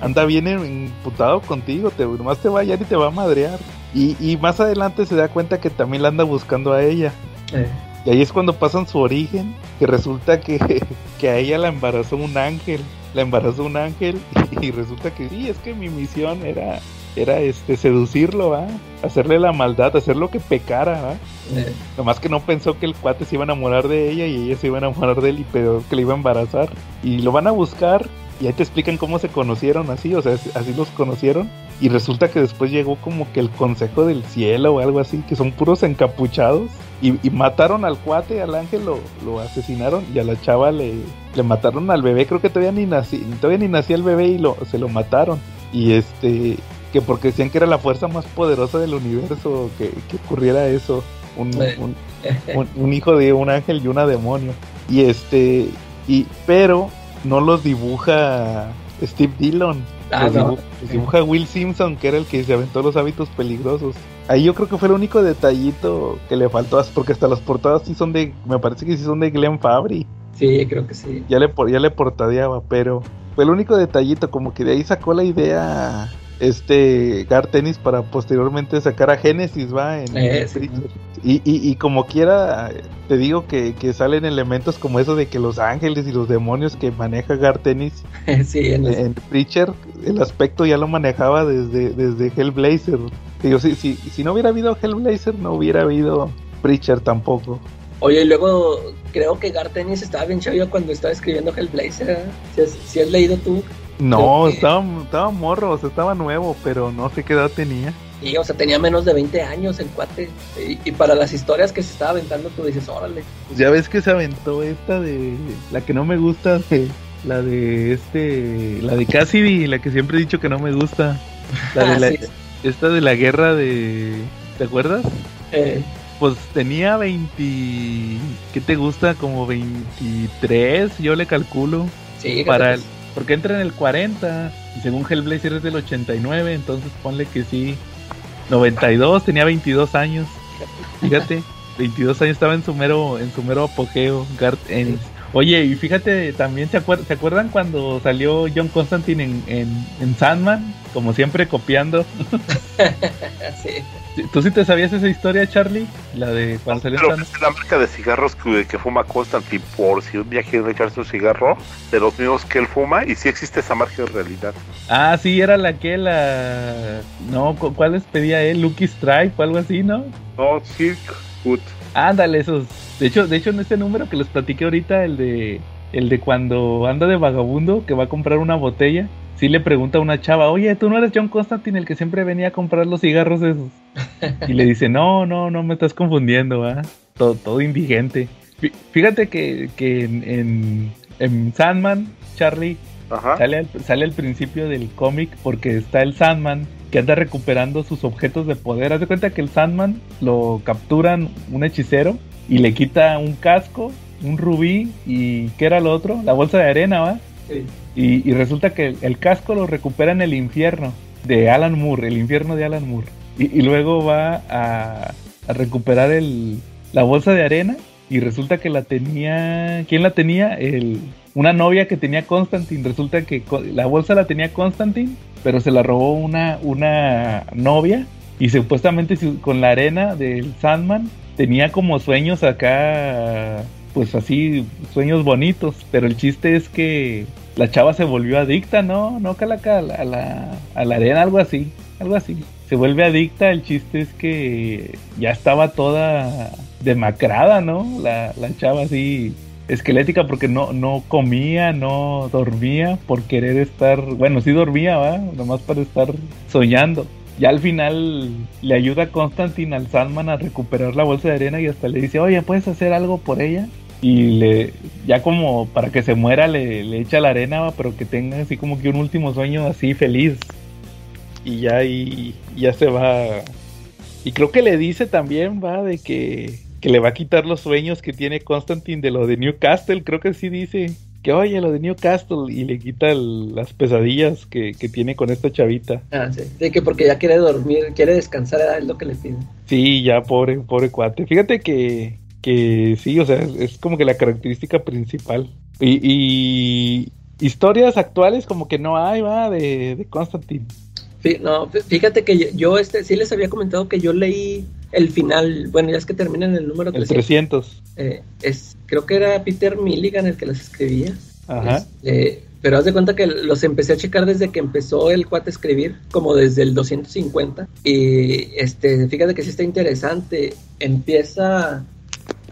anda bien imputado contigo, te, nomás te va a hallar y te va a madrear. Y, y más adelante se da cuenta que también la anda buscando a ella. eh. Y ahí es cuando pasan su origen, que resulta que, que a ella la embarazó un ángel. La embarazó un ángel y, resulta que sí, es que mi misión era, era este seducirlo, ¿va? Hacerle la maldad, hacer lo que pecara, ¿va? eh. Nomás que no pensó que el cuate se iba a enamorar de ella y ella se iba a enamorar de él y peor que le iba a embarazar. Y lo van a buscar y ahí te explican cómo se conocieron así, o sea, así los conocieron. Y resulta que después llegó como que el consejo del cielo o algo así, que son puros encapuchados. Y, y mataron al cuate, al ángel lo, lo asesinaron y a la chava le, le mataron al bebé. Creo que todavía ni nací, todavía ni nacía el bebé y lo, se lo mataron. Y este, que porque decían que era la fuerza más poderosa del universo que, que ocurriera eso. Un, un- un, un hijo de un ángel y una demonio. Y este, y pero no los dibuja Steve Dillon. Ah, los, no. dibu- los dibuja Will Simpson, que era el que se aventó los hábitos peligrosos. Ahí yo creo que fue el único detallito que le faltó, porque hasta las portadas sí son de, me parece que sí son de Glenn Fabry. Sí, creo que sí. Ya le, ya le portadeaba, pero fue el único detallito, como que de ahí sacó la idea este Gar Tennis para posteriormente sacar a Genesis, va, en, Eh, en sí. Preacher. y, y, y como quiera, te digo que, que salen elementos como eso de que los ángeles y los demonios que maneja Gar Tennis sí, en en, Preacher, el aspecto ya lo manejaba desde, desde Hellblazer. Digo, si, si, si no hubiera habido Hellblazer, no hubiera habido Preacher tampoco. Oye, y luego creo que Garth Ennis estaba bien chavio cuando estaba escribiendo Hellblazer. ¿eh? Si has, si has leído tú. No, que- estaba, estaba morro, o sea, estaba nuevo, pero no sé qué edad tenía. Y, o sea, tenía menos de 20 años el cuate. Y, y para las historias que se estaba aventando, tú dices, órale. Pues ya ves que se aventó esta de la que no me gusta, de, la de este, la de Cassidy, la que siempre he dicho que no me gusta. La de Ah, la, sí. esta de la guerra de, ¿te acuerdas? Eh, Pues tenía 20, ¿qué te gusta? Como 23, yo le calculo. sí, Para el, porque entra en el 40 y según Hellblazer es del 89, entonces ponle que sí. 92, tenía 22 años. Fíjate, 22 años estaba en su mero, en su mero apogeo, Garth Ennis. Oye, y fíjate, también se, acuer- ¿se acuerdan cuando salió John Constantine en, en, en Sandman? Como siempre copiando. sí. ¿Tú sí te sabías esa historia, Charlie? La de cuando salió Pero es la marca de cigarros que, que fuma Constantine por si un día quiere echarse un cigarro de los mismos que él fuma y sí existe esa marca en realidad. Ah, sí, era la que la... No, cu- ¿cuál les pedía él? Lucky Strike o algo así, ¿no? No, Silk Hood. Ándale, esos. De hecho, de hecho, en este número que les platiqué ahorita, el de el de cuando anda de vagabundo, que va a comprar una botella, sí le pregunta a una chava, oye, tú no eres John Constantine el que siempre venía a comprar los cigarros esos. Y le dice, no, no, no me estás confundiendo, ¿va? Todo, todo indigente. Fí- Fíjate que, que en, en, en Sandman, Charlie, Ajá. Sale al, sale al principio del cómic porque está el Sandman que anda recuperando sus objetos de poder. Haz de cuenta que el Sandman lo capturan un hechicero y le quita un casco, un rubí y ¿qué era lo otro? La bolsa de arena, ¿va? Y, resulta que el, casco lo recupera en el infierno de Alan Moore, el infierno de Alan Moore. y, luego va a, a recuperar el, la bolsa de arena y resulta que la tenía, ¿quién la tenía? El, una novia que tenía Constantine, resulta que la bolsa la tenía Constantine, pero se la robó una, una novia y supuestamente su- con la arena del Sandman tenía como sueños acá, pues así, sueños bonitos, pero el chiste es que la chava se volvió adicta, ¿no? No, Calaca, a la, a la, arena, algo así, algo así. Se vuelve adicta, el chiste es que ya estaba toda demacrada, ¿no? La, la chava así esquelética porque no, no comía, no dormía por querer estar, bueno, sí dormía, ¿va? Nomás para estar soñando. Ya al final le ayuda a Constantine al Sandman a recuperar la bolsa de arena y hasta le dice, oye, ¿puedes hacer algo por ella? Y le, ya como para que se muera le, le echa la arena, pero que tenga así como que un último sueño así feliz. Y ya ahí ya se va. Y creo que le dice también, va, de que, que le va a quitar los sueños que tiene Constantine de lo de Newcastle. Creo que sí dice que, oye, lo de Newcastle. Y le quita el- las pesadillas que, que tiene con esta chavita. Ah, sí. Sí, que porque ya quiere dormir, quiere descansar, es lo que le piden. Sí, ya, pobre, pobre cuate. Fíjate que, que sí, o sea, es, es como que la característica principal. Y, y historias actuales como que no hay, va, de, de Constantine. Fí- No, fí- fíjate que yo- yo este sí les había comentado que yo leí el final, bueno, ya es que termina en el número El 300. 300. Eh, es, creo que era Peter Milligan el que las escribía. Ajá. Este, pero haz de cuenta que los empecé a checar desde que empezó el cuate a escribir, como desde el 250. Y este, fíjate que sí está interesante. Empieza,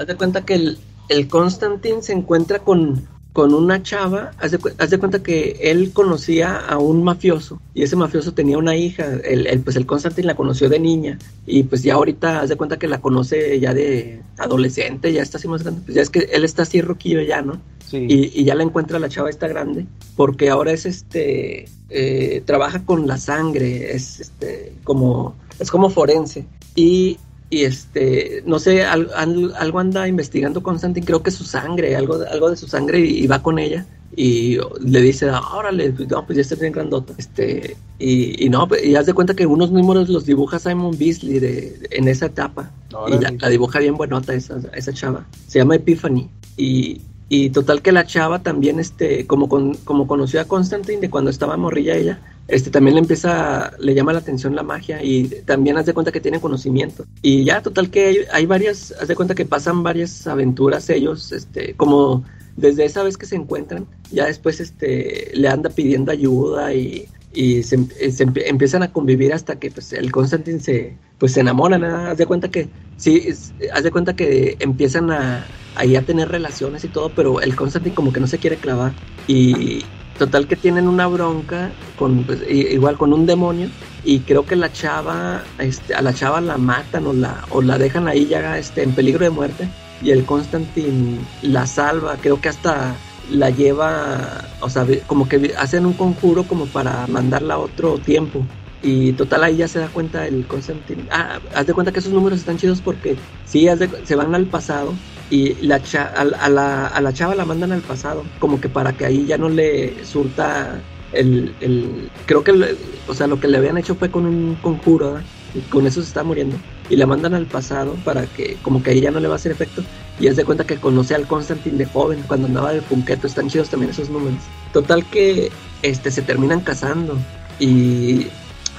haz de cuenta que el, el Constantine se encuentra con, con una chava. Haz de, haz de cuenta que él conocía a un mafioso y ese mafioso tenía una hija. El, el, pues el Constantine la conoció de niña y pues ya ahorita haz de cuenta que la conoce ya de adolescente, ya está así más grande. Pues ya es que él está así roquillo ya, ¿no? Sí. y, y ya la encuentra la chava esta grande porque ahora es este eh, trabaja con la sangre es este como es como forense y y este no sé al- al- algo anda investigando Constantine creo que su sangre algo de- algo de su sangre y, y va con ella y le dice órale pues, no pues ya está bien grandota este y, y no pues, y haz de cuenta que unos números los dibuja Simon Beasley de, en esa etapa y la, la dibuja bien buenota esa, esa chava. Se llama Epiphany. Y, y total que la chava también, este, como, con, como conoció a Constantine de cuando estaba morrilla ella, este también le empieza, le llama la atención la magia y también haz de cuenta que tiene conocimiento. Y ya, total que hay, hay varias, haz de cuenta que pasan varias aventuras ellos, este, como desde esa vez que se encuentran, ya después este, le anda pidiendo ayuda y, y se, se empie- empiezan a convivir hasta que pues, el Constantine se, pues, se enamora, ¿no? Haz de cuenta que, sí, es- haz de cuenta que empiezan a, ahí a tener relaciones y todo, pero el Constantine como que no se quiere clavar. Y total que tienen una bronca con, pues, igual con un demonio y creo que la chava, este, a la chava la matan o la, o la dejan ahí ya este, en peligro de muerte y el Constantine la salva, creo que hasta la lleva, o sea, como que hacen un conjuro como para mandarla a otro tiempo. Y total ahí ya se da cuenta el Constantine. Ah, haz de cuenta que esos números están chidos porque sí, de se van al pasado y la cha- a, la, a la chava la mandan al pasado, como que para que ahí ya no le surta el, el creo que, le- o sea, lo que le habían hecho fue con un conjuro, ¿verdad? y con eso se está muriendo. Y la mandan al pasado para que, como que ahí ya no le va a hacer efecto. Y haz de cuenta que conoce al Constantine de joven, cuando andaba de punqueto, están chidos también esos números. Total que este, se terminan casando. Y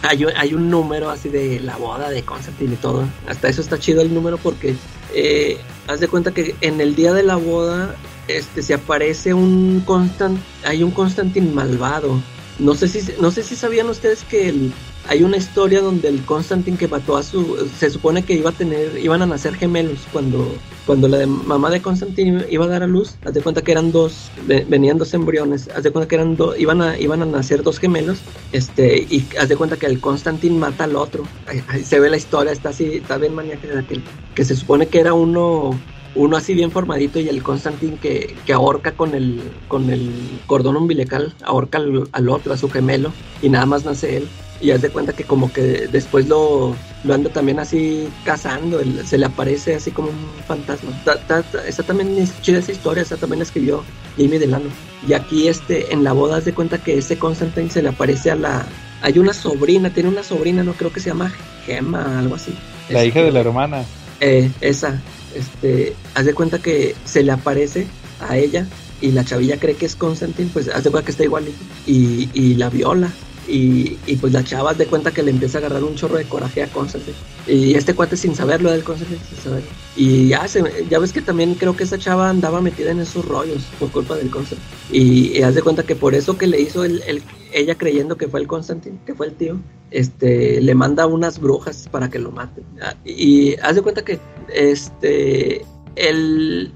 hay, un- hay un número así de la boda de Constantine y todo. Hasta eso está chido el número porque eh, haz de cuenta que en el día de la boda este se aparece un constant hay un Constantine malvado. No sé si no sé si sabían ustedes que el- hay una historia donde el Constantine que mató a su se supone que iba a tener iban a nacer gemelos cuando cuando la de- mamá de Constantine iba a dar a luz, haz de cuenta que eran dos, ve- venían dos embriones, haz de cuenta que eran dos, iban a, iban a nacer dos gemelos, este, y haz de cuenta que el Constantine mata al otro. Ahí, ahí se ve la historia, está así, está bien maníaca aquel, que se supone que era uno, uno así bien formadito y el Constantine que, que ahorca con el, con el cordón umbilical, ahorca al, al otro, a su gemelo, y nada más nace él. Y haz de cuenta que como que después lo, lo anda también así cazando, el- se le aparece así como un fantasma. Ta- ta- ta- Esa también es chida esa historia, esa también la escribió Jamie Delano. Y aquí este, en la boda haz de cuenta que ese Constantine se le aparece a la... Hay una sobrina, tiene una sobrina, no creo que se llama Gema, algo así. La hija de Este, la hermana. eh, esa, este, haz de cuenta que se le aparece a ella y la chavilla cree que es Constantine, pues haz de cuenta que está igualito y, y la viola. Y, y pues la chava de cuenta que le empieza a agarrar un chorro de coraje a Constantine. Y este cuate sin saberlo del Constantine, sin saberlo. Y ya, se, ya ves que también creo que esa chava andaba metida en esos rollos por culpa del Constantine. Y, y haz de cuenta que por eso que le hizo el, el- ella creyendo que fue el Constantine, que fue el tío, este, le manda unas brujas para que lo maten. Ah, Y haz de cuenta que, este, el,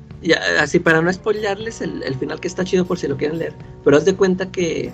así para no spoilearles el, el final que está chido por si lo quieren leer, pero haz de cuenta que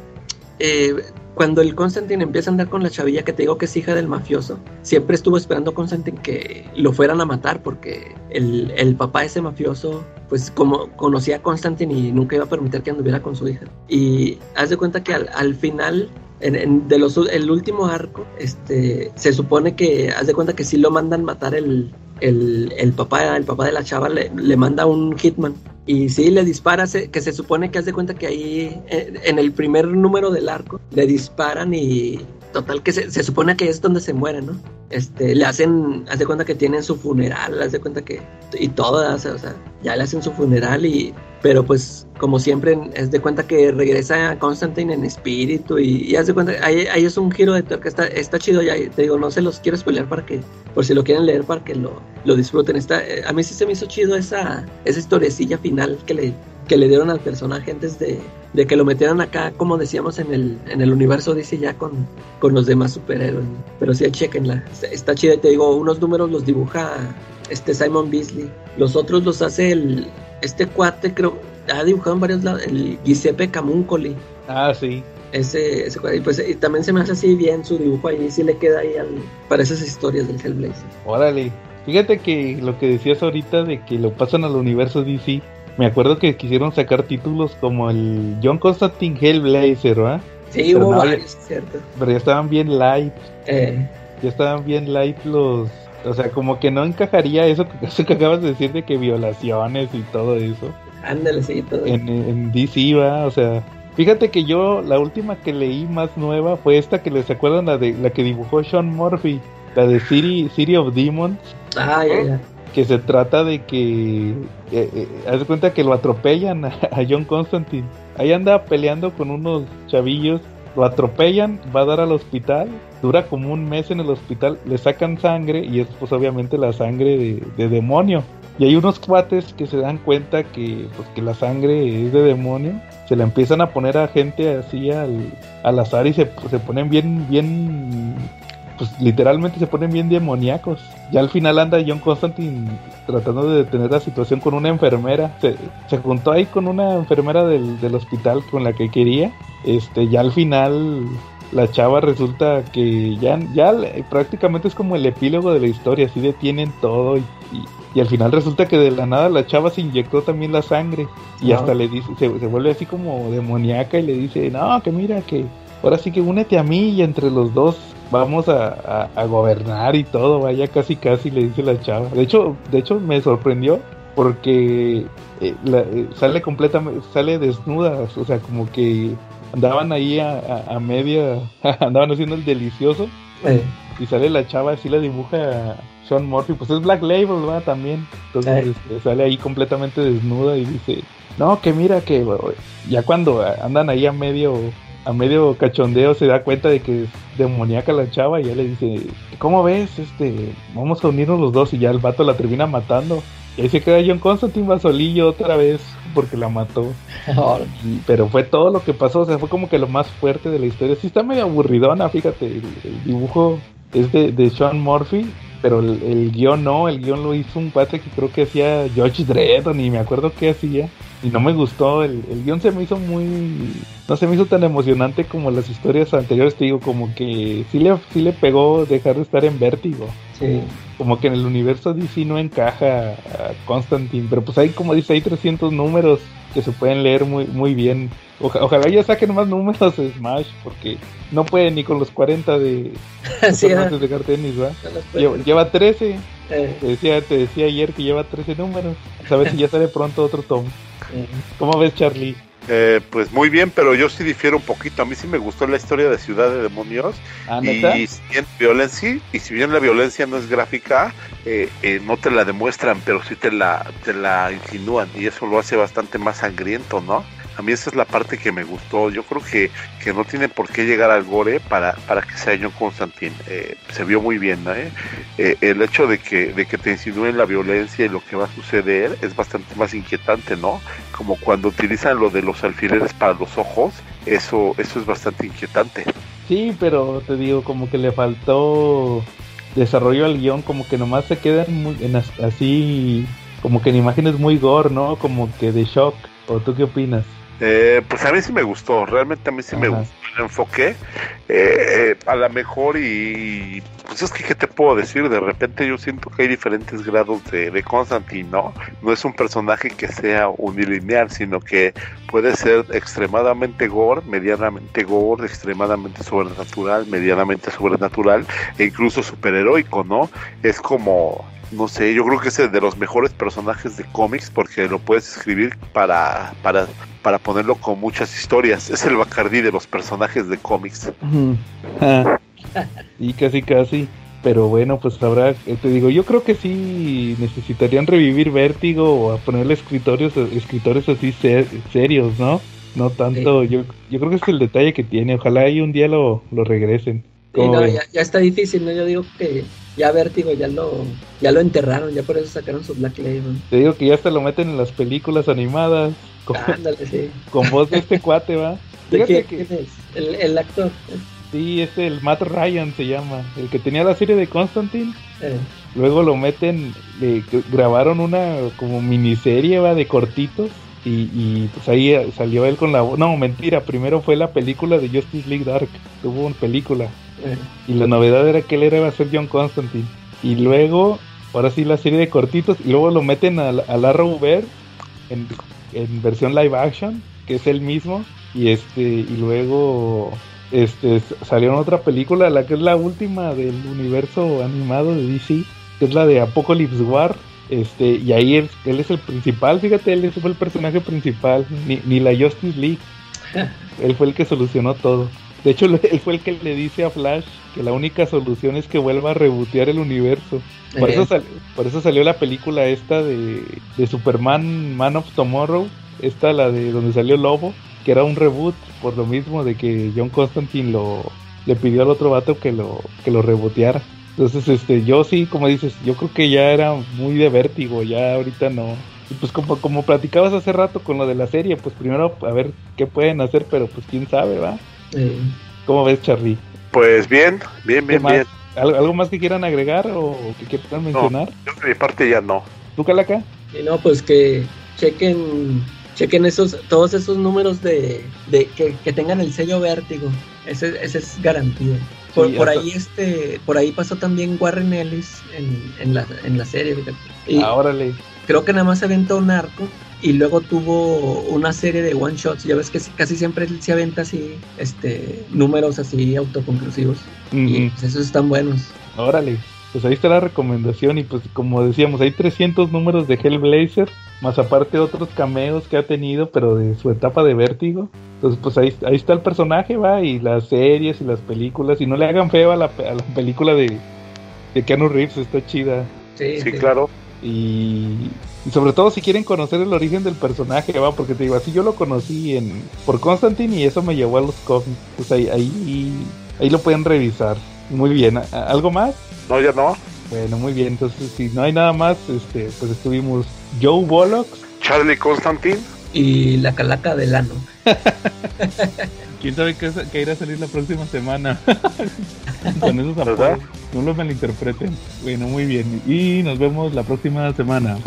eh, cuando el Constantine empieza a andar con la chavilla que te digo que es hija del mafioso, siempre estuvo esperando Constantine que lo fueran a matar porque el, el papá de ese mafioso, pues como conocía a Constantine y nunca iba a permitir que anduviera con su hija. Y haz de cuenta que al, al final, en, en- de los, el último arco, este, se supone que, haz de cuenta que sí lo mandan matar el, el, el papá, el papá de la chava le, le manda un hitman. Y sí, le dispara, se- que se supone que haz de cuenta que ahí, eh, en el primer número del arco, le disparan y total que se, se supone que es donde se muere, ¿no? Este, le hacen, haz de cuenta que tienen su funeral, haz de cuenta que, y todas, o sea, ya le hacen su funeral y, pero pues, como siempre, es de cuenta que regresa Constantine en espíritu y, y haz de cuenta, ahí, ahí es un giro de tuerca, está, está chido, ya te digo, no se los quiero spoilear para que, por si lo quieren leer, para que lo, lo disfruten. Está, eh, a mí sí se me hizo chido esa, esa historiecilla final que le, que le dieron al personaje antes de, de que lo metieran acá, como decíamos, en el, en el universo DC ya con, con los demás superhéroes. Pero sí, chequenla. Está, chida, te digo, unos números los dibuja este Simon Beasley. Los otros los hace el, este cuate, creo, ha dibujado en varios lados, el Giuseppe Camuncoli. Ah, sí. Ese, ese cuate. Y pues y también se me hace así bien su dibujo ahí, sí le queda ahí al, para esas historias del Hellblazer. Órale. Fíjate que lo que decías ahorita de que lo pasan al universo DC, me acuerdo que quisieron sacar títulos como el John Constantine Hellblazer, ¿verdad? Sí, Pero hubo no, varios, cierto. Pero ya estaban bien light, Eh, ya estaban bien light los... O sea, como que no encajaría eso, que- eso que acabas de decir de que violaciones y todo eso ándale, sí, todo. en, en DC, va, o sea... Fíjate que yo, la última que leí más nueva fue esta que les acuerdan, la de la que dibujó Sean Murphy, la de City, City of Demons, Ah, ya, ya. Que se trata de que eh, eh, cuenta que lo atropellan a, John Constantine. Ahí anda peleando con unos chavillos, lo atropellan, va a dar al hospital, dura como un mes en el hospital, le sacan sangre y es pues obviamente la sangre de, de demonio. Y hay unos cuates que se dan cuenta que pues que la sangre es de demonio, se la empiezan a poner a gente así al, al azar y se, se ponen bien, bien pues literalmente se ponen bien demoníacos. Ya al final anda John Constantine tratando de detener la situación con una enfermera. Se, se juntó ahí con una enfermera del, del hospital con la que quería. Este, ya al final la chava resulta que ya, ya prácticamente es como el epílogo de la historia, así detienen todo y, y- y al final resulta que de la nada la chava se inyectó también la sangre y Ah. hasta le dice, se, se vuelve así como demoníaca y le dice, no, que mira que ahora sí que únete a mí y entre los dos vamos a, a- a gobernar y todo, vaya casi casi le dice la chava. De hecho, de hecho me sorprendió porque eh, la- eh, sale completamente, sale desnuda, o sea, como que andaban ahí a, a- media, andaban haciendo el delicioso Eh, y sale la chava, así la dibuja Sean Murphy, pues es Black Label, va también. Entonces este, sale ahí completamente desnuda y dice, no, que mira que ya cuando andan ahí a medio, a medio cachondeo se da cuenta de que es demoníaca la chava y ya le dice, ¿cómo ves? Este, vamos a unirnos los dos y ya el vato la termina matando. Y ahí se queda John Constantine Basolillo otra vez porque la mató. Y- pero fue todo lo que pasó, o sea, fue como que lo más fuerte de la historia. Sí está medio aburridona, fíjate, el, el dibujo es de, de Sean Murphy, pero el, el guion no, el guion lo hizo un cuate que creo que hacía George Dredd, ni me acuerdo qué hacía, y no me gustó, el, el guion se me hizo muy, no se me hizo tan emocionante como las historias anteriores, te digo, como que sí le, sí le pegó dejar de estar en vértigo sí. Como que en el universo DC no encaja a Constantine, pero pues hay como dice, hay 300 números que se pueden leer muy muy bien. Oja- ojalá ya saquen más números de Smash, porque no pueden ni con los 40 de Sí, de cartenis, ¿va? Lleva, lleva 13, eh, te decía, te decía ayer que lleva 13 números. A ver si ya sale pronto otro tomo. eh. ¿Cómo ves, Charlie? Eh, pues muy bien, pero yo sí difiero un poquito. A mí sí me gustó la historia de Ciudad de Demonios. ¿Ah, y si bien violencia, y si bien la violencia no es gráfica, eh, eh, no te la demuestran, pero sí te la, te la insinúan. Y eso lo hace bastante más sangriento, ¿no? A mí esa es la parte que me gustó. Yo creo que, que no tiene por qué llegar al gore para, para que sea John Constantine. Eh, se vio muy bien, ¿no? Eh, eh, el hecho de que, de que te insinúen la violencia y lo que va a suceder es bastante más inquietante, ¿no? Como cuando utilizan lo de los alfileres para los ojos, eso, eso es bastante inquietante. Sí, pero te digo, como que le faltó desarrollo al guion, como que nomás se quedan muy, en as- así, como que en imágenes muy gore, ¿no? Como que de shock. ¿O tú qué opinas? Eh, pues a mí sí me gustó, realmente a mí sí me gustó el enfoque. Eh, eh, a lo mejor y pues es que qué te puedo decir, de repente yo siento que hay diferentes grados de, de Constantine, ¿no? No es un personaje que sea unilineal, sino que puede ser extremadamente gore, medianamente gore, extremadamente sobrenatural, medianamente sobrenatural e incluso superheroico, ¿no? Es como no sé, yo creo que es el de los mejores personajes de cómics porque lo puedes escribir para, para, para ponerlo con muchas historias. Es el Bacardí de los personajes de cómics. y casi, casi. Pero bueno, pues habrá, eh, te digo, yo creo que sí necesitarían revivir Vértigo o a ponerle escritores, escritores así ser- serios, ¿no? No tanto, yo, yo creo que es el detalle que tiene. Ojalá y un día lo, lo regresen. Ya, ya está difícil, ¿no? Yo digo que ya Vértigo ya lo, ya lo enterraron, ya por eso sacaron su Black Label. Te digo que ya hasta lo meten en las películas animadas con, Ándale, sí. con voz de este cuate, va. ¿De Fíjate quién, que es? El, el actor. sí, es el Matt Ryan se llama, el que tenía la serie de Constantine. Eh, Luego lo meten, le grabaron una como miniserie va de cortitos y, y, pues ahí eh, salió él con la voz. No, mentira, primero fue la película de Justice League Dark, tuvo una película eh. y la novedad era que él era iba a ser John Constantine. Y luego, ahora sí la serie de cortitos y luego lo meten a, a Larry Bear en, en versión live action, que es el mismo y este y luego este salió en otra película, la que es la última del universo animado de DC, que es la de Apocalypse War. Este, y ahí él, él es el principal, fíjate, él fue el personaje principal, ni, ni la Justice League. él fue el que solucionó todo. De hecho, él fue el que le dice a Flash que la única solución es que vuelva a rebotear el universo. Por, Eh. eso, sal- por eso salió la película esta de, de Superman Man of Tomorrow, esta la de donde salió Lobo, que era un reboot por lo mismo de que John Constantine lo le pidió al otro vato que lo que lo reboteara. Entonces, este, yo sí, como dices, yo creo que ya era muy de vértigo, ya ahorita no. Y pues como, como platicabas hace rato con lo de la serie, pues primero a ver qué pueden hacer, pero pues quién sabe, ¿va? Eh, ¿Cómo ves, Charlie? Pues bien, bien, bien, bien. ¿Algo, algo más que quieran agregar o que quieran mencionar? Yo de mi parte ya no. ¿Tú, Calaca? y no, pues que chequen, chequen esos, todos esos números de, de que, que tengan el sello vértigo. Ese, ese es garantía. Por, Sí, por hasta- ahí este, por ahí pasó también Warren Ellis en, en la, en la serie, fíjate. Y Ah, órale. creo que nada más se aventó un arco y luego tuvo una serie de one shots. Ya ves que casi siempre se aventa así, este, números así autoconclusivos. Y pues esos están buenos. Órale. Pues ahí está la recomendación y pues como decíamos, hay 300 números de Hellblazer, más aparte otros cameos que ha tenido, pero de su etapa de vértigo. Entonces pues ahí, ahí está el personaje, va, y las series y las películas, y no le hagan feo a la, a la película de, de Keanu Reeves, está chida. Sí, Sí, claro. Y, y sobre todo si quieren conocer el origen del personaje, va, porque te digo, así yo lo conocí en por Constantine y eso me llevó a los cómics. Pues ahí, ahí, ahí lo pueden revisar. Muy bien, ¿a- ¿algo más? No, ya no. Bueno, muy bien, entonces si no hay nada más, este, pues estuvimos Joe Bollock, Charlie Constantine. Y la calaca del ano. quién sabe qué, qué irá a salir la próxima semana con esos ¿Verdad? apodos, no lo malinterpreten. Bueno, muy bien, y nos vemos la próxima semana.